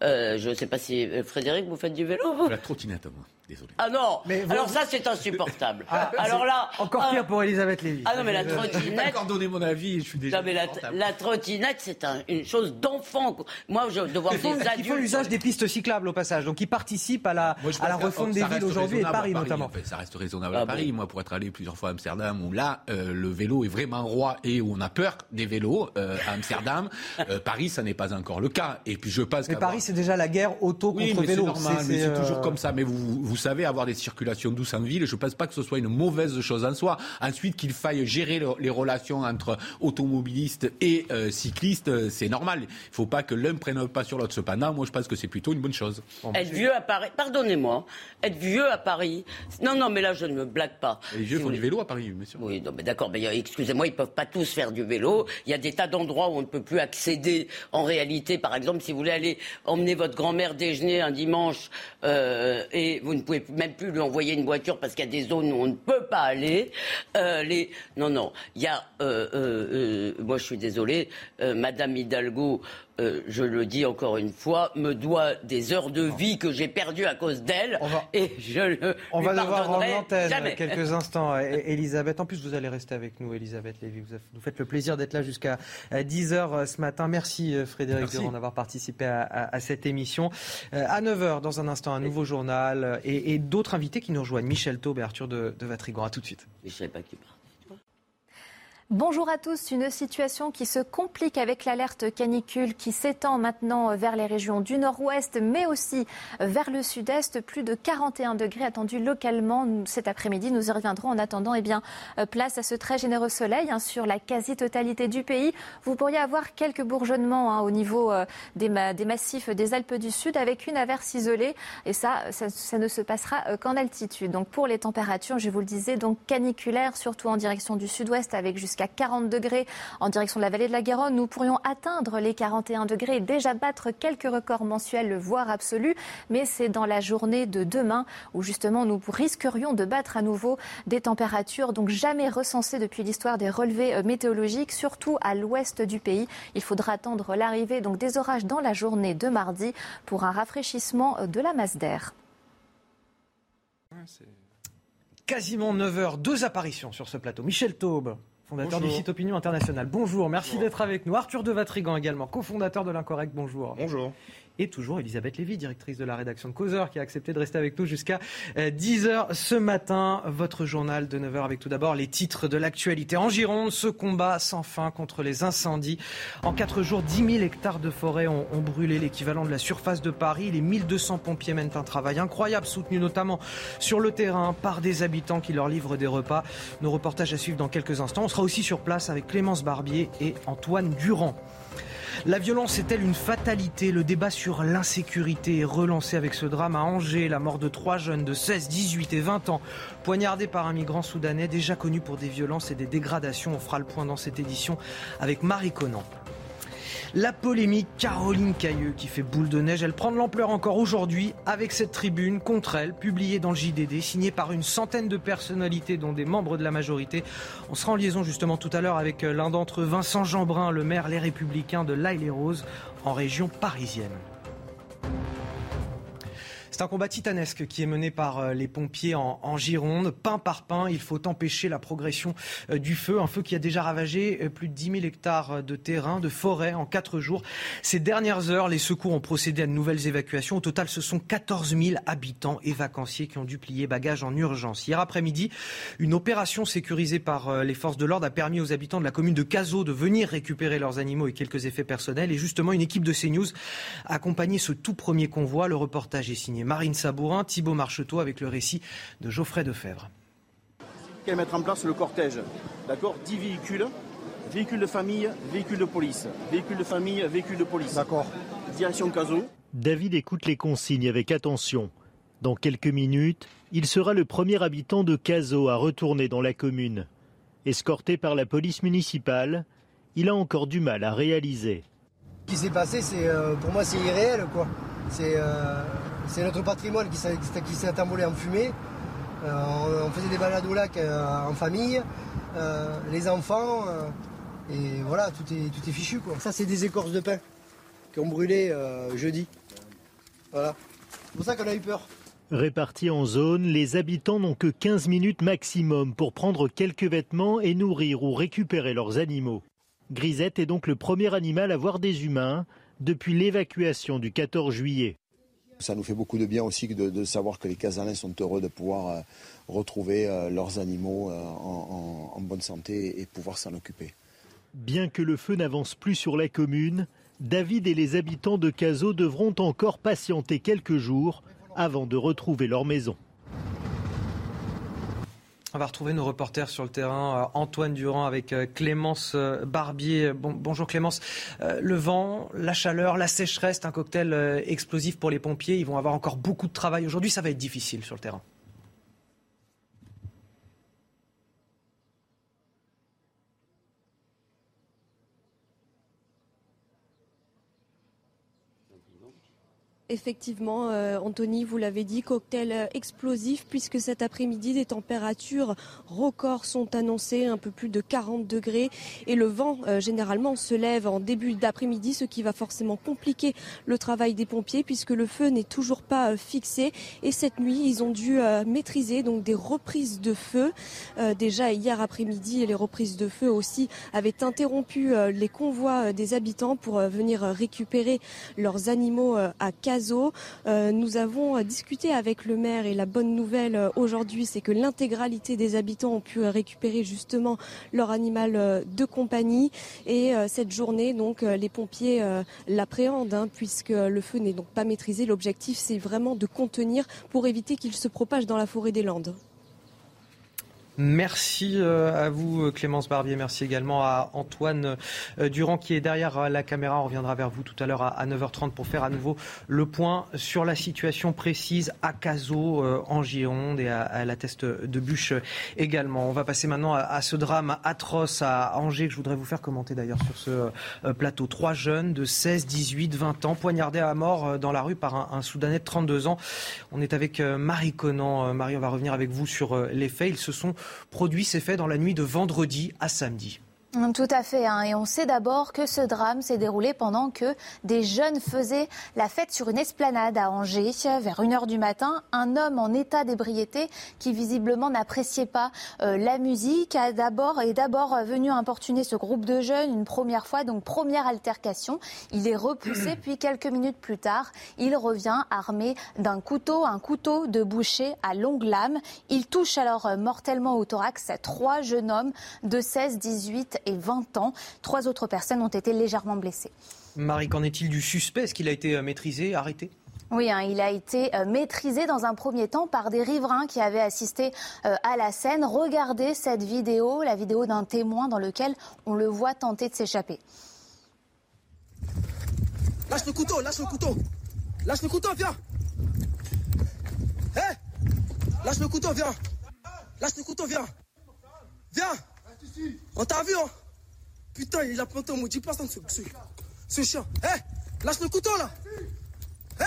Je ne sais pas si Frédéric, vous faites du vélo. La trottinette, moi. Désolé. Ah non mais Alors ça, c'est insupportable. Ah, Alors là... Encore pire pour Elisabeth Lévy. Ah non, mais la trottinette... Je encore donné mon avis, je suis déjà... Non, mais la, trottinette, c'est une chose d'enfant. Moi, je de voir des adultes... Ils font l'usage des pistes cyclables, au passage. Donc, ils participent à la, à la refonte des villes aujourd'hui, et Paris, notamment. ça reste raisonnable à ah Paris. Moi, pour être allé plusieurs fois à Amsterdam, où là, euh, le vélo est vraiment roi et où on a peur des vélos euh, à Amsterdam. Euh, Paris, ça n'est pas encore le cas. Et puis, je pense Mais Paris, c'est déjà la guerre auto contre oui, vélo. c'est normal, mais c'est toujours comme ça. Mais vous savez, avoir des circuits circulation douce en ville. Je ne pense pas que ce soit une mauvaise chose en soi. Ensuite, qu'il faille gérer les relations entre automobilistes et euh, cyclistes, euh, c'est normal. Il ne faut pas que l'un prenne pas sur l'autre. Cependant, moi, je pense que c'est plutôt une bonne chose. être vieux à Paris, pardonnez-moi, être vieux à Paris. Non, non, mais là, je ne me blague pas. les vieux font du vélo à Paris, monsieur. Oui, non, mais d'accord, mais euh, excusez-moi, ils peuvent pas tous faire du vélo. Il y a des tas d'endroits où on ne peut plus accéder. En réalité, par exemple, si vous voulez aller emmener votre grand-mère déjeuner un dimanche et vous ne pouvez même plus lui envoyer une voiture parce qu'il y a des zones où on ne peut pas aller. Euh, les... Non, non. Il y a. Euh, euh, moi, je suis désolé. Madame Hidalgo je le dis encore une fois, me doit des heures de vie que j'ai perdues à cause d'elle. Et je le On va devoir rendre l'antenne quelques instants. Elisabeth, en plus, vous allez rester avec nous, Elisabeth Lévy. Vous nous faites le plaisir d'être là jusqu'à 10h ce matin. Merci Frédéric Durand d'avoir participé à, cette émission. À 9h, dans un instant, un nouveau journal et, d'autres invités qui nous rejoignent. Michel Taube et Arthur de, de Vatrigan. À tout de suite. Je sais pas qui Bonjour à tous. Une situation qui se complique avec l'alerte canicule qui s'étend maintenant vers les régions du nord-ouest, mais aussi vers le sud-est. Plus de 41 degrés attendus localement cet après-midi. Nous y reviendrons en attendant eh bien, place à ce très généreux soleil hein, sur la quasi-totalité du pays. Vous pourriez avoir quelques bourgeonnements hein, au niveau euh, des, massifs des Alpes du Sud avec une averse isolée. Et ça, ça, ne se passera euh, qu'en altitude. Donc pour les températures, je vous le disais, donc caniculaires, surtout en direction du sud-ouest avec jusqu'à jusqu'à 40 degrés en direction de la vallée de la Garonne. Nous pourrions atteindre les 41 degrés et déjà battre quelques records mensuels, voire absolus. Mais c'est dans la journée de demain où justement nous risquerions de battre à nouveau des températures donc jamais recensées depuis l'histoire des relevés euh, météorologiques, surtout à l'ouest du pays. Il faudra attendre l'arrivée donc des orages dans la journée de mardi pour un rafraîchissement euh, de la masse d'air. Quasiment 9 heures, deux apparitions sur ce plateau. Michel Taube, fondateur du site Opinion International. Bonjour, merci d'être avec nous. Arthur de Vatrigan également, cofondateur de l'Incorrect. Bonjour. Bonjour et toujours Elisabeth Lévy, directrice de la rédaction de Causeur, qui a accepté de rester avec nous jusqu'à 10h euh, ce matin. Votre journal de 9h avec tout d'abord les titres de l'actualité. En Gironde, ce combat sans fin contre les incendies. En 4 jours, 10 000 hectares de forêt ont, brûlé, l'équivalent de la surface de Paris. Les 1200 pompiers mènent un travail incroyable, soutenu notamment sur le terrain par des habitants qui leur livrent des repas. Nos reportages à suivre dans quelques instants. On sera aussi sur place avec Clémence Barbier et Antoine Durand. La violence est-elle une fatalité? Le débat sur l'insécurité est relancé avec ce drame à Angers, la mort de trois jeunes de 16, 18 et 20 ans, poignardés par un migrant soudanais déjà connu pour des violences et des dégradations. On fera le point dans cette édition avec Marie Conan. La polémique Caroline Cailleux qui fait boule de neige, elle prend de l'ampleur encore aujourd'hui avec cette tribune contre elle, publiée dans le JDD, signée par une centaine de personnalités dont des membres de la majorité. On sera en liaison justement tout à l'heure avec euh, l'un d'entre eux, Vincent Jeanbrun, le maire Les Républicains de l'Aille-les-Roses en région parisienne. C'est un combat titanesque qui est mené par euh, les pompiers en, Gironde. Pain par pain, il faut empêcher la progression euh, du feu. Un feu qui a déjà ravagé euh, plus de 10 000 hectares de terrain, de forêt en quatre jours. Ces dernières heures, les secours ont procédé à de nouvelles évacuations. Au total, ce sont 14 000 habitants et vacanciers qui ont dû plier bagages en urgence. Hier après-midi, une opération sécurisée par les forces de l'ordre a permis aux habitants de la commune de Cazaux de venir récupérer leurs animaux et quelques effets personnels. Et justement, une équipe de CNews a accompagné ce tout premier convoi. Le reportage est signé Marine Sabourin, Thibault Marcheteau avec le récit de Geoffrey Defebvre. Qu'elle mettre en place le cortège, d'accord 10 véhicules, véhicules de famille, véhicules de police, véhicules de famille, véhicules de police. D'accord. direction Caso. David écoute les consignes avec attention. Dans quelques minutes, il sera le premier habitant de Caso à retourner dans la commune. Escorté par la police municipale, il a encore du mal à réaliser. Ce qui s'est passé, c'est euh, pour moi, c'est irréel, quoi. C'est euh, c'est notre patrimoine qui s'est envolé en fumée. Euh, on, faisait des balades au lac en famille, les enfants, et voilà, tout est, tout est fichu, quoi. Ça, c'est des écorces de pain qui ont brûlé jeudi. Voilà. C'est pour ça qu'on a eu peur. Répartis en zones, les habitants n'ont que 15 minutes maximum pour prendre quelques vêtements et nourrir ou récupérer leurs animaux. Grisette est donc le premier animal à voir des humains depuis l'évacuation du 14 juillet. Ça nous fait beaucoup de bien aussi de, savoir que les Casalins sont heureux de pouvoir euh, retrouver euh, leurs animaux euh, en, bonne santé et pouvoir s'en occuper. Bien que le feu n'avance plus sur la commune, David et les habitants de Cazaux devront encore patienter quelques jours avant de retrouver leur maison. On va retrouver nos reporters sur le terrain, euh, Antoine Durand avec euh, Clémence euh, Barbier. bonjour Clémence. Le vent, la chaleur, la sécheresse, un cocktail explosif pour les pompiers. Ils vont avoir encore beaucoup de travail aujourd'hui. Ça va être difficile sur le terrain. Effectivement, euh, Anthony, vous l'avez dit, cocktail euh, explosif puisque cet après-midi, des températures records sont annoncées, un peu plus de 40 degrés. Et le vent, euh, généralement, se lève en début d'après-midi, ce qui va forcément compliquer le travail des pompiers puisque le feu n'est toujours pas fixé. Et cette nuit, ils ont dû maîtriser donc des reprises de feu. déjà hier après-midi, les reprises de feu aussi avaient interrompu les convois des habitants pour venir récupérer leurs animaux à Euh, nous avons discuté avec le maire et la bonne nouvelle euh, aujourd'hui, c'est que l'intégralité des habitants ont pu récupérer justement leur animal euh, de compagnie. Et cette journée, donc, les pompiers l'appréhendent hein, puisque le feu n'est donc pas maîtrisé. L'objectif, c'est vraiment de contenir pour éviter qu'il se propage dans la forêt des Landes. Merci euh, à vous euh, Clémence Barbier, merci également à Antoine euh, Durand qui est derrière la caméra. On reviendra vers vous tout à l'heure à 9h30 pour faire à nouveau le point sur la situation précise à Cazaux en Gironde et à la teste de bûche également. On va passer maintenant à ce drame atroce à Angers que je voudrais vous faire commenter d'ailleurs sur ce plateau. Trois jeunes de 16, 18, 20 ans poignardés à mort dans la rue par un, Soudanais de 32 ans. On est avec Marie Conan. Marie, on va revenir avec vous sur les faits. Ils se sont produit s'est fait dans la nuit de vendredi à samedi. Tout à fait. Hein. Et on sait d'abord que ce drame s'est déroulé pendant que des jeunes faisaient la fête sur une esplanade à Angers. Vers 1h du matin, un homme en état d'ébriété qui visiblement n'appréciait pas euh, la musique a d'abord est d'abord venu importuner ce groupe de jeunes une première fois. Donc première altercation. Il est repoussé puis quelques minutes plus tard, il revient armé d'un couteau, un couteau de boucher à longue lame. Il touche alors euh, mortellement au thorax trois jeunes hommes de 16, 18 et 20 ans. Trois autres personnes ont été légèrement blessées. Marie, qu'en est-il du suspect? Est-ce qu'il a été euh, maîtrisé, arrêté? Oui, hein, il a été euh, maîtrisé dans un premier temps par des riverains qui avaient assisté euh, à la scène. Regardez cette vidéo, la vidéo d'un témoin dans lequel on le voit tenter de s'échapper. Lâche le couteau, lâche le couteau. Lâche le couteau, viens. Hé? Lâche le couteau, viens. Lâche le couteau, viens. Viens. On t'a vu, hein? Putain, il a planté un maudit place ce, ce, ce chien. Hé Lâche le couteau, là Hé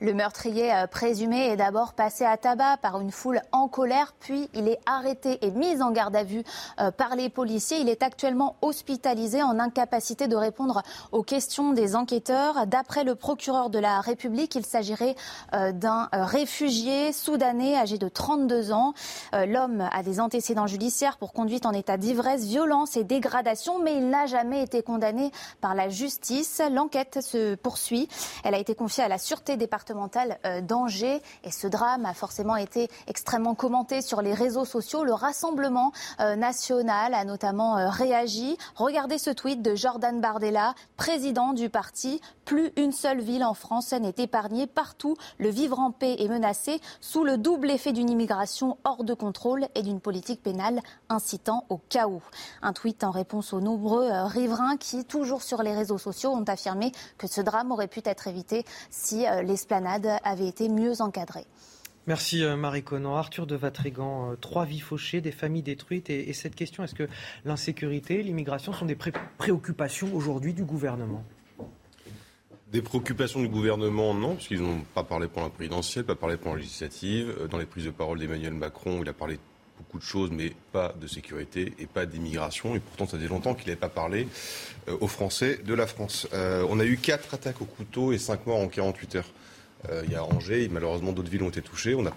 le meurtrier euh, présumé est d'abord passé à tabac par une foule en colère, puis il est arrêté et mis en garde à vue euh, par les policiers. Il est actuellement hospitalisé en incapacité de répondre aux questions des enquêteurs. D'après le procureur de la République, il s'agirait euh, d'un réfugié soudanais âgé de 32 ans. L'homme a des antécédents judiciaires pour conduite en état d'ivresse, violence et dégradation, mais il n'a jamais été condamné par la justice. L'enquête se poursuit. Elle a été confiée à la Sûreté départementale départementale euh, d'Angers. Et ce drame a forcément été extrêmement commenté sur les réseaux sociaux. Le Rassemblement euh, national a notamment euh, réagi. Regardez ce tweet de Jordan Bardella, président du parti. Plus une seule ville en France n'est épargnée. Partout, le vivre en paix est menacé sous le double effet d'une immigration hors de contrôle et d'une politique pénale incitant au chaos. Un tweet en réponse aux nombreux riverains qui, toujours sur les réseaux sociaux, ont affirmé que ce drame aurait pu être évité si l'esplanade avait été mieux encadrée. Merci Marie Conan. Arthur de Vatrigan, trois vies fauchées, des familles détruites. Et, cette question, est-ce que l'insécurité, l'immigration sont des préoccupations aujourd'hui du gouvernement? Des préoccupations du gouvernement, non, puisqu'ils n'ont pas parlé pour la présidentielle, pas parlé pour la législative. Dans les prises de parole d'Emmanuel Macron, il a parlé beaucoup de choses, mais pas de sécurité et pas d'immigration. Et pourtant, ça fait longtemps qu'il n'avait pas parlé aux Français de la France. on a eu quatre attaques au couteau et cinq morts en 48 heures. Euh, il y a Angers, malheureusement d'autres villes ont été touchées. On ne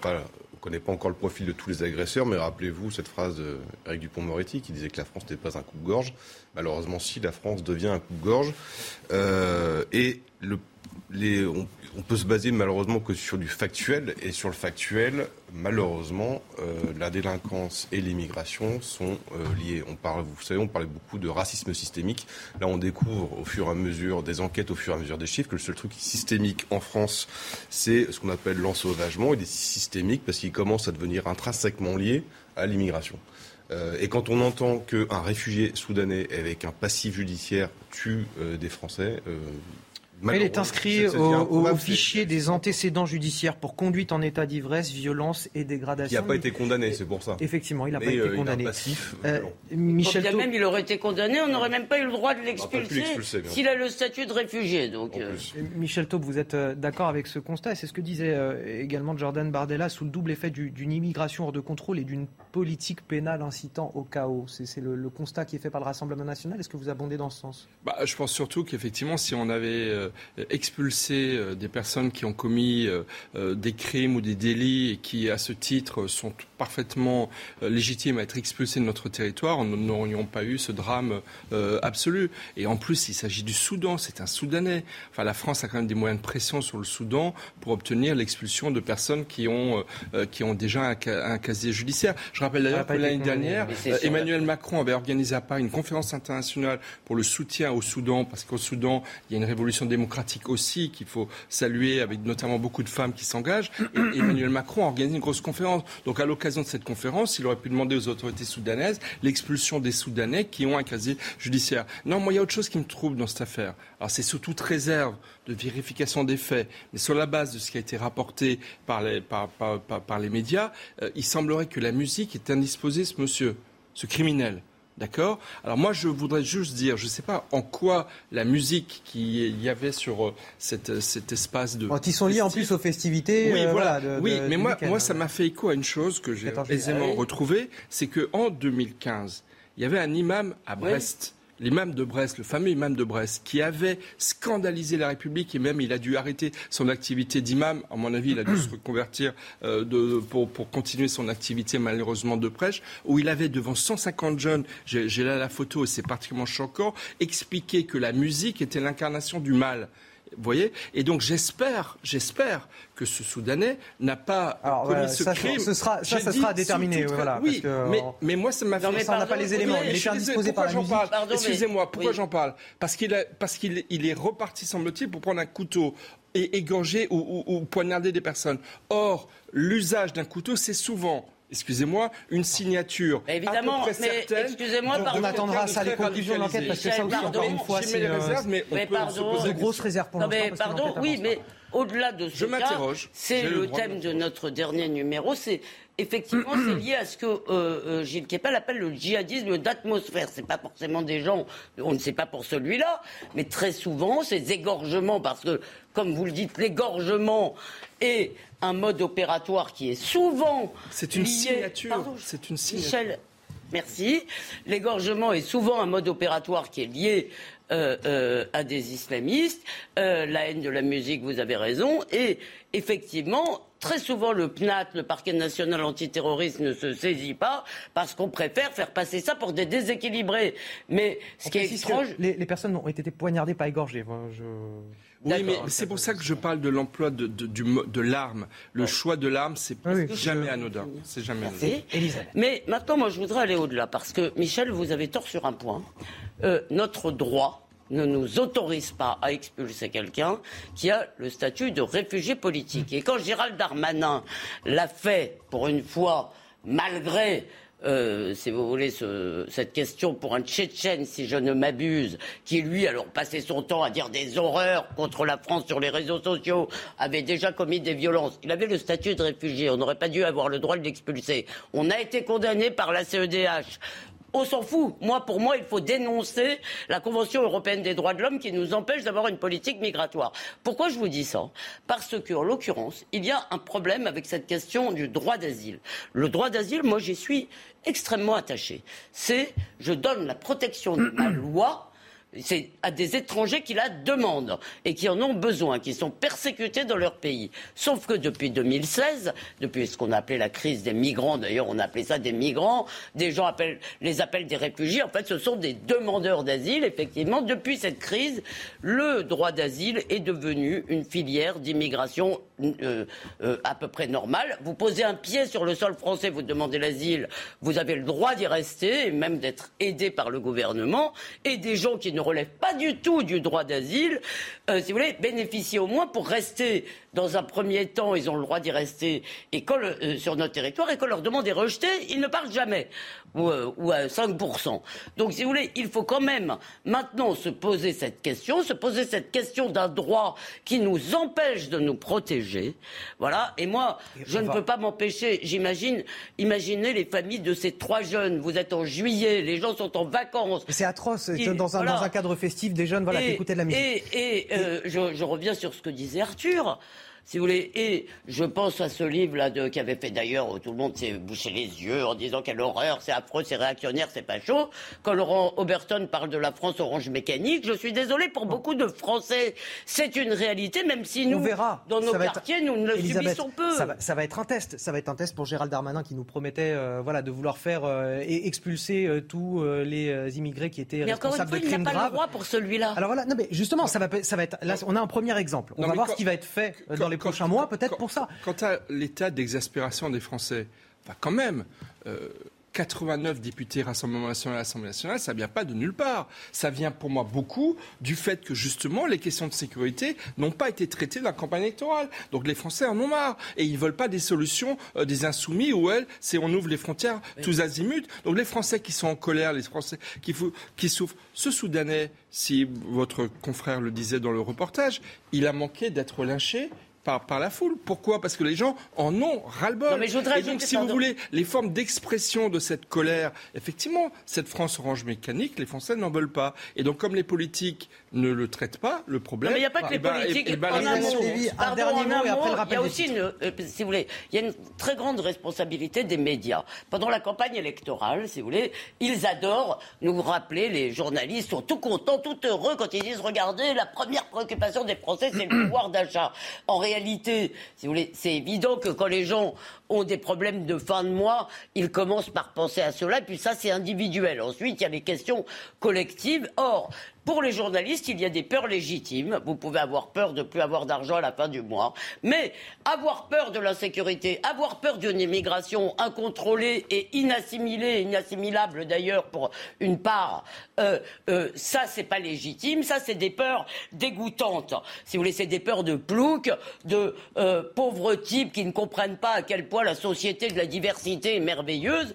connaît pas encore le profil de tous les agresseurs, mais rappelez-vous cette phrase d'Éric Dupont-Moretti qui disait que la France n'était pas un coupe-gorge. Malheureusement, si, la France devient un coupe-gorge. Euh, et le on, peut se baser malheureusement que sur du factuel. Et sur le factuel, malheureusement, euh, la délinquance et l'immigration sont euh, liées. On parle, vous savez, on parlait beaucoup de racisme systémique. Là, on découvre au fur et à mesure des enquêtes, au fur et à mesure des chiffres, que le seul truc systémique en France, c'est ce qu'on appelle l'ensauvagement. Il est systémique parce qu'il commence à devenir intrinsèquement lié à l'immigration. Euh, et quand on entend qu'un réfugié soudanais avec un passif judiciaire tue des Français, il est inscrit au, fichier des antécédents judiciaires pour conduite en état d'ivresse, violence et dégradation. Il n'a pas été condamné, c'est pour ça. Effectivement, il n'a pas été euh, condamné. passif, euh, Michel même, il aurait été condamné, on n'aurait même pas eu le droit de l'expulser s'il a le statut de réfugié. Donc, euh. Michel Taube, vous êtes d'accord avec ce constat C'est ce que disait également Jordan Bardella sous le double effet d'une immigration hors de contrôle et d'une politique pénale incitant au chaos. C'est le, constat qui est fait par le Rassemblement national. Est-ce que vous abondez dans ce sens? Bah, Je pense surtout qu'effectivement, si on avait euh, expulser euh, des personnes qui ont commis euh, des crimes ou des délits et qui, à ce titre, sont parfaitement légitimes à être expulsés de notre territoire, nous n'aurions pas eu ce drame absolu. Et en plus, il s'agit du Soudan, c'est un Soudanais. Enfin, la France a quand même des moyens de pression sur le Soudan pour obtenir l'expulsion de personnes qui ont, qui ont déjà un, casier judiciaire. Je rappelle d'ailleurs que l'année dernière, Emmanuel Macron avait organisé à Paris une conférence internationale pour le soutien au Soudan, parce qu'au Soudan, il y a une révolution démocratique aussi qu'il faut saluer, avec notamment beaucoup de femmes qui s'engagent. Et Emmanuel Macron a organisé une grosse conférence. Donc à l'occasion de cette conférence, il aurait pu demander aux autorités soudanaises l'expulsion des Soudanais qui ont un casier judiciaire. Non, moi, il y a autre chose qui me trouble dans cette affaire. Alors c'est sous toute réserve de vérification des faits, mais sur la base de ce qui a été rapporté par les, par, par, les médias, euh, il semblerait que la musique est indisposée, ce monsieur, ce criminel. D'accord? Alors moi, je voudrais juste dire, je ne sais pas en quoi la musique qu'il y avait sur euh, cette, cet espace de... Quand ils sont liés en plus aux festivités. Oui, euh, voilà. oui, mais moi, moi, ça m'a fait écho à une chose que j'ai aisément retrouvée, c'est qu'en 2015, il y avait un imam à Brest l'imam de Brest, le fameux imam de Brest, qui avait scandalisé la République et même il a dû arrêter son activité d'imam. À mon avis, il a dû se reconvertir euh, pour, continuer son activité malheureusement de prêche, où il avait devant 150 jeunes, j'ai là la photo et c'est particulièrement choquant, expliqué que la musique était l'incarnation du mal. Vous voyez? Et donc j'espère, j'espère que ce Soudanais n'a pas commis ce crime. Ce sera, ça, ça sera déterminé. Voilà, oui, mais, mais, moi, ça m'a fait... Ça n'a pas les éléments. Il est indisposé par la musique. Excusez-moi, pourquoi j'en parle? Parce qu'il il est reparti, semble-t-il, pour prendre un couteau et égorger ou, ou poignarder des personnes. Or, l'usage d'un couteau, c'est souvent excusez-moi, une signature évidemment, mais excusez-moi, on attendra ça les conclusions de l'enquête parce que ça aussi encore une fois c'est euh, mais, on pardon, de grosses réserves pour l'instant. Mais pardon, oui, mais au-delà de ce je m'interroge. C'est le, thème de notre dernier numéro. C'est effectivement c'est lié à ce que euh, euh, Gilles Kepel appelle le djihadisme d'atmosphère. C'est pas forcément des gens, on ne sait pas pour celui-là, mais très souvent ces égorgements, parce que comme vous le dites, l'égorgement est un mode opératoire qui est souvent. C'est une signature. C'est une signature. Michel, merci. L'égorgement est souvent un mode opératoire qui est lié euh, euh, à des islamistes, euh, la haine de la musique, vous avez raison, et effectivement, très souvent le PNAT, le parquet national antiterroriste, ne se saisit pas parce qu'on préfère faire passer ça pour des déséquilibrés. Mais ce On qui est étrange, Les, les personnes ont été poignardées, pas égorgées. Moi, je- Oui, mais c'est pour ça que je parle de l'emploi de, l'arme. Le choix de l'arme, c'est jamais anodin. C'est jamais anodin. Mais maintenant, moi, je voudrais aller au-delà parce que, Michel, vous avez tort sur un point. Euh, notre droit ne nous autorise pas à expulser quelqu'un qui a le statut de réfugié politique. Et quand Gérald Darmanin l'a fait, pour une fois, malgré euh, si vous voulez, ce- cette question pour un Tchétchène, si je ne m'abuse, qui lui, alors passait son temps à dire des horreurs contre la France sur les réseaux sociaux, avait déjà commis des violences. Il avait le statut de réfugié. On n'aurait pas dû avoir le droit de l'expulser. On a été condamné par la CEDH. On s'en fout. Moi, pour moi, il faut dénoncer la Convention européenne des droits de l'homme qui nous empêche d'avoir une politique migratoire. Pourquoi je vous dis ça? Parce que, en l'occurrence, il y a un problème avec cette question du droit d'asile. Le droit d'asile, moi, j'y suis extrêmement attaché. C'est, je donne la protection de ma loi c'est à des étrangers qui la demandent et qui en ont besoin, qui sont persécutés dans leur pays. Sauf que depuis 2016, depuis ce qu'on a appelé la crise des migrants, d'ailleurs on a appelé ça des migrants, des gens les appellent des réfugiés, en fait ce sont des demandeurs d'asile. Effectivement, depuis cette crise, le droit d'asile est devenu une filière d'immigration euh, euh, à peu près normale. Vous posez un pied sur le sol français, vous demandez l'asile, vous avez le droit d'y rester et même d'être aidé par le gouvernement. Et des gens qui ne relèvent pas du tout du droit d'asile, euh, si vous voulez, bénéficient au moins pour rester dans un premier temps, ils ont le droit d'y rester et quand le- euh, sur notre territoire et quand leur demande est rejetée, ils ne partent jamais ou, euh, ou à 5%. Donc si vous voulez, il faut quand même maintenant se poser cette question, se poser cette question d'un droit qui nous empêche de nous protéger. Voilà. Et moi, je ne peux pas m'empêcher, j'imagine, imaginez les familles de ces trois jeunes. Vous êtes en juillet, les gens sont en vacances. C'est atroce. Et dans, un, voilà. dans un cadre festif, des jeunes voilà, qui écoutaient de la musique. Et, et, euh, je, je reviens sur ce que disait Arthur. Si vous voulez, et je pense à ce livre-là qui avait fait d'ailleurs, où tout le monde s'est bouché les yeux en disant quelle horreur, c'est affreux, c'est réactionnaire, c'est pas chaud. Quand Laurent Oberton parle de la France orange mécanique, je suis désolé pour beaucoup de Français, c'est une réalité, même si nous, verra. dans nos Ça va être- quartiers, nous ne le Elisabeth, subissons peu. Ça va, ça va être un test. Ça va être un test pour Gérald Darmanin qui nous promettait euh, voilà, de vouloir faire euh, et expulser euh, tous euh, les immigrés qui étaient Mais encore une responsables fois, de il n'a crimes pas graves. le droit pour celui-là. Alors voilà, non mais justement, ça va, ça va être. Là, on a un premier exemple. On Non, va voir quand- ce qui va être fait dans les prochains mois, peut-être pour ça. Quant à l'état d'exaspération des Français, enfin, quand même, euh, 89 députés Rassemblement national à l'Assemblée nationale, ça vient pas de nulle part. Ça vient pour moi beaucoup du fait que justement les questions de sécurité n'ont pas été traitées dans la campagne électorale. Donc les Français en ont marre et ils veulent pas des solutions euh, des insoumis où elles, c'est on ouvre les frontières tous azimuts. Donc les Français qui sont en colère, les Français qui, fou- qui souffrent, ce Soudanais, si votre confrère le disait dans le reportage, il a manqué d'être lynché par, par la foule. Pourquoi? Parce que les gens en ont ras-le-bol. Et donc, si vous voulez, les formes d'expression de cette colère, effectivement, cette France orange mécanique, les Français n'en veulent pas. Et donc, comme les politiques ne le traitent pas, le problème. Non, mais il n'y a pas que les politiques. le amont, rappel Il y a aussi une, euh, si vous voulez, il y a une très grande responsabilité des médias. Pendant la campagne électorale, si vous voulez, ils adorent nous rappeler, les journalistes sont tout contents, tout heureux quand ils disent regardez, la première préoccupation des Français, c'est le pouvoir d'achat. En réalité, si vous voulez, c'est évident que quand les gens ont des problèmes de fin de mois, ils commencent par penser à cela, et puis ça, c'est individuel. Ensuite, il y a les questions collectives. Or, pour les journalistes, il y a des peurs légitimes. Vous pouvez avoir peur de plus avoir d'argent à la fin du mois. Mais avoir peur de l'insécurité, avoir peur d'une immigration incontrôlée et inassimilée, inassimilable d'ailleurs pour une part, euh, euh, ça c'est pas légitime. Ça c'est des peurs dégoûtantes. Si vous voulez, c'est des peurs de plouc, de euh, pauvres types qui ne comprennent pas à quel point la société de la diversité est merveilleuse.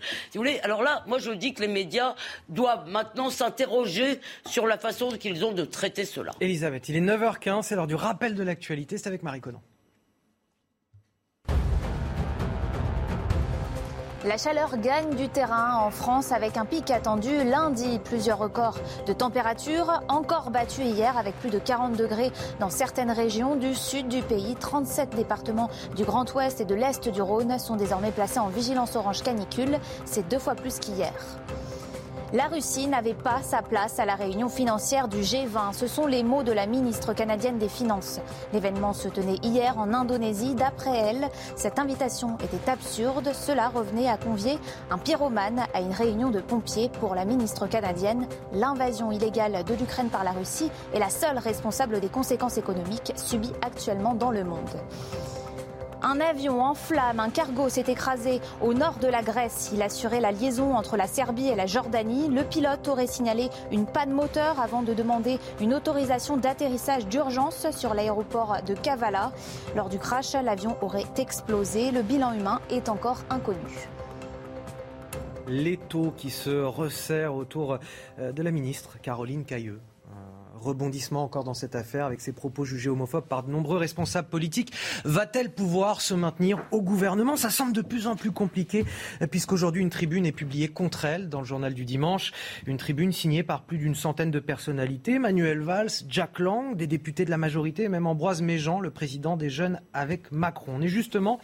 Alors là, moi je dis que les médias doivent maintenant s'interroger sur la façon qu'ils ont de traiter cela. Elisabeth, il est 9h15, c'est l'heure du rappel de l'actualité, c'est avec Marie Conan. La chaleur gagne du terrain en France avec un pic attendu lundi. Plusieurs records de température encore battus hier avec plus de 40 degrés dans certaines régions du sud du pays. 37 départements du Grand Ouest et de l'Est du Rhône sont désormais placés en vigilance orange canicule. C'est deux fois plus qu'hier. La Russie n'avait pas sa place à la réunion financière du G20. Ce sont les mots de la ministre canadienne des Finances. L'événement se tenait hier en Indonésie. D'après elle, cette invitation était absurde. Cela revenait à convier un pyromane à une réunion de pompiers. Pour la ministre canadienne, l'invasion illégale de l'Ukraine par la Russie est la seule responsable des conséquences économiques subies actuellement dans le monde. Un avion en flammes, un cargo s'est écrasé au nord de la Grèce. Il assurait la liaison entre la Serbie et la Jordanie. Le pilote aurait signalé une panne moteur avant de demander une autorisation d'atterrissage d'urgence sur l'aéroport de Kavala. Lors du crash, l'avion aurait explosé. Le bilan humain est encore inconnu. L'étau qui se resserre autour euh, de la ministre Caroline Cailleux rebondissement encore dans cette affaire avec ses propos jugés homophobes par de nombreux responsables politiques. Va-t-elle pouvoir se maintenir au gouvernement? Ça semble de plus en plus compliqué puisqu'aujourd'hui une tribune est publiée contre elle dans le journal du dimanche. Une tribune signée par plus d'une centaine de personnalités. Manuel Valls, Jack Lang, des députés de la majorité, même Ambroise Méjean, le président des Jeunes avec Macron. On est justement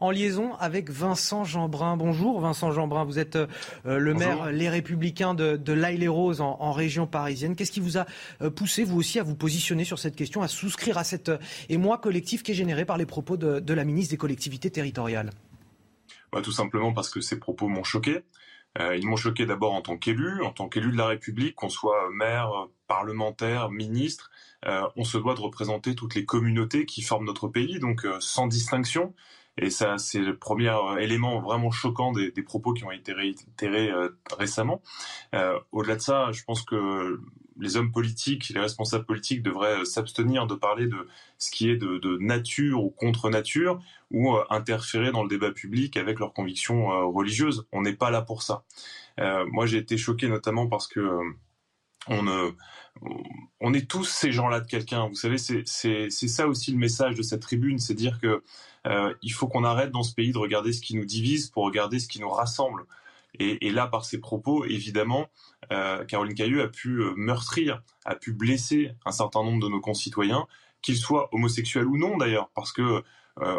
en liaison avec Vincent Jeanbrun. Bonjour Vincent Jeanbrun, vous êtes euh, le maire Les Républicains de, de l'Aille-les-Roses en, région parisienne. Qu'est-ce qui vous a euh, poussé, vous aussi, à vous positionner sur cette question, à souscrire à cet euh, émoi collectif qui est généré par les propos de, la ministre des collectivités territoriales? Bah, Tout simplement parce que ces propos m'ont choqué. ils m'ont choqué d'abord en tant qu'élu, en tant qu'élu de la République, qu'on soit maire, parlementaire, ministre. on se doit de représenter toutes les communautés qui forment notre pays, donc sans distinction. Et ça, c'est le premier euh, élément vraiment choquant des, propos qui ont été réitérés euh, récemment. Euh, Au-delà de ça, je pense que les hommes politiques, les responsables politiques devraient s'abstenir de parler de ce qui est de, nature ou contre nature ou interférer dans le débat public avec leurs convictions religieuses. On n'est pas là pour ça. moi, j'ai été choqué notamment parce que on est tous ces gens-là de quelqu'un. Vous savez, c'est ça aussi le message de cette tribune, c'est dire que euh, il faut qu'on arrête dans ce pays de regarder ce qui nous divise pour regarder ce qui nous rassemble. Et, là, par ses propos, évidemment, euh, Caroline Cailleux a pu euh, meurtrir, a pu blesser un certain nombre de nos concitoyens, qu'ils soient homosexuels ou non d'ailleurs, parce que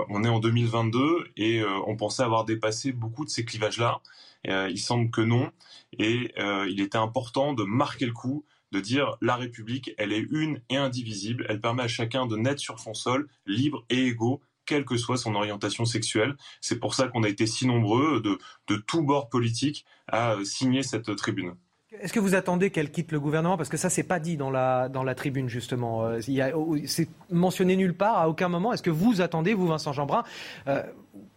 on est en 2022 et on pensait avoir dépassé beaucoup de ces clivages-là. il semble que non, et il était important de marquer le coup, de dire la République, elle est une et indivisible, elle permet à chacun de naître sur son sol, libre et égaux, quelle que soit son orientation sexuelle. C'est pour ça qu'on a été si nombreux de, tous bords politiques à signer cette tribune. Est-ce que vous attendez qu'elle quitte le gouvernement? Parce que ça, c'est pas dit dans la, tribune, justement. Euh, c'est mentionné nulle part, à aucun moment. Est-ce que vous attendez, vous, Vincent Jeanbrun, euh,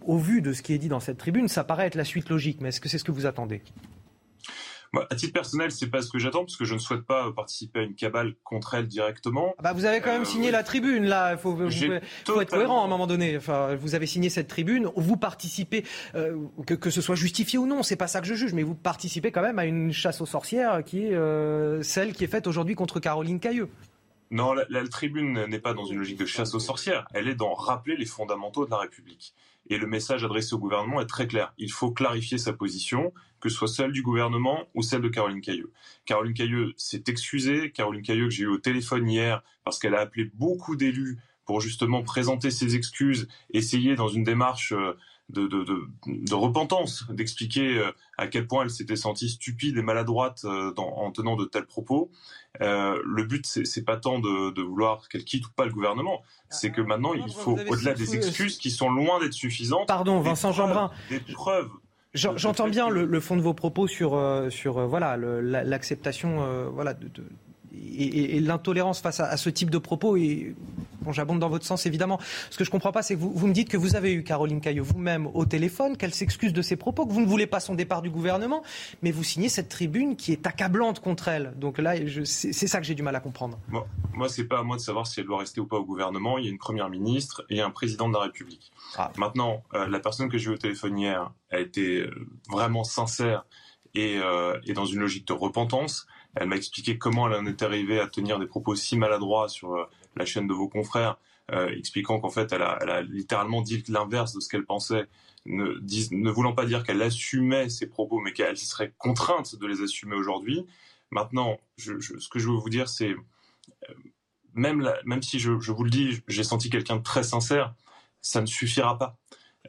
au vu de ce qui est dit dans cette tribune, ça paraît être la suite logique, mais est-ce que c'est ce que vous attendez? À titre personnel, c'est pas ce que j'attends parce que je ne souhaite pas participer à une cabale contre elle directement. Ah bah vous avez quand même euh, signé la tribune là. Il faut, faut, être cohérent à un moment donné. Enfin, vous avez signé cette tribune. Vous participez, euh, que, que ce soit justifié ou non, c'est pas ça que je juge, mais vous participez quand même à une chasse aux sorcières qui est euh, celle qui est faite aujourd'hui contre Caroline Cailleux. Non, la, la tribune n'est pas dans une logique de chasse aux sorcières. Elle est dans rappeler les fondamentaux de la République. Et le message adressé au gouvernement est très clair. Il faut clarifier sa position, que ce soit celle du gouvernement ou celle de Caroline Cailleux. Caroline Cailleux s'est excusée. Caroline Cailleux que j'ai eu au téléphone hier parce qu'elle a appelé beaucoup d'élus pour justement présenter ses excuses, essayer dans une démarche euh, de, de, de, repentance, d'expliquer euh, à quel point elle s'était sentie stupide et maladroite euh, en tenant de tels propos. Euh, le but, c'est pas tant de, vouloir qu'elle quitte ou pas le gouvernement, c'est que maintenant, il faut, au-delà des excuses qui sont loin d'être suffisantes, Pardon, Vincent Jeanbrun. Des preuves. J'entends bien le, fond de vos propos sur, sur voilà l'acceptation voilà, de, et, l'intolérance face à, ce type de propos. Et bon, j'abonde dans votre sens évidemment. Ce que je comprends pas, c'est que vous, vous, me dites que vous avez eu Caroline Caillot vous-même au téléphone, qu'elle s'excuse de ses propos, que vous ne voulez pas son départ du gouvernement, mais vous signez cette tribune qui est accablante contre elle. Donc là, c'est ça que j'ai du mal à comprendre. Moi, moi c'est pas à moi de savoir si elle doit rester ou pas au gouvernement. Il y a une première ministre et un président de la République. Ah. Maintenant, euh, la personne que j'ai eu au téléphone hier a été euh, vraiment sincère et, euh, et dans une logique de repentance. Elle m'a expliqué comment elle en est arrivée à tenir des propos si maladroits sur la chaîne de vos confrères, euh, expliquant qu'en fait elle a, elle a, littéralement dit l'inverse de ce qu'elle pensait, ne, ne, voulant pas dire qu'elle assumait ses propos, mais qu'elle serait contrainte de les assumer aujourd'hui. Maintenant, je, je, ce que je veux vous dire, c'est euh, même, même si je, je, vous le dis, j'ai senti quelqu'un de très sincère, ça ne suffira pas.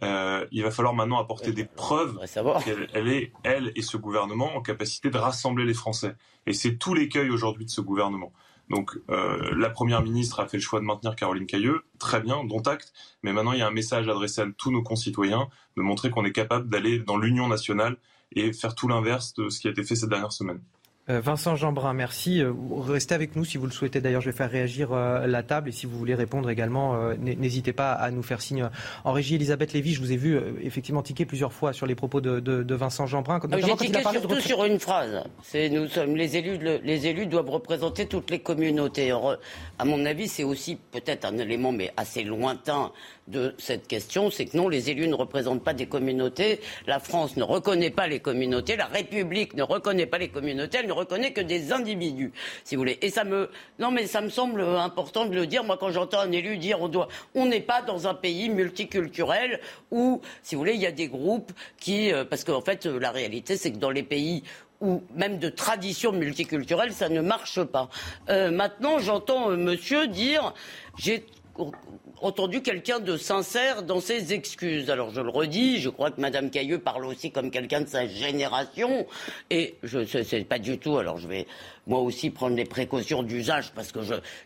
euh, il va falloir maintenant apporter des preuves qu'elle elle est, elle et ce gouvernement, en capacité de rassembler les Français. Et c'est tout l'écueil aujourd'hui de ce gouvernement. Donc euh, la Première ministre a fait le choix de maintenir Caroline Cailleux, très bien, dont acte, mais maintenant il y a un message adressé à tous nos concitoyens, de montrer qu'on est capable d'aller dans l'union nationale et faire tout l'inverse de ce qui a été fait ces dernières semaines. Euh, Vincent Jeanbrun, merci. Euh, restez avec nous si vous le souhaitez. D'ailleurs, je vais faire réagir euh, la table et si vous voulez répondre également, n'hésitez pas à nous faire signe. En régie, Elisabeth Lévy, je vous ai vu effectivement tiquer plusieurs fois sur les propos de, Vincent Jeanbrun. J'ai tiqué surtout sur une phrase. C'est nous sommes les élus. Les élus doivent représenter toutes les communautés. à mon avis, c'est aussi peut-être un élément, mais assez lointain de cette question, c'est que non, les élus ne représentent pas des communautés, la France ne reconnaît pas les communautés, la République ne reconnaît pas les communautés, elle ne reconnaît que des individus, si vous voulez. Et ça me, non mais ça me semble important de le dire. Moi, quand j'entends un élu dire on doit, on n'est pas dans un pays multiculturel où, si vous voulez, il y a des groupes qui, euh, parce qu'en fait, la réalité, c'est que dans les pays ou même de tradition multiculturelle, ça ne marche pas. Euh, maintenant, j'entends euh, monsieur dire j'ai entendu quelqu'un de sincère dans ses excuses. Alors je le redis, je crois que Madame Cailleux parle aussi comme quelqu'un de sa génération, et je sais pas du tout. Alors je vais moi aussi prendre les précautions d'usage parce que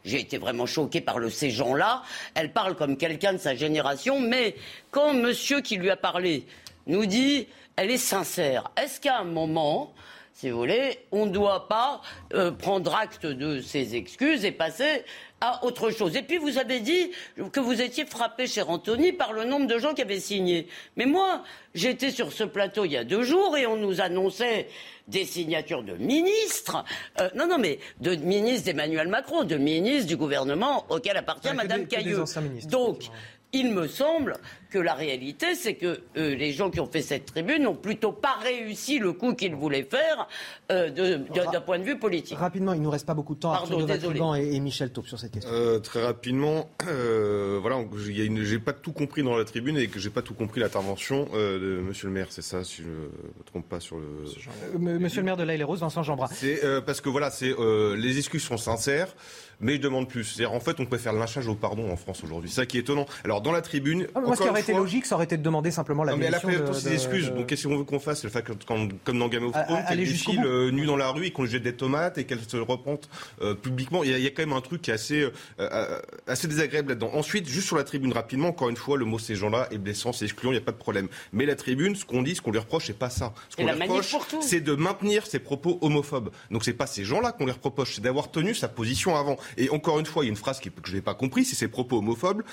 j'ai été vraiment choqué par le ces gens-là. Elle parle comme quelqu'un de sa génération, mais quand Monsieur qui lui a parlé nous dit, elle est sincère. Est-ce qu'à un moment si vous voulez, on ne doit pas euh, prendre acte de ses excuses et passer à autre chose. Et puis vous avez dit que vous étiez frappé, cher Anthony, par le nombre de gens qui avaient signé. Mais moi, j'étais sur ce plateau il y a deux jours et on nous annonçait des signatures de ministres, euh, non, non, mais de ministres d'Emmanuel Macron, de ministres du gouvernement auquel appartient Madame Cailleux. Donc, il me semble que la réalité, c'est que euh, les gens qui ont fait cette tribune n'ont plutôt pas réussi le coup qu'ils voulaient faire euh, d'un point de vue politique. Rapidement, il ne nous reste pas beaucoup de temps. Arthur de et, et, Michel Taupe sur cette question. Euh, très rapidement, voilà, j'ai pas tout compris dans la tribune et que j'ai pas tout compris l'intervention de Monsieur le Maire. C'est ça, si je ne me trompe pas sur le. Monsieur le Maire de l'Aïle Rose, Vincent Jeanbras. C'est parce que voilà, c'est les excuses sont sincères mais je demande plus. En fait, on préfère le lynchage au pardon en France aujourd'hui. C'est ça qui est étonnant. Alors, dans la tribune. Ah, moi, ce qui aurait été logique, ça aurait été de demander simplement la non, mais elle a fait toutes ses excuses. Donc, qu'est-ce qu'on veut qu'on fasse Le fait que, comme dans Game of Thrones, qu'elle défile euh, nue dans la rue et qu'on lui jette des tomates et qu'elle se repente euh, publiquement. Il y, a, quand même un truc qui est assez, euh, assez désagréable là-dedans. Ensuite, juste sur la tribune, rapidement, encore une fois, le mot ces gens-là est blessant, c'est excluant, il n'y a pas de problème. Mais la tribune, ce qu'on dit, ce qu'on lui reproche, c'est pas ça. Ce qu'on lui reproche, c'est de maintenir ses propos homophobes. Donc, c'est pas ces gens-là qu'on lui reproche, c'est d'avoir tenu sa position avant. Et encore une fois, il y a une phrase que je n'ai pas compris, c'est ses propos homophobes.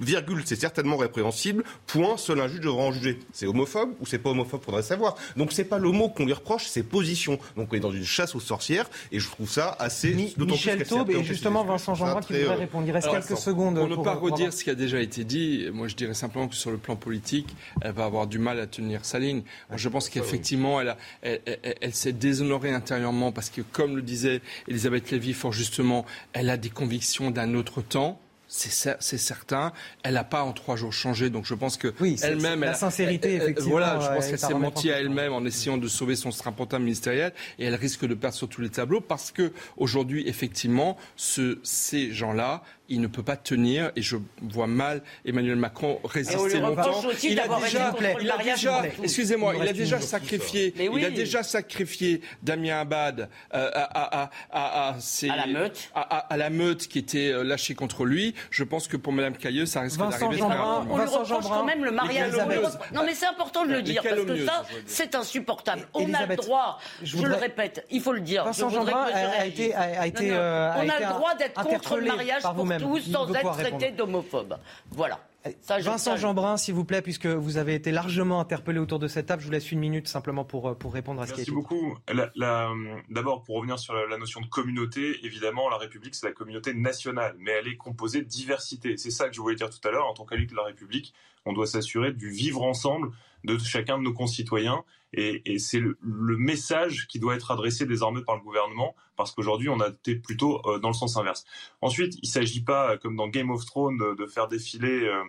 Virgule, c'est certainement répréhensible. Point, seul un juge devra en juger. C'est homophobe ou c'est pas homophobe, faudrait savoir. Donc c'est pas le mot qu'on lui reproche, c'est position. Donc on est dans une chasse aux sorcières et je trouve ça assez. Michel Taube et justement Vincent Jean qui voudrait répondre. Il reste quelques secondes. Pour ne pas redire ce qui a déjà été dit, moi je dirais simplement que sur le plan politique, elle va avoir du mal à tenir sa ligne. je pense qu'effectivement, elle, elle, elle s'est déshonorée intérieurement parce que, comme le disait Elisabeth Lévy fort justement, elle a des convictions d'un autre temps c'est certain. Elle n'a pas en trois jours changé, donc je pense que elle-même, la sincérité, effectivement. Voilà, je pense qu'elle s'est menti à elle-même en essayant de sauver son strapontin ministériel, et elle risque de perdre sur tous les tableaux parce que aujourd'hui, effectivement, ce, ces gens-là il ne peut pas tenir et je vois mal Emmanuel Macron résister longtemps. Il a déjà, il a déjà excusez-moi, il a déjà sacrifié, il a déjà sacrifié Damien Abad euh, à, à, à, à, la meute, à, la meute qui était euh, lâchée contre lui. Je pense que pour Madame Cailleux, ça risque d'arriver très rapidement. On lui reproche quand même le mariage. Non, mais c'est important de le dire parce que ça, c'est insupportable. On a le droit. Je le répète, il faut le dire. Vincent Jeanbrun a été, a été, euh, on a le droit d'être contre le mariage tous sans être traité d'homophobe. Voilà. Vincent Jeanbrun, s'il vous plaît, puisque vous avez été largement interpellé autour de cette table, je vous laisse une minute simplement pour, euh, pour répondre à ce qui est Merci beaucoup. D'abord, pour revenir sur la, notion de communauté, évidemment, la République, c'est la communauté nationale, mais elle est composée de diversité. C'est ça que je voulais dire tout à l'heure. En tant qu'élu de la République, on doit s'assurer du vivre ensemble de chacun de nos concitoyens. Et, c'est le, message qui doit être adressé désormais par le gouvernement, parce qu'aujourd'hui, on a été plutôt euh, dans le sens inverse. Ensuite, il ne s'agit pas, comme dans Game of Thrones, de, faire défiler euh,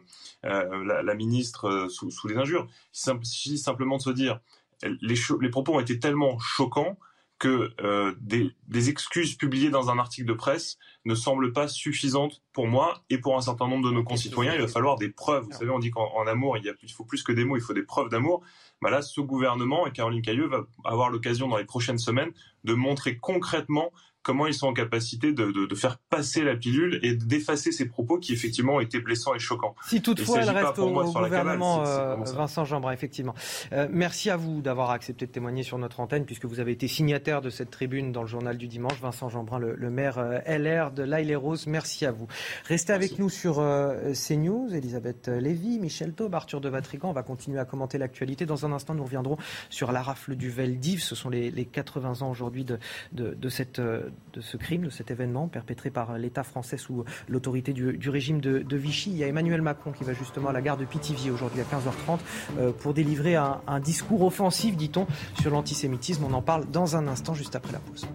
euh, la, ministre sous, les injures. Il s'agit simplement de se dire, les propos ont été tellement choquants que euh, des, des, excuses publiées dans un article de presse ne semblent pas suffisantes pour moi et pour un certain nombre de nos concitoyens. Il va falloir des preuves. Vous savez, on dit qu'en amour, il, y a, il faut plus que des mots, il faut des preuves d'amour. Bah là, ce gouvernement et Caroline Cailleux va avoir l'occasion dans les prochaines semaines de montrer concrètement comment ils sont en capacité de, de, de faire passer la pilule et d'effacer ces propos qui effectivement été blessants et choquants. Si toutefois elle reste au, gouvernement, euh, Vincent Jeanbrun, effectivement. Euh, merci à vous d'avoir accepté de témoigner sur notre antenne puisque vous avez été signataire de cette tribune dans le journal du dimanche. Vincent Jeanbrun, le, le maire euh, LR de l'Aïle et Rose, merci à vous. Restez avec nous sur euh, CNews, Elisabeth Lévy, Michel Taube, Arthur de Vatrigan. On va continuer à commenter l'actualité. Dans un instant, nous reviendrons sur la rafle du Veldiv. Ce sont les, les 80 ans aujourd'hui de, de, de cette de ce crime, de cet événement perpétré par l'État français sous l'autorité du, régime de, de, Vichy. Il y a Emmanuel Macron qui va justement à la gare de Pithiviers aujourd'hui à 15h30 euh, pour délivrer un, un discours offensif, dit-on, sur l'antisémitisme. On en parle dans un instant, juste après la pause.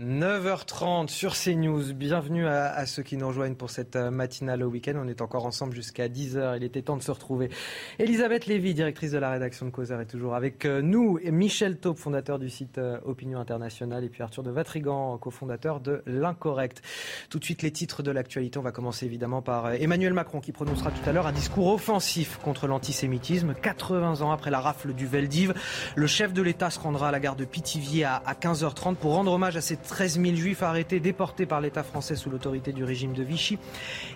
9h30 sur CNews. Bienvenue à, ceux qui nous rejoignent pour cette euh, matinale au week-end. On est encore ensemble jusqu'à 10h. Il était temps de se retrouver. Elisabeth Lévy, directrice de la rédaction de Causeur, est toujours avec euh, nous. Et Michel Taupe, fondateur du site euh, Opinion Internationale. Et puis Arthur de Vatrigan, cofondateur de L'Incorrect. Tout de suite, les titres de l'actualité. On va commencer évidemment par Emmanuel Macron qui prononcera tout à l'heure un discours offensif contre l'antisémitisme. 80 ans après la rafle du Veldiv, le chef de l'État se rendra à la gare de Pithiviers à, à 15h30 pour rendre hommage à cette 13 000 juifs arrêtés, déportés par l'État français sous l'autorité du régime de Vichy.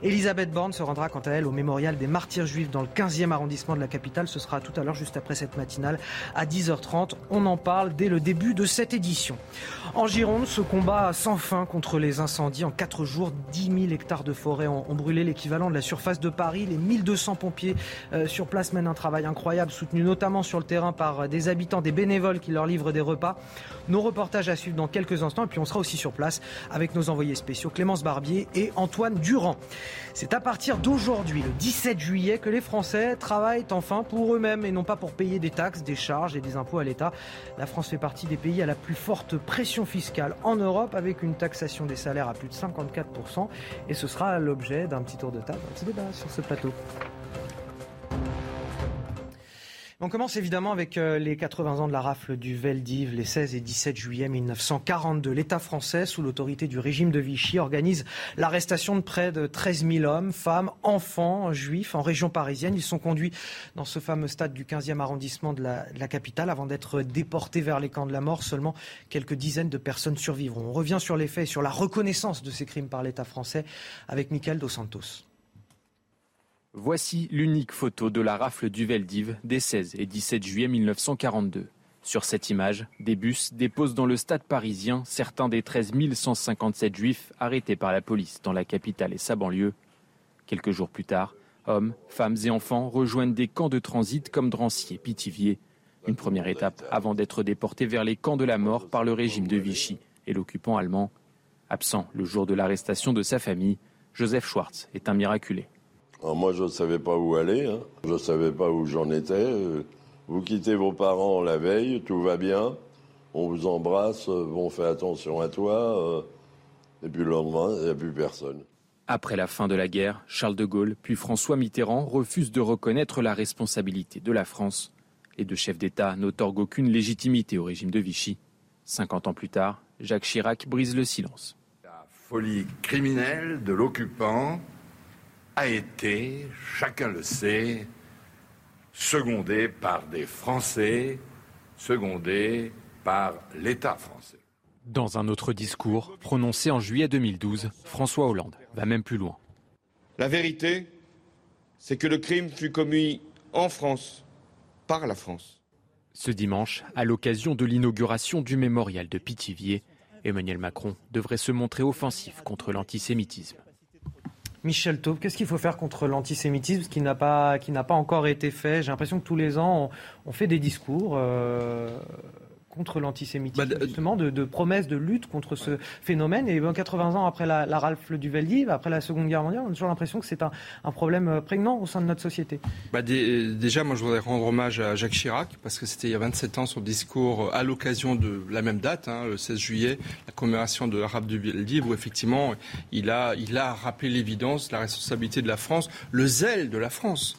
Elisabeth Borne se rendra quant à elle au mémorial des martyrs juifs dans le 15e arrondissement de la capitale. Ce sera tout à l'heure, juste après cette matinale, à 10h30. On en parle dès le début de cette édition. En Gironde, ce combat sans fin contre les incendies. En 4 jours, 10 000 hectares de forêt ont, brûlé l'équivalent de la surface de Paris. Les 1200 pompiers euh, sur place mènent un travail incroyable, soutenu notamment sur le terrain par des habitants, des bénévoles qui leur livrent des repas. Nos reportages à suivre dans quelques instants. On sera aussi sur place avec nos envoyés spéciaux Clémence Barbier et Antoine Durand. C'est à partir d'aujourd'hui, le 17 juillet, que les Français travaillent enfin pour eux-mêmes et non pas pour payer des taxes, des charges et des impôts à l'État. La France fait partie des pays à la plus forte pression fiscale en Europe avec une taxation des salaires à plus de 54% et ce sera l'objet d'un petit tour de table, un petit débat sur ce plateau. On commence évidemment avec euh, les 80 ans de la rafle du Veldiv, les 16 et 17 juillet 1942. L'État français, sous l'autorité du régime de Vichy, organise l'arrestation de près de 13 000 hommes, femmes, enfants, juifs en région parisienne. Ils sont conduits dans ce fameux stade du 15e arrondissement de la, capitale avant d'être déportés vers les camps de la mort. Seulement quelques dizaines de personnes survivront. On revient sur les faits et sur la reconnaissance de ces crimes par l'État français avec Michael Dos Santos. Voici l'unique photo de la rafle du Veldiv des 16 et 17 juillet 1942. Sur cette image, des bus déposent dans le stade parisien certains des 13 157 juifs arrêtés par la police dans la capitale et sa banlieue. Quelques jours plus tard, hommes, femmes et enfants rejoignent des camps de transit comme Drancy et Pithiviers. Une première étape avant d'être déportés vers les camps de la mort par le régime de Vichy et l'occupant allemand. Absent le jour de l'arrestation de sa famille, Joseph Schwartz est un miraculé. Alors moi, je ne savais pas où aller, hein. je ne savais pas où j'en étais. Vous quittez vos parents la veille, tout va bien, on vous embrasse, on fait attention à toi, et puis le lendemain, il n'y a plus personne. Après la fin de la guerre, Charles de Gaulle puis François Mitterrand refusent de reconnaître la responsabilité de la France. Les deux chefs d'État n'otorguent aucune légitimité au régime de Vichy. 50 ans plus tard, Jacques Chirac brise le silence. La folie criminelle de l'occupant a été, chacun le sait, secondé par des Français, secondé par l'État français. Dans un autre discours prononcé en juillet 2012, François Hollande va même plus loin. La vérité, c'est que le crime fut commis en France, par la France. Ce dimanche, à l'occasion de l'inauguration du mémorial de Pithiviers, Emmanuel Macron devrait se montrer offensif contre l'antisémitisme. Michel Taube, qu'est-ce qu'il faut faire contre l'antisémitisme qui n'a pas, encore été fait? J'ai l'impression que tous les ans, on, on fait des discours. Euh contre l'antisémitisme, bah, justement, de, de, promesses de lutte contre ce phénomène. Et ben, 80 ans après la, la rafle du Veldiv, après la Seconde Guerre mondiale, on a toujours l'impression que c'est un, un, problème prégnant au sein de notre société. Bah, dé, déjà, moi, je voudrais rendre hommage à Jacques Chirac, parce que c'était il y a 27 ans son discours à l'occasion de la même date, hein, le 16 juillet, la commémoration de la rafle du Veldiv, où effectivement, il a, il a rappelé l'évidence, la responsabilité de la France, le zèle de la France.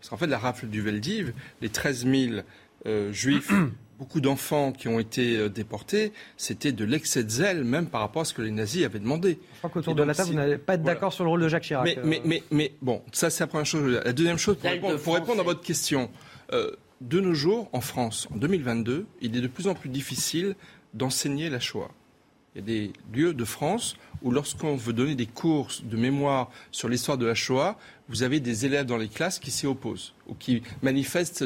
Parce qu'en fait, la rafle du Veldiv, les 13 000 euh, juifs beaucoup d'enfants qui ont été euh, déportés, c'était de l'excès de zèle, même par rapport à ce que les nazis avaient demandé. Je crois qu'autour de la table, vous n'allez pas être d'accord sur le rôle de Jacques Chirac. Mais, euh. mais, mais, mais, bon, ça c'est la première chose. La deuxième chose, pour, répondre, de pour répondre à votre question, euh, de nos jours, en France, en 2022, il est de plus en plus difficile d'enseigner la Shoah. Il y a des lieux de France où lorsqu'on veut donner des cours de mémoire sur l'histoire de la Shoah, vous avez des élèves dans les classes qui s'y opposent ou qui manifestent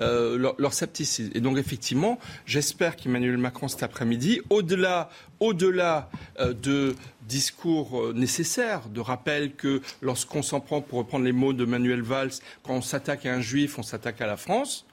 euh, leur, scepticisme. Et donc effectivement, j'espère qu'Emmanuel Macron cet après-midi, au-delà, au-delà euh, de discours euh, nécessaires, de rappel que lorsqu'on s'en prend, pour reprendre les mots de Manuel Valls, quand on s'attaque à un juif, on s'attaque à la France.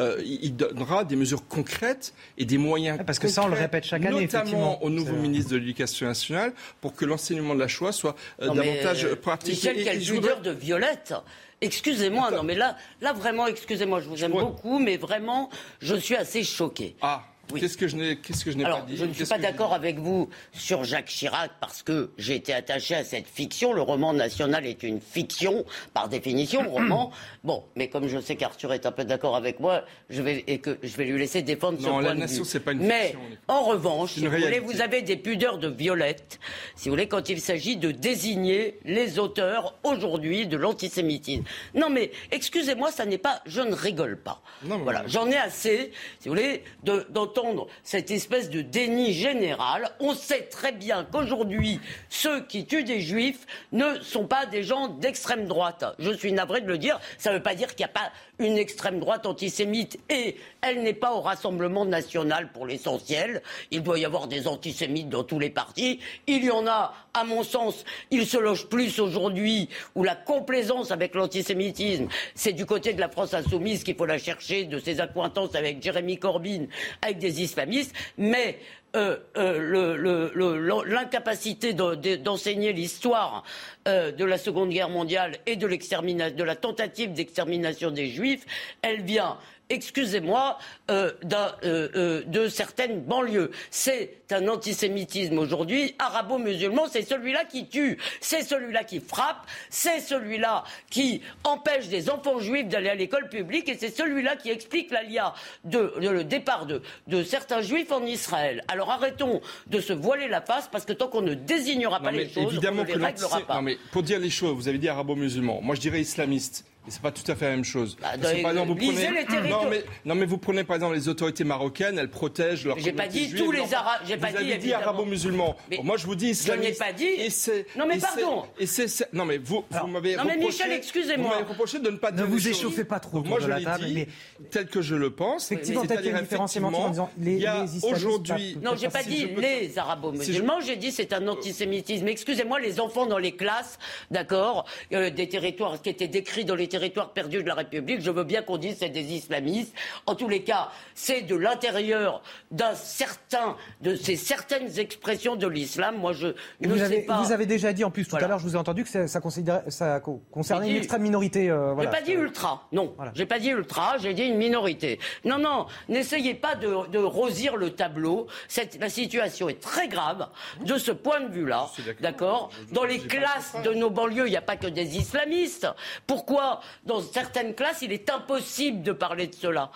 Euh, il il donnera des mesures concrètes et des moyens Parce que ça, on le répète chaque année, notamment au nouveau ministre de l'Éducation nationale, pour que l'enseignement de la Shoah soit euh, davantage euh, pratique. Michel, pudeur de Violette Excusez-moi, non mais là, là vraiment, excusez-moi, je vous aime beaucoup, mais vraiment, je suis assez choqué. Ah, qu'est-ce que je n'ai, qu'est-ce que je n'ai Alors, pas dit je ne suis pas d'accord avec vous sur Jacques Chirac parce que j'ai été attaché à cette fiction. Le roman national est une fiction, par définition, roman. Bon, mais comme je sais qu'Arthur est un peu d'accord avec moi, je vais, et que je vais lui laisser défendre Non, ce La point de Nation, vue. c'est pas une mais, fiction, on est- en revanche, si vous voulez, vous avez des pudeurs de violette, si vous voulez, quand il s'agit de désigner les auteurs aujourd'hui de l'antisémitisme. Non, mais excusez-moi, ça n'est pas, je ne rigole pas. voilà, j'en ai assez, si vous voulez, de- d'entendre cette espèce de déni général. On sait très bien qu'aujourd'hui, ceux qui tuent des juifs ne sont pas des gens d'extrême droite. Je suis navré de le dire. Ça ne veut pas dire qu'il n'y a pas une extrême droite antisémite et elle n'est pas au Rassemblement national pour l'essentiel. Il doit y avoir des antisémites dans tous les partis. Il y en a, à mon sens, il se loge plus aujourd'hui où la complaisance avec l'antisémitisme, c'est du côté de la France insoumise qu'il faut la chercher, de ses accointances avec Jérémy Corbyn, avec des islamistes. Mais euh, euh, l'incapacité de- de- d'enseigner l'histoire euh, de la Seconde Guerre mondiale et de, de la tentative d'extermination des Juifs, elle vient excusez-moi, euh, euh, euh, de certaines banlieues. C'est un antisémitisme aujourd'hui arabo-musulman, c'est celui-là qui tue, c'est celui-là qui frappe, c'est celui-là qui empêche des enfants juifs d'aller à l'école publique et c'est celui-là qui explique l'alia de, de- le départ de, de certains juifs en Israël. Alors arrêtons de se voiler la face parce que tant qu'on ne désignera pas Non, les choses, on ne les réglera pas. Non, mais pour dire les choses, vous avez dit arabo-musulman. Moi, je dirais islamiste. Et c'est pas tout à fait la même chose. Parce que, par exemple, vous lisez prenez... les territoires. non, mais, non, mais vous prenez par exemple les autorités marocaines, elles protègent leurs J'ai pas dit tous les Arabes- j'ai pas avez dit évidemment. arabo-musulman. Mais Bon, moi, je vous dis je n'ai pas dit- Et Non, mais et pardon. Et c'est... c'est- Non, mais vous, vous m'avez Non, mais reproché... Michel, excusez-moi. Vous m'avez reproché de ne pas Ne vous les choses. échauffez pas trop Donc, Moi, je l'ai table, dit tel que je le pense. Effectivement, peut-être une différence sémantique en disant les- il y a les islamistes, aujourd'hui... pas- Non, j'ai pas dit les arabo-musulmans, j'ai dit c'est un antisémitisme. Excusez-moi, les enfants dans les classes, d'accord, euh, des territoires qui étaient décrits dans les territoires perdus de la République, je veux bien qu'on dise c'est des islamistes. En tous les cas, c'est de l'intérieur d'un certain, de ces certaines expressions de l'islam. Moi, je ne vous, sais avez, pas. vous avez déjà dit en plus tout Voilà. à l'heure, je vous ai entendu que ça, ça, ça co- concernait J'ai une dit- extrême minorité. euh, voilà. J'ai pas dit ultra, non. J'ai pas dit ultra, j'ai dit une minorité. Non, non, n'essayez pas de, de rosir le tableau. Cette, la situation est très grave de ce point de vue-là. D'accord Dans les classes de nos banlieues, il n'y a pas que des islamistes. Pourquoi Dans certaines classes, il est impossible de parler de cela.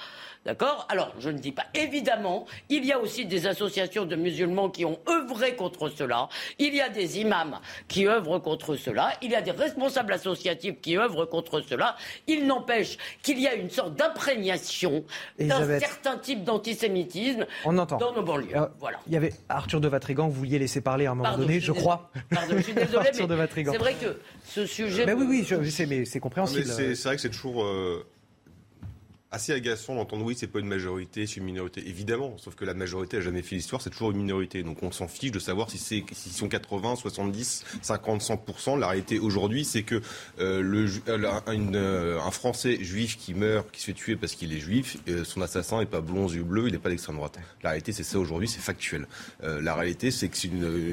D'accord? Alors, je ne dis pas. Évidemment, il y a aussi des associations de musulmans qui ont œuvré contre cela. Il y a des imams qui œuvrent contre cela. Il y a des responsables associatifs qui œuvrent contre cela. Il n'empêche qu'il y a une sorte d'imprégnation d'un certain type d'antisémitisme dans nos banlieues. Euh, voilà. Il y avait Arthur de Vatrigan que vous vouliez laisser parler à un moment Pardon, donné, je crois. Pardon, je suis désolé, Arthur de mais Vatrigan. c'est vrai que ce sujet. Ben oui, me- oui, je, je sais, mais c'est mais compréhensible. c'est c'est vrai que c'est toujours euh, assez agaçant d'entendre oui, c'est pas une majorité, c'est une minorité. Évidemment, sauf que la majorité a jamais fait l'histoire, c'est toujours une minorité. Donc on s'en fiche de savoir si c'est s'ils sont 80, 70, 50, 100% La réalité aujourd'hui, c'est que euh, le, euh, une, euh, un Français juif qui meurt, qui se fait tuer parce qu'il est juif, euh, son assassin est pas blond, yeux bleus, il n'est pas d'extrême droite. La réalité, c'est ça aujourd'hui, c'est factuel. Euh, la réalité, c'est que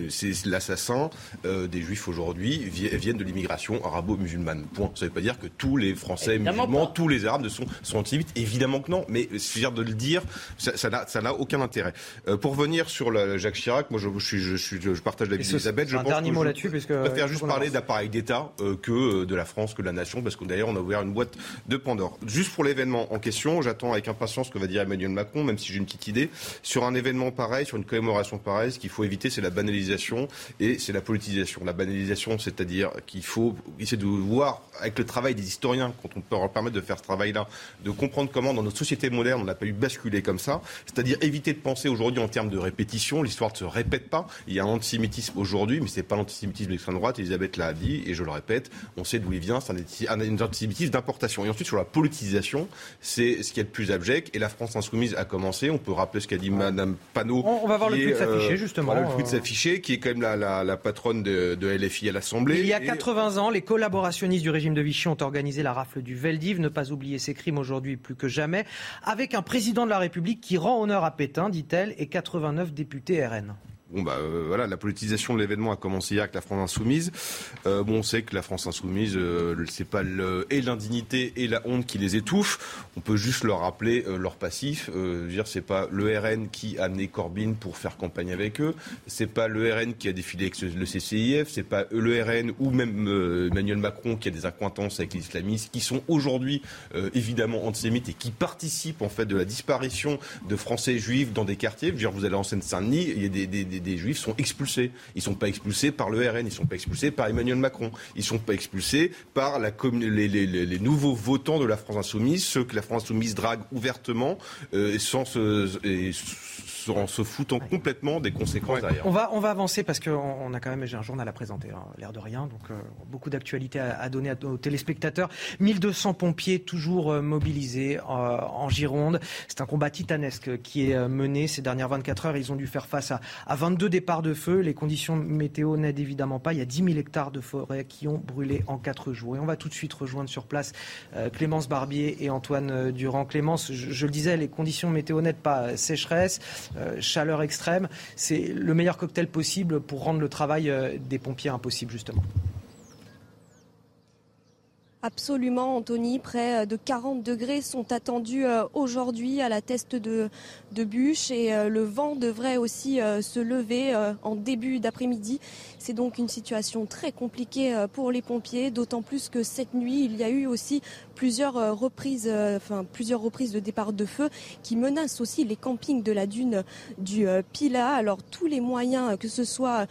c'est l'assassin euh, des juifs aujourd'hui vi- viennent de l'immigration arabo-musulmane. Point. Ça ne veut pas dire que tous les Français Évidemment musulmans, pas. tous les arabes ne sont, sont antisémites. Évidemment que non, mais dire de le dire, ça n'a aucun intérêt. pour venir sur la, Jacques Chirac, moi je, je, je, je partage l'avis d'Elisabeth. Un dernier mot là-dessus, puisque je préfère juste parler d'appareil d'État que de la France, que de la nation, parce que d'ailleurs on a ouvert une boîte de Pandore. Juste pour l'événement en question, j'attends avec impatience ce que va dire Emmanuel Macron, même si j'ai une petite idée. Sur un événement pareil, sur une commémoration pareille, ce qu'il faut éviter, c'est la banalisation et c'est la politisation. La banalisation, c'est-à-dire qu'il faut essayer de voir, avec le travail des historiens, quand on peut leur permettre de faire ce travail-là, de comprendre comment dans notre société moderne on n'a pas eu basculer comme ça, c'est-à-dire éviter de penser aujourd'hui en termes de répétition, l'histoire ne se répète pas, il y a un antisémitisme aujourd'hui, mais ce n'est pas l'antisémitisme d'extrême droite, Elisabeth l'a dit, et je le répète, on sait d'où il vient, c'est un, antisémitisme d'importation. Et ensuite, sur la politisation, c'est ce qui est le plus abject, et la France insoumise a commencé, on peut rappeler ce qu'a dit Madame Panot. On, va voir le plus de s'afficher, justement. Voilà, le plus de s'afficher, qui est quand même la, patronne de, de, LFI à l'Assemblée. Il y a 80 ans, les collaborationnistes du régime de Vichy ont organisé la rafle du Veldiv. Ne pas oublier ces crimes aujourd'hui plus que jamais, avec un président de la République qui rend honneur à Pétain, dit-elle, et 89 députés RN. Bon bah euh, voilà, la politisation de l'événement a commencé hier avec la France insoumise. Euh, on sait que la France insoumise, euh, c'est pas et l'indignité et la honte qui les étouffent. On peut juste leur rappeler leur passif. dire c'est pas le RN qui a amené Corbyn pour faire campagne avec eux. C'est pas le RN qui a défilé avec le CCIF. C'est pas le RN ou même Emmanuel Macron qui a des accointances avec les islamistes, qui sont aujourd'hui évidemment antisémites et qui participent en fait de la disparition de Français juifs dans des quartiers. dire, vous allez en Seine-Saint-Denis, il y a des, juifs sont expulsés. Ils ne sont pas expulsés par le RN, ils ne sont pas expulsés par Emmanuel Macron, ils ne sont pas expulsés par les, nouveaux votants de la France insoumise, ceux que la France insoumise drague ouvertement euh, sans se, en se foutant complètement des conséquences derrière. On va, on va avancer parce qu'on a quand même, j'ai un journal à présenter, hein, l'air de rien, donc euh, beaucoup d'actualités à, donner à nos téléspectateurs. 1200 pompiers toujours euh, mobilisés en Gironde. C'est un combat titanesque qui est mené ces dernières 24 heures. Ils ont dû faire face à, à 22 départs de feu. Les conditions météo n'aident évidemment pas. Il y a 10 000 hectares de forêt qui ont brûlé en 4 jours. Et on va tout de suite rejoindre sur place euh, Clémence Barbier et Antoine euh, Durand. Clémence, je, le disais, les conditions météo n'aident pas. Sécheresse, euh, chaleur extrême, c'est le meilleur cocktail possible pour rendre le travail des pompiers impossible, justement. Absolument, Anthony. Près de 40 degrés sont attendus euh, aujourd'hui à la teste de, de bûche et euh, le vent devrait aussi euh, se lever en début d'après-midi. C'est donc une situation très compliquée pour les pompiers, d'autant plus que cette nuit, il y a eu aussi plusieurs reprises, enfin plusieurs reprises de départ de feu qui menacent aussi les campings de la dune du Pila. Alors tous les moyens, que ce soit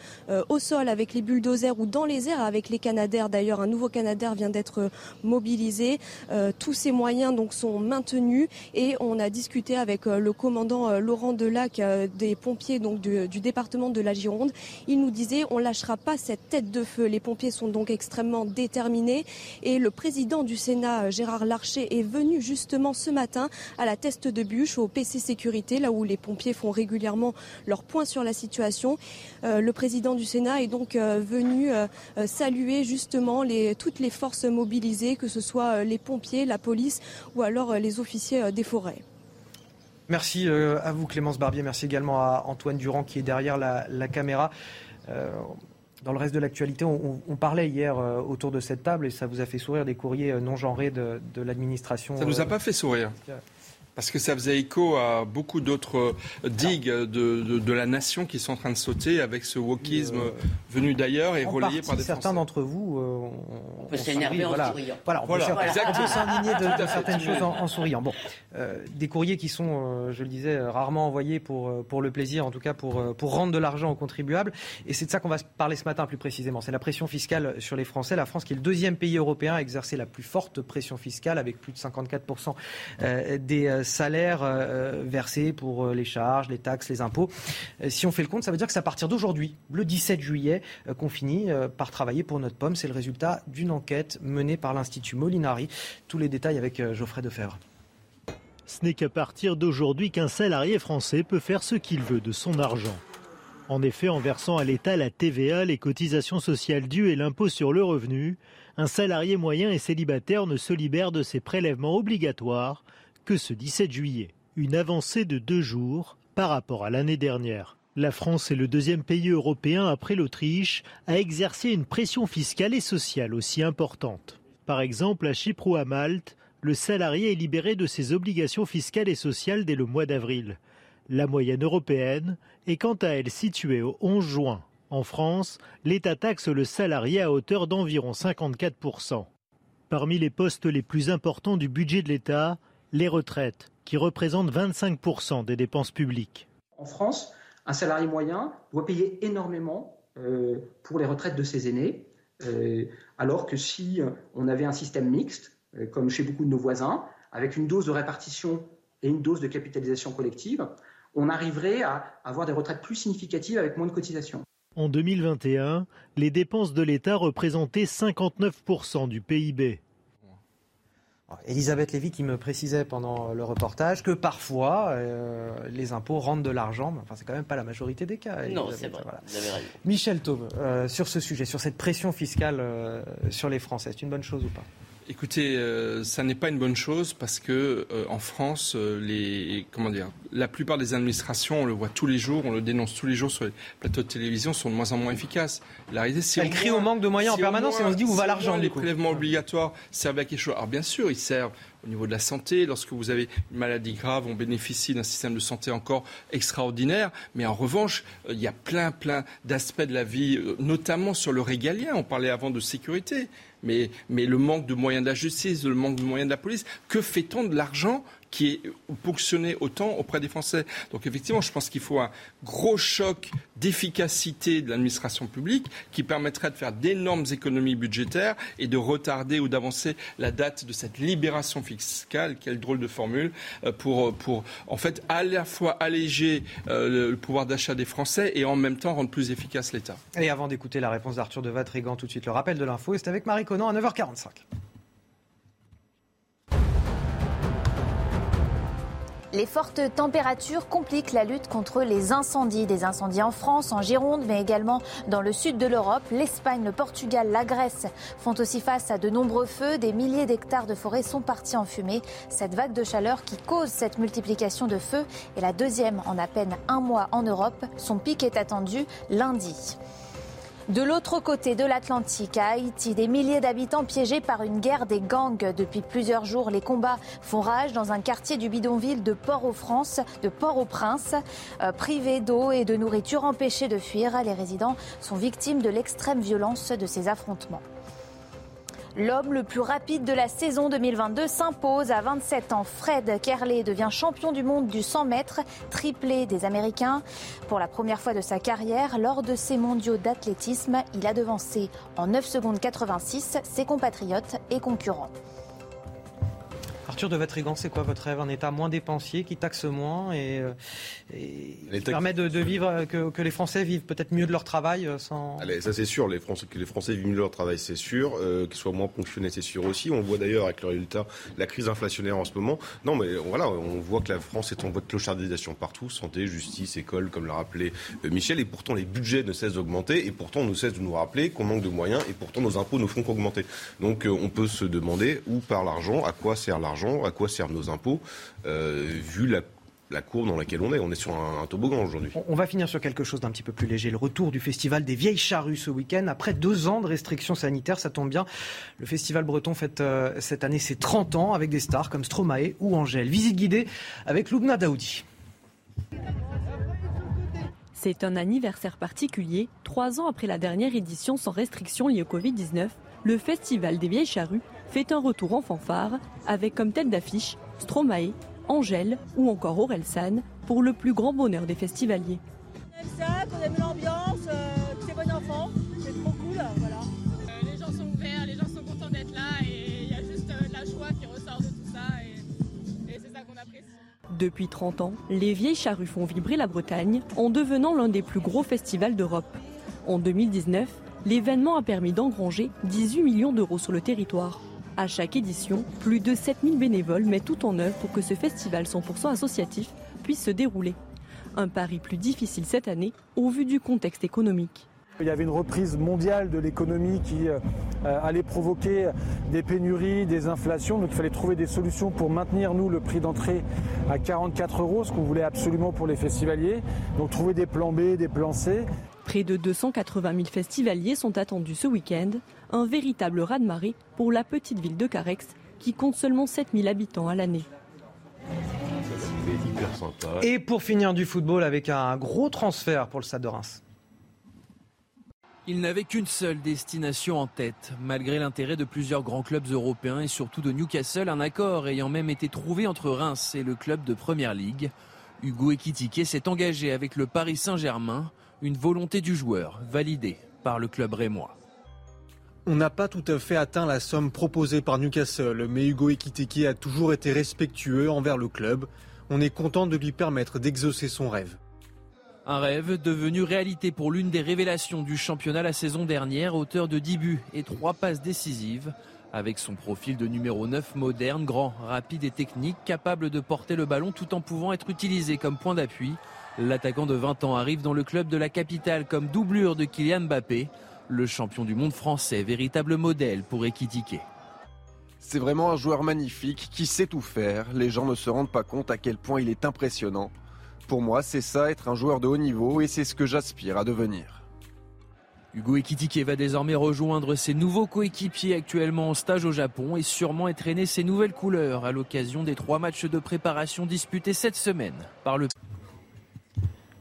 au sol avec les bulldozers ou dans les airs avec les canadaires. D'ailleurs, un nouveau canadaire vient d'être mobilisés. Euh, tous ces moyens donc sont maintenus et on a discuté avec euh, le commandant euh, Laurent Delac des pompiers du, département de la Gironde. Il nous disait on lâchera pas cette tête de feu. Les pompiers sont donc extrêmement déterminés et le président du Sénat Gérard Larcher est venu justement ce matin à la teste de bûche au PC sécurité là où les pompiers font régulièrement leur point sur la situation. le président du Sénat est donc venu saluer justement toutes les forces mobilisées que ce soit euh, les pompiers, la police ou alors euh, les officiers euh, des forêts. Merci à vous Clémence Barbier, merci également à Antoine Durand qui est derrière la, caméra. dans le reste de l'actualité, on, parlait hier autour de cette table et ça vous a fait sourire des courriers non genrés de, de l'administration. Ça ne nous a pas fait sourire. Parce que ça faisait écho à beaucoup d'autres digues de, de, la nation qui sont en train de sauter avec ce wokisme euh, venu d'ailleurs et relayé par des Certains d'entre vous, euh, on, peut s'énerver en souriant. Voilà, on peut s'indigner de, certaines choses en, souriant. Bon, euh, des courriers qui sont, je le disais, rarement envoyés pour, pour le plaisir, en tout cas pour, pour rendre de l'argent aux contribuables. Et c'est de ça qu'on va parler ce matin plus précisément. C'est la pression fiscale sur les Français. La France qui est le deuxième pays européen à exercer la plus forte pression fiscale avec plus de 54% des salaires euh, versés pour euh, les charges, les taxes, les impôts. Euh, si on fait le compte, ça veut dire que c'est à partir d'aujourd'hui, le 17 juillet, qu'on finit par travailler pour notre pomme. C'est le résultat d'une enquête menée par l'Institut Molinari. Tous les détails avec Geoffrey Defebvre. Ce n'est qu'à partir d'aujourd'hui qu'un salarié français peut faire ce qu'il veut de son argent. En effet, en versant à l'État la TVA, les cotisations sociales dues et l'impôt sur le revenu, un salarié moyen et célibataire ne se libère de ses prélèvements obligatoires que ce 17 juillet, une avancée de deux jours par rapport à l'année dernière. La France est le deuxième pays européen après l'Autriche à exercer une pression fiscale et sociale aussi importante. Par exemple, à Chypre ou à Malte, le salarié est libéré de ses obligations fiscales et sociales dès le mois d'avril. La moyenne européenne est quant à elle située au 11 juin. En France, l'État taxe le salarié à hauteur d'environ 54%. Parmi les postes les plus importants du budget de l'État, les retraites, qui représentent 25% des dépenses publiques. En France, un salarié moyen doit payer énormément euh, pour les retraites de ses aînés, euh, alors que si on avait un système mixte, euh, comme chez beaucoup de nos voisins, avec une dose de répartition et une dose de capitalisation collective, on arriverait à avoir des retraites plus significatives avec moins de cotisations. En 2021, les dépenses de l'État représentaient 59% du PIB. Elisabeth Lévy qui me précisait pendant le reportage que parfois euh, les impôts rendent de l'argent, mais enfin c'est quand même pas la majorité des cas. Non, c'est vrai. Vous avez raison. Michel Taube, euh, sur ce sujet, sur cette pression fiscale euh, sur les Français, c'est une bonne chose ou pas? Écoutez, euh, ça n'est pas une bonne chose parce que euh, en France, euh, les comment dire, la plupart des administrations, on le voit tous les jours, on le dénonce tous les jours sur les plateaux de télévision, sont de moins en moins efficaces. La réalité, c'est Elle crie au manque de moyens en permanence et on se dit où va l'argent Les prélèvements obligatoires servent à quelque chose. Alors bien sûr, ils servent au niveau de la santé. Lorsque vous avez une maladie grave, on bénéficie d'un système de santé encore extraordinaire. Mais en revanche, il y a plein, plein d'aspects de la vie, notamment sur le régalien. On parlait avant de sécurité mais, le manque de moyens de la justice, le manque de moyens de la police, que fait-on de l'argent qui est ponctionné autant auprès des Français? Donc effectivement, je pense qu'il faut un gros choc d'efficacité de l'administration publique qui permettrait de faire d'énormes économies budgétaires et de retarder ou d'avancer la date de cette libération fiscale, quelle drôle de formule, euh, pour, pour en fait à la fois alléger euh, le pouvoir d'achat des Français et en même temps rendre plus efficace l'État. Et avant d'écouter la réponse d'Arthur de Vatrigan, tout de suite le rappel de l'info, c'est avec Marie À 9h45. Les fortes températures compliquent la lutte contre les incendies. Des incendies en France, en Gironde, mais également dans le sud de l'Europe. L'Espagne, le Portugal, la Grèce font aussi face à de nombreux feux. Des milliers d'hectares de forêt sont partis en fumée. Cette vague de chaleur qui cause cette multiplication de feux est la deuxième en à peine un mois en Europe. Son pic est attendu lundi. De l'autre côté de l'Atlantique, à Haïti, des milliers d'habitants piégés par une guerre des gangs. Depuis plusieurs jours, les combats font rage dans un quartier du bidonville de Port-au-France, de Port-au-Prince. Euh, privés d'eau et de nourriture, empêchés de fuir, les résidents sont victimes de l'extrême violence de ces affrontements. L'homme le plus rapide de la saison 2022 s'impose à 27 ans. Fred Kerley devient champion du monde du 100 mètres, triplé des Américains. Pour la première fois de sa carrière, lors de ces mondiaux d'athlétisme, il a devancé en 9 secondes 86 ses compatriotes et concurrents. Arthur de Vatrigan, c'est quoi votre rêve? Un État moins dépensier, qui taxe moins et, euh, permet de, vivre, que, les Français vivent peut-être mieux de leur travail euh, sans. Allez, ça c'est sûr, les Français, que les Français vivent mieux de leur travail, c'est sûr. Euh, qu'ils soient moins ponctionnés, c'est sûr aussi. On voit d'ailleurs avec le résultat la crise inflationnnaire en ce moment. Non, mais voilà, on voit que la France est en voie de clochardisation partout santé, justice, école, comme l'a rappelé Michel. Et pourtant, les budgets ne cessent d'augmenter. Et pourtant, on ne cesse de nous rappeler qu'on manque de moyens. Et pourtant, nos impôts ne font qu'augmenter. Donc, on peut se demander où part l'argent, à quoi sert l'argent à quoi servent nos impôts, euh, vu la courbe dans laquelle on est. On est sur un, toboggan aujourd'hui. On va finir sur quelque chose d'un petit peu plus léger. Le retour du festival des vieilles charrues ce week-end. Après deux ans de restrictions sanitaires, ça tombe bien. Le festival breton fête euh, cette année ses 30 ans avec des stars comme Stromae ou Angèle. Visite guidée avec Loubna Daoudi. C'est un anniversaire particulier. Trois ans après la dernière édition sans restrictions liées au Covid-19, le festival des vieilles charrues fait un retour en fanfare avec comme tête d'affiche Stromae, Angèle ou encore Aurel San pour le plus grand bonheur des festivaliers. On aime ça, qu'on aime l'ambiance, euh, c'est bon enfant, c'est trop cool, voilà. Euh, les gens sont ouverts, les gens sont contents d'être là et il y a juste euh, la joie qui ressort de tout ça et, et c'est ça qu'on apprécie. Depuis 30 ans, les vieilles charrues font vibrer la Bretagne en devenant l'un des plus gros festivals d'Europe. En 2019, l'événement a permis d'engranger 18 millions d'euros sur le territoire. À chaque édition, plus de 7000 bénévoles mettent tout en œuvre pour que ce festival 100% associatif puisse se dérouler. Un pari plus difficile cette année au vu du contexte économique. Il y avait une reprise mondiale de l'économie qui euh, allait provoquer des pénuries, des inflations. Donc il fallait trouver des solutions pour maintenir, nous, le prix d'entrée à 44 euros, ce qu'on voulait absolument pour les festivaliers. Donc trouver des plans B, des plans C. Près de 280 000 festivaliers sont attendus ce week-end. Un véritable raz-de-marée pour la petite ville de Carex, qui compte seulement 7000 habitants à l'année. Et pour finir du football avec un gros transfert pour le Stade de Reims. Il n'avait qu'une seule destination en tête. Malgré l'intérêt de plusieurs grands clubs européens et surtout de Newcastle, un accord ayant même été trouvé entre Reims et le club de Première Ligue. Hugo Ekitike s'est engagé avec le Paris Saint-Germain, une volonté du joueur validée par le club rémois. On n'a pas tout à fait atteint la somme proposée par Newcastle, mais Hugo Ekitike a toujours été respectueux envers le club. On est content de lui permettre d'exaucer son rêve. Un rêve devenu réalité pour l'une des révélations du championnat la saison dernière, auteur de 10 buts et 3 passes décisives. Avec son profil de numéro 9 moderne, grand, rapide et technique, capable de porter le ballon tout en pouvant être utilisé comme point d'appui, l'attaquant de 20 ans arrive dans le club de la capitale comme doublure de Kylian Mbappé, le champion du monde français, véritable modèle pour Ekitike. C'est vraiment un joueur magnifique qui sait tout faire. Les gens ne se rendent pas compte à quel point il est impressionnant. Pour moi, c'est ça, être un joueur de haut niveau, et c'est ce que j'aspire à devenir. Hugo Ekitike va désormais rejoindre ses nouveaux coéquipiers actuellement en stage au Japon et sûrement entraîner ses nouvelles couleurs à l'occasion des trois matchs de préparation disputés cette semaine par le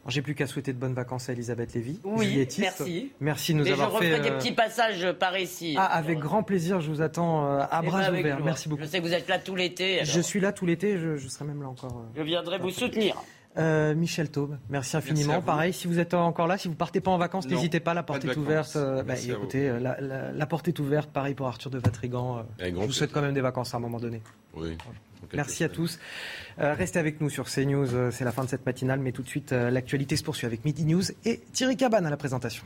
j'ai plus qu'à souhaiter de bonnes vacances à Elisabeth Lévy. Oui, merci. Merci de nous Et avoir je fait. referai des euh, petits passages par ici. Ah, avec grand plaisir, je vous attends euh, à Et bras pas avec ouverts. Merci beaucoup. Je sais que vous êtes là tout l'été. Je suis là tout l'été, je, je serai même là encore. euh. Je viendrai vous soutenir. Euh, Michel Taube, merci infiniment. Merci. Pareil, si vous êtes encore là, si vous partez pas en vacances, n'hésitez pas, la porte est ouverte. euh, bah, écoutez, la, la- la porte est ouverte. Pareil pour Arthur de Vatrigan. euh, je vous souhaite plaisir. quand même des vacances à un moment donné. Oui. Merci à tous. Euh, restez avec nous sur CNews. euh, C'est la fin de cette matinale, mais tout de suite, euh, l'actualité se poursuit avec Midi News et Thierry Cabane à la présentation.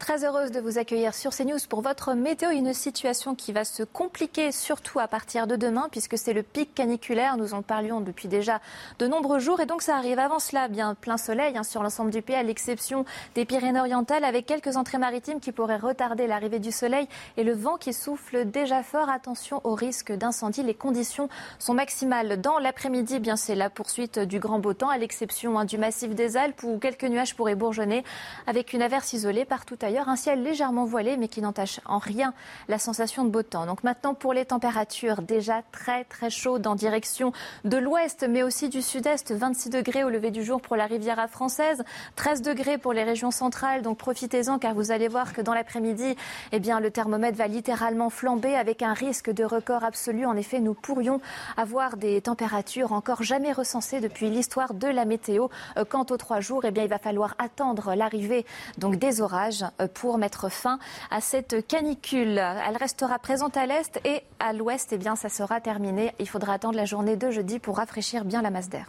Très heureuse de vous accueillir sur CNews pour votre météo. Une situation qui va se compliquer surtout à partir de demain puisque c'est le pic caniculaire. Nous en parlions depuis déjà de nombreux jours et donc ça arrive avant cela bien plein soleil hein, sur l'ensemble du pays à l'exception des Pyrénées-Orientales avec quelques entrées maritimes qui pourraient retarder l'arrivée du soleil et le vent qui souffle déjà fort. Attention au risque d'incendie. Les conditions sont maximales dans l'après-midi. Bien c'est la poursuite du grand beau temps à l'exception hein, du massif des Alpes où quelques nuages pourraient bourgeonner avec une averse isolée partout ailleurs. Un ciel légèrement voilé mais qui n'entache en rien la sensation de beau temps. Donc maintenant pour les températures déjà très très chaudes en direction de l'ouest mais aussi du sud-est. 26 degrés au lever du jour pour la Riviera française, 13 degrés pour les régions centrales. Donc profitez-en car vous allez voir que dans l'après-midi, eh bien le thermomètre va littéralement flamber avec un risque de record absolu. En effet, nous pourrions avoir des températures encore jamais recensées depuis l'histoire de la météo. Euh, Quant aux trois jours, eh bien il va falloir attendre l'arrivée donc des orages pour mettre fin à cette canicule. Elle restera présente à l'est et à l'ouest, eh bien ça sera terminé. Il faudra attendre la journée de jeudi pour rafraîchir bien la masse d'air.